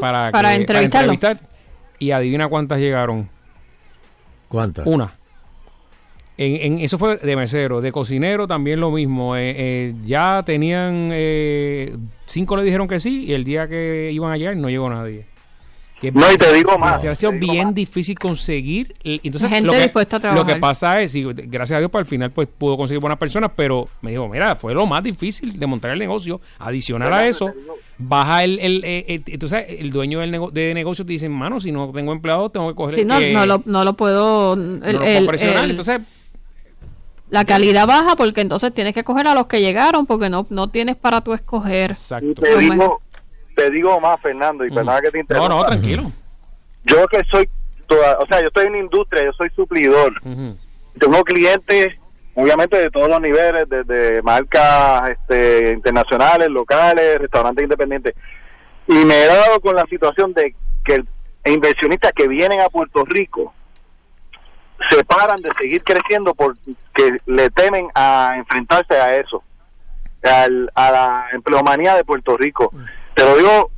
para, para que- entrevistarlo. entrevistar. Y adivina cuántas llegaron. ¿Cuántas? Una. En, en- eso fue de mesero, de cocinero también lo mismo. Eh, eh, ya tenían eh, cinco le dijeron que sí y el día que iban a llegar no llegó nadie. Que No, y te digo más, Ha sido bien difícil conseguir. Entonces, Gente lo que, dispuesta a lo que pasa es, y gracias a Dios, para el final pues pudo conseguir buenas personas, pero me dijo, mira, fue lo más difícil de montar el negocio. Adicional a eso, baja el, el, eh, eh, entonces el dueño del nego- de negocio te dice, mano, si no tengo empleados, tengo que coger Sí, no, no, lo, no lo puedo. el- no lo puedo el- presionar. el- entonces, la calidad baja porque entonces tienes que coger a los que llegaron porque no, no tienes para tú escoger. Exacto. Y te digo, te digo más, Fernando, y perdona que te interrumpa. no, no, tranquilo. Yo que soy, toda, o sea, yo estoy en industria, yo soy suplidor. Tengo clientes, obviamente, de todos los niveles, desde marcas este, internacionales, locales, restaurantes independientes. Y me he dado con la situación de que el- inversionistas que vienen a Puerto Rico se paran de seguir creciendo porque le temen a enfrentarse a eso, al- a la empleomanía de Puerto Rico. Te lo digo,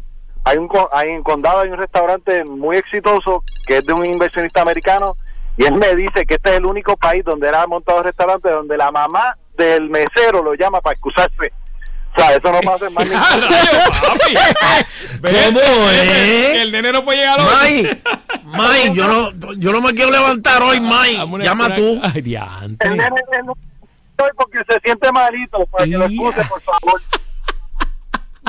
hay un co- hay en Condado hay un restaurante muy exitoso que es de un inversionista americano y él me dice que este es el único país donde él ha montado restaurante donde la mamá del mesero lo llama para excusarse. O sea, eso no pasa en más ¿Cómo es? El nene no puede llegar hoy. May, May, yo no, yo no me quiero levantar hoy, May. Llama tú. Ay, diantre. El nene no estoy porque se siente malito, para que lo excuse, por favor.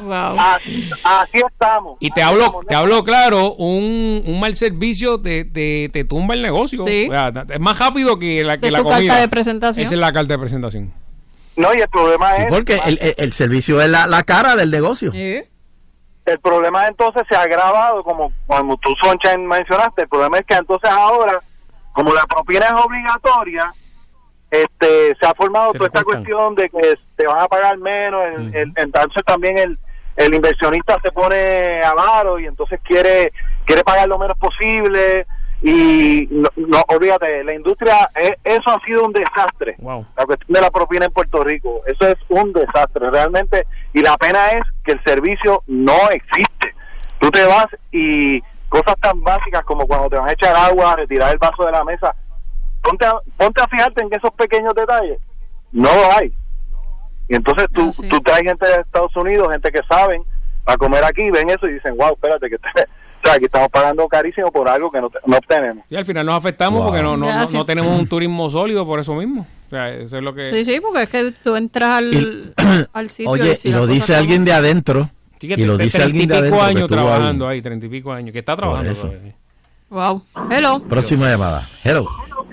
Así, así estamos. Y te hablo, te hablo claro, un, un mal servicio te, te, te tumba el negocio. Sí. O sea, es más rápido que la, Esa que es la carta de presentación. Esa es la carta de presentación. No, y el problema Sí, es... porque el, el- el servicio es la, la cara del negocio. El problema entonces se ha agravado, como cuando tú, Sunshine, mencionaste, el problema es que entonces ahora, como la propina es obligatoria, este se ha formado Se toda esta cuestión de que te van a pagar menos, el- el- entonces también el, el inversionista se pone avaro y entonces quiere quiere pagar lo menos posible y no, no olvídate, la industria, eh, eso ha sido un desastre. La cuestión de la propina en Puerto Rico, eso es un desastre realmente y la pena es que el servicio no existe. Tú te vas y cosas tan básicas como cuando te van a echar agua, retirar el vaso de la mesa, ponte a, ponte a fijarte en esos pequeños detalles. No lo hay. Y entonces tú, tú traes gente de Estados Unidos, gente que saben, a comer aquí, ven eso y dicen, wow, espérate, que o sea, aquí estamos pagando carísimo por algo que no, te- no obtenemos. Y al final nos afectamos Wow. porque no, no, no, tenemos un turismo sólido por eso mismo. O sea, eso es lo que... Sí, sí, porque es que tú entras al, al sitio Oye, si y lo dice alguien de adentro. Sí, que Y lo dice treinta alguien y de pico adentro. que años estuvo ahí. trabajando ahí, treinta y pico años, que está trabajando. Wow. Hello. Próxima llamada. Hello.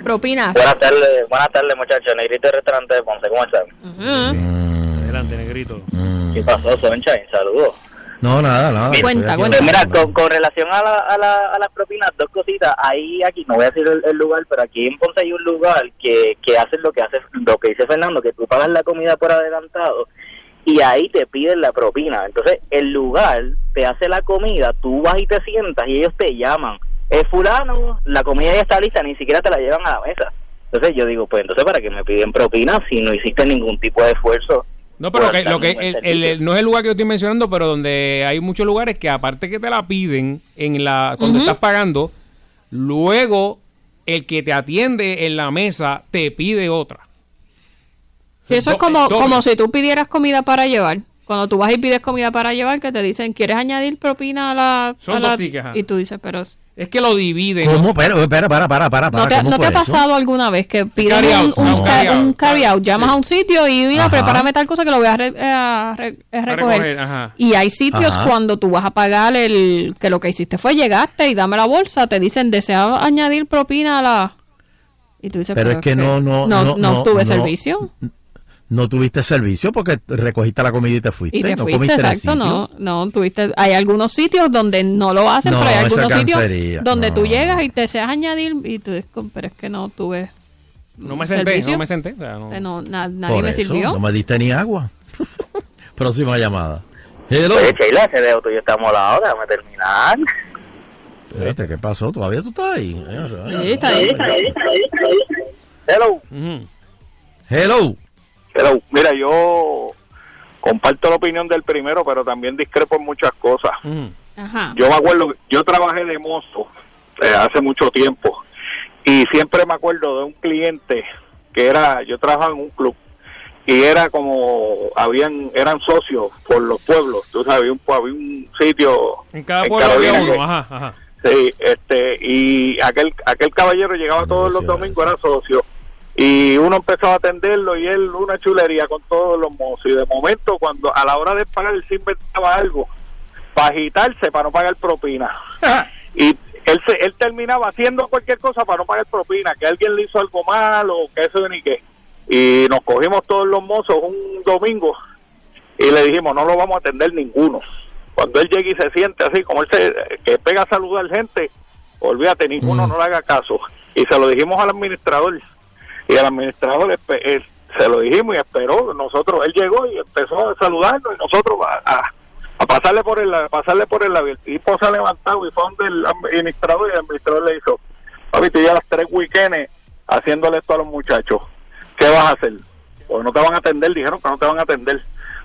Propinas. Buenas tardes, buenas tardes muchachos, Negrito del restaurante de Ponce, ¿cómo están? Ujú. Adelante, negrito. ¿Qué pasó, Sunshine? Saludos. No, nada, nada. Cuenta, Estoy cuenta. Pues mira, con, con relación a, la, a, la, a las propinas, dos cositas. Ahí, aquí, no voy a decir el, el lugar, pero aquí en Ponce hay un lugar que, que hace lo que hace lo que dice Fernando, que tú pagas la comida por adelantado y ahí te piden la propina. Entonces, el lugar te hace la comida, tú vas y te sientas y ellos te llaman. Es fulano, la comida ya está lista, ni siquiera te la llevan a la mesa. Entonces yo digo, pues entonces, ¿para qué me piden propina si no hiciste ningún tipo de esfuerzo? No, pero que, lo que el- el- servicio? el- no es el lugar que yo estoy mencionando, pero donde hay muchos lugares que aparte que te la piden en la cuando estás pagando, luego el que te atiende en la mesa te pide otra. Sí, eso es como, doble. como si tú pidieras comida para llevar. Cuando tú vas y pides comida para llevar, que te dicen, ¿quieres añadir propina a la...? Son a la-?" dos tickets, ajá. Y tú dices, pero... Es que lo dividen. ¿Cómo? Pero, espera, para, para, para, para. ¿No te, ¿cómo ¿no te ha eso? pasado alguna vez que pides carry un, un, un ca- carry out, un carry out? sí. Llamas a un sitio y mira, Ajá. prepárame tal cosa que lo voy a, re- eh, a re- eh, A recoger. recoger, ajá. Y hay sitios Ajá. cuando tú vas a pagar el que lo que hiciste fue llegaste y dame la bolsa, te dicen, ¿desea añadir propina a la...? Y tú dices, Pero es que no, no, no, no, tuve no. servicio. No tuviste servicio porque recogiste la comida y te fuiste. Y te no fuiste, comiste en el exacto, sitio. no, no, tuviste, hay algunos sitios donde no lo hacen, No, pero hay algunos sitios donde no. tú llegas y te deseas añadir y tú dices, pero es que no tuve No me senté, servicio. no me senté. o sea, no. Eh, no, na- nadie Por me eso, sirvió. No me diste ni agua. Próxima llamada. Hello. Oye, Sheila, ese dedo tuyo está molado, déjame terminar. Espérate, ¿qué pasó? ¿Todavía tú estás ahí? Sí, está ahí, está ahí. Hello. Hello. Hello. Mira, yo comparto la opinión del primero, pero también discrepo en muchas cosas. Ajá. Yo me acuerdo, yo trabajé de mozo eh, hace mucho tiempo y siempre me acuerdo de un cliente que era, yo trabajaba en un club y era como, habían, eran socios por los pueblos, tú sabes, había un, había un sitio En cada en pueblo había uno. Ajá, ajá. Sí, este, y aquel, aquel caballero llegaba todos los domingos, era socio, y uno empezaba a atenderlo y él una chulería con todos los mozos, y de momento cuando a la hora de pagar él se inventaba algo para agitarse, para no pagar propina. y él, se, él terminaba haciendo cualquier cosa para no pagar propina, que alguien le hizo algo malo, que eso ni qué. Y nos cogimos todos los mozos un domingo y le dijimos, no lo vamos a atender ninguno. Cuando él llegue y se siente así, como él se, que pega a saludar gente, olvídate, ninguno no le haga caso. Y se lo dijimos al administrador. Y el administrador él- se lo dijimos y esperó. Nosotros, él llegó y empezó a saludarnos y nosotros a, a- a pasarle por el a pasarle por el labio. Tipo se ha levantado y fue donde el administrador y el administrador le hizo, papi, tú ya las tres weekends haciéndole esto a los muchachos. ¿Qué vas a hacer? Pues no te van a atender, dijeron que no te van a atender.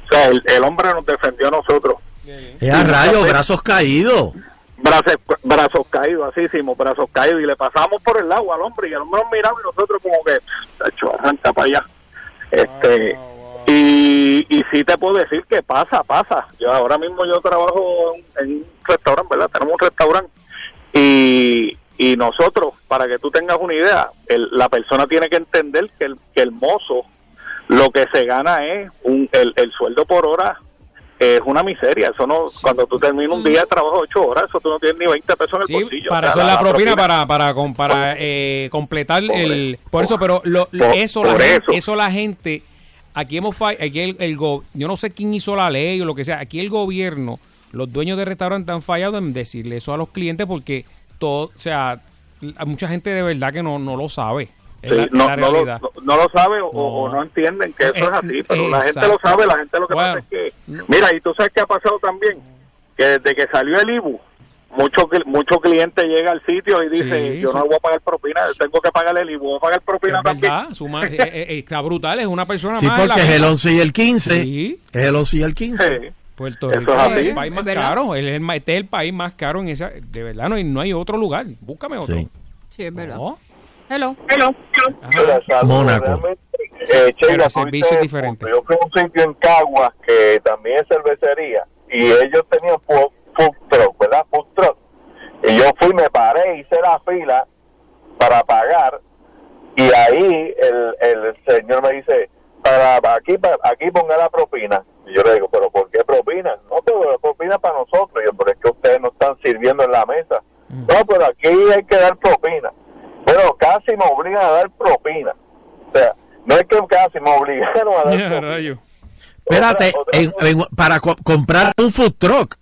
O sea, el, el hombre nos defendió a nosotros. Es a rayos, brazos caídos. Brazos, brazos caídos, así hicimos, brazos caídos, y le pasamos por el agua al hombre, y el hombre nos miraba y nosotros como que, tacho, arranca para allá. Este, y, y sí te puedo decir que pasa, pasa. Yo ahora mismo yo trabajo en, en un restaurante, ¿verdad? Tenemos un restaurante, y, y nosotros, para que tú tengas una idea, el- la persona tiene que entender que el, que el mozo lo que se gana es un, el, el sueldo por hora es una miseria. Eso no, cuando tú terminas un día de trabajo de ocho horas, eso tú no tienes ni 20 pesos en el Sí, bolsillo. para O sea, es la, propina, para para con- para eh, completar el por eso pero lo, por- eso la gente, eso. eso la gente aquí hemos aquí el, el go- yo no sé quién hizo la ley o lo que sea aquí el gobierno los dueños de restaurantes han fallado en decirle eso a los clientes porque todo o sea mucha gente de verdad que no, no lo sabe Sí, la, no, la no, lo, no, no lo sabe o, o no entienden que eso es así, pero la gente lo sabe, la gente lo que Bueno. pasa es que, mira, y tú sabes qué ha pasado también, que desde que salió el IBU, mucho, cli- mucho cliente llega al sitio y dice, Sí, yo sí. no voy a pagar propina, tengo que pagar el IBU, voy a pagar propina es también. verdad suma- eh, eh, está brutal es una persona Sí, más porque es el mesa. 11 y el 15. Sí. Es el 11 y el 15. Puerto Eso Rico es el país más caro. el- el- este es el país más caro en esa. De verdad, no hay, no hay otro lugar. Búscame otro. Sí, es verdad. No. Hello. Hello. Mónaco. realmente, eh, Pero Sheila, el servicio tuviste es diferente. punto. Yo fui a un sitio en Caguas que también es cervecería y ellos tenían food truck, ¿verdad? Food truck. Y yo fui, me paré, hice la fila para pagar y ahí el, el señor me dice, para, para aquí para, aquí ponga la propina. Y yo le digo, ¿pero por qué propina? No, pero la propina para nosotros. Y yo, pero es que ustedes no están sirviendo en la mesa. No, pero aquí hay que dar propina. Pero casi me obligan a dar propina. O sea, no es que casi me obligaron a dar propina. Espérate, en- en- para co- comprar un food truck.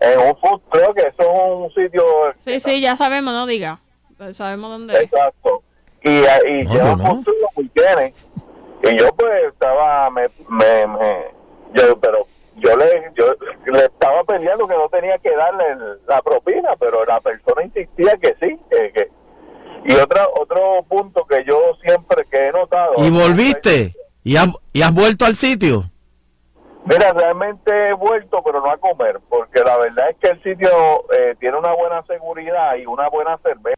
En un food truck, eso es un sitio Sí, sí, ya sabemos, no diga. Pues Sabemos dónde es. Exacto. Y, y No, llevan yo no. food truck los weekends. Y yo pues estaba, me, me, me- yo, pero yo le, yo le estaba peleando que no tenía que darle la propina, pero la persona insistía que sí, que, que- y otra, otro punto que yo siempre que he notado. Y volviste. Y has, y has vuelto al sitio. Mira, realmente he vuelto, pero no a comer, porque la verdad es que el sitio eh, tiene una buena seguridad y una buena cerveza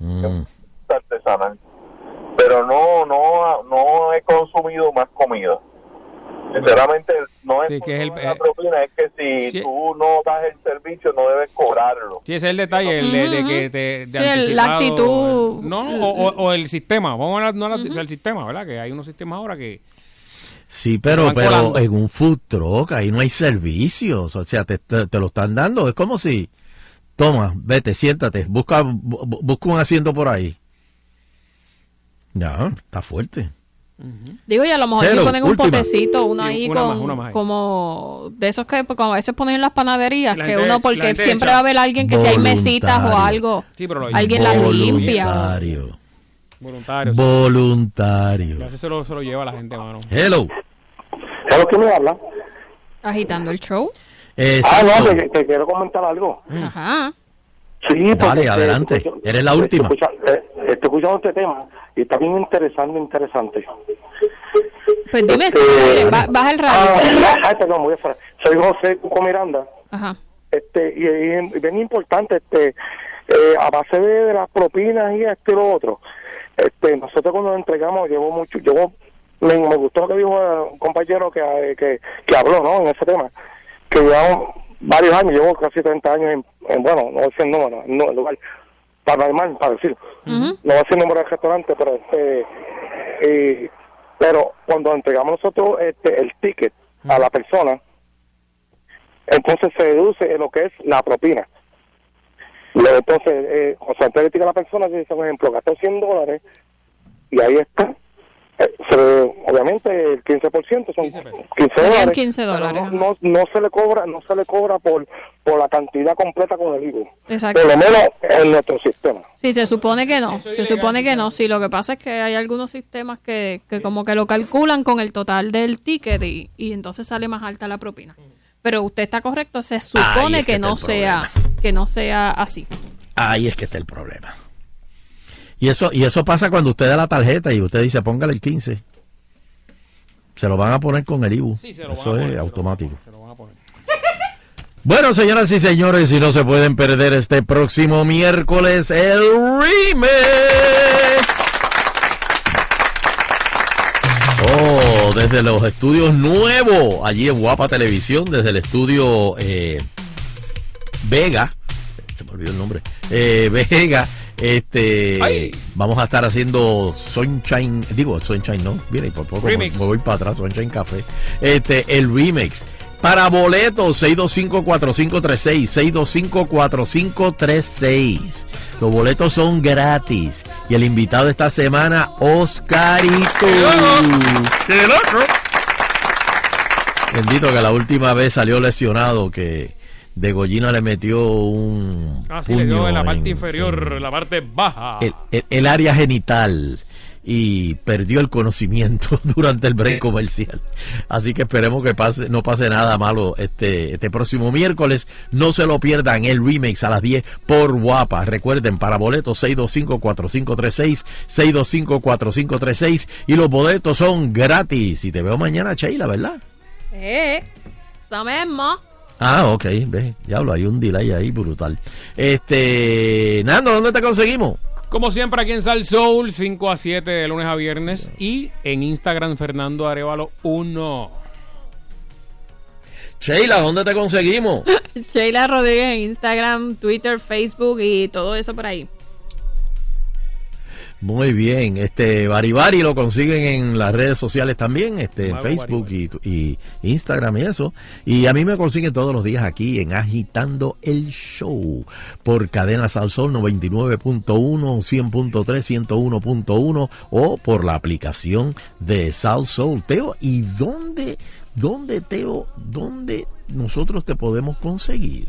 Mm. artesanal. Pero no, no, no he consumido más comida. Sinceramente, no es Sí, que es el- la propina, es que si Sí. tú no das el servicio, no debes cobrarlo. Sí, ese es el detalle, el de, de que te. de Sí, la actitud. No, no, o, o- o el sistema. Vamos a hablar no la- del sistema, ¿verdad? Que hay unos sistemas ahora que. Sí, pero, pero colando. en un food truck ahí no hay servicios. O sea, te, te- te lo están dando. Es como si, toma, vete, siéntate, busca, bu- bu- busca un asiento por ahí. Ya, está fuerte. Digo, y a lo mejor Hello, si ponen un potecito, uno Sí, ahí una con, más, una más ahí. como de esos que como a veces ponen en las panaderías, La que uno, porque siempre va a haber alguien que si hay mesitas o algo, Sí, pero lo- alguien las limpia. Voluntario. Voluntario. sí. Voluntario. A veces se lo, se lo lleva la gente, mano. Hello. ¿Sabes quién me habla? Agitando el show. Ah, no, te, te quiero comentar algo. Ajá. Sí, Dale, adelante. Eres la última. Eh, estoy escuchando este tema y bien interesante, interesante. Pues dime, Este, baja el radio. Ah, ah, perdón, voy a fuera. Soy José Cuco Miranda. Ajá. Este, y, y- bien importante, este, eh, a base de, de las propinas y esto y lo otro, este, nosotros cuando nos entregamos, llevo mucho, llevo, me, me gustó lo que dijo un compañero que, eh, que, que habló, ¿no? En ese tema, que llevamos varios años, llevo casi 30 años en, en, bueno, no decir el número, no, el lugar, paranormal, para decir, no voy a decir el número del restaurante, pero este, y- pero cuando entregamos nosotros este, el ticket a la persona, entonces se deduce en lo que es la propina. Entonces, eh, o sea, antes de a la persona, si dice, por ejemplo, gastó 100 dólares y ahí está. Eh, se obviamente el 15% son 15 Serían dólares. 15 pero dólares, No, no, no se le cobra, no se le cobra por por la cantidad completa con el IVU. Exacto. Por lo menos en nuestro sistema. Sí, se supone que no. Se supone que no. Sí, lo que pasa es que hay algunos sistemas que, que como que lo calculan con el total del ticket y, y entonces sale más alta la propina. Pero usted está correcto, se supone Ahí es que no sea que no sea así. Ahí es que está el problema. Y eso, y eso pasa cuando usted da la tarjeta y usted dice póngale el 15. Se lo van a poner con el IBU. Sí, se lo van eso es poner, lo automático. Se lo van a poner. Bueno, señoras y señores, si no se pueden perder este próximo miércoles el remake. Oh, desde los estudios nuevos, allí en Guapa Televisión, desde el estudio eh, Vega, se me olvidó el nombre, eh, Vega, este, vamos a estar haciendo Sunshine, digo Sunshine no, viene por poco me, Remix. me voy para atrás, Sunshine Café, este, el remix. Para boletos, 625-4536, 625-4536. Los boletos son gratis. Y el invitado de esta semana, Oscarito. ¡Qué loco! Bendito que la última vez salió lesionado, que Degollina le metió un. Ah, sí, le dio en la parte en- inferior, en la parte baja. el, el- el área genital y perdió el conocimiento durante el break comercial. Así que esperemos que pase, no pase nada malo este, este próximo miércoles. No se lo pierdan el remix a las 10 por Guapa. Recuerden, para boletos 625-4536, 625-4536 y los boletos son gratis. Y te veo mañana, Sheila, ¿verdad? Eh, eso mismo. Ah, ok, ve, diablo, hay un delay ahí brutal. Este, Nando, ¿dónde te conseguimos? Como siempre aquí en Sal Soul, 5 a 7 de lunes a viernes. Y en Instagram, Fernando Arevalo 1. Sheila, ¿dónde te conseguimos? Sheila Rodríguez en Instagram, Twitter, Facebook y todo eso por ahí. Muy bien, este Baribari lo consiguen en las redes sociales también, este en Facebook y, y Instagram y eso. Y a mí me consiguen todos los días aquí en Agitando el Show por Cadena Salsol 99.1, 100.3, 101.1 o por la aplicación de Salsol. Teo, ¿y dónde, dónde Teo, dónde nosotros te podemos conseguir?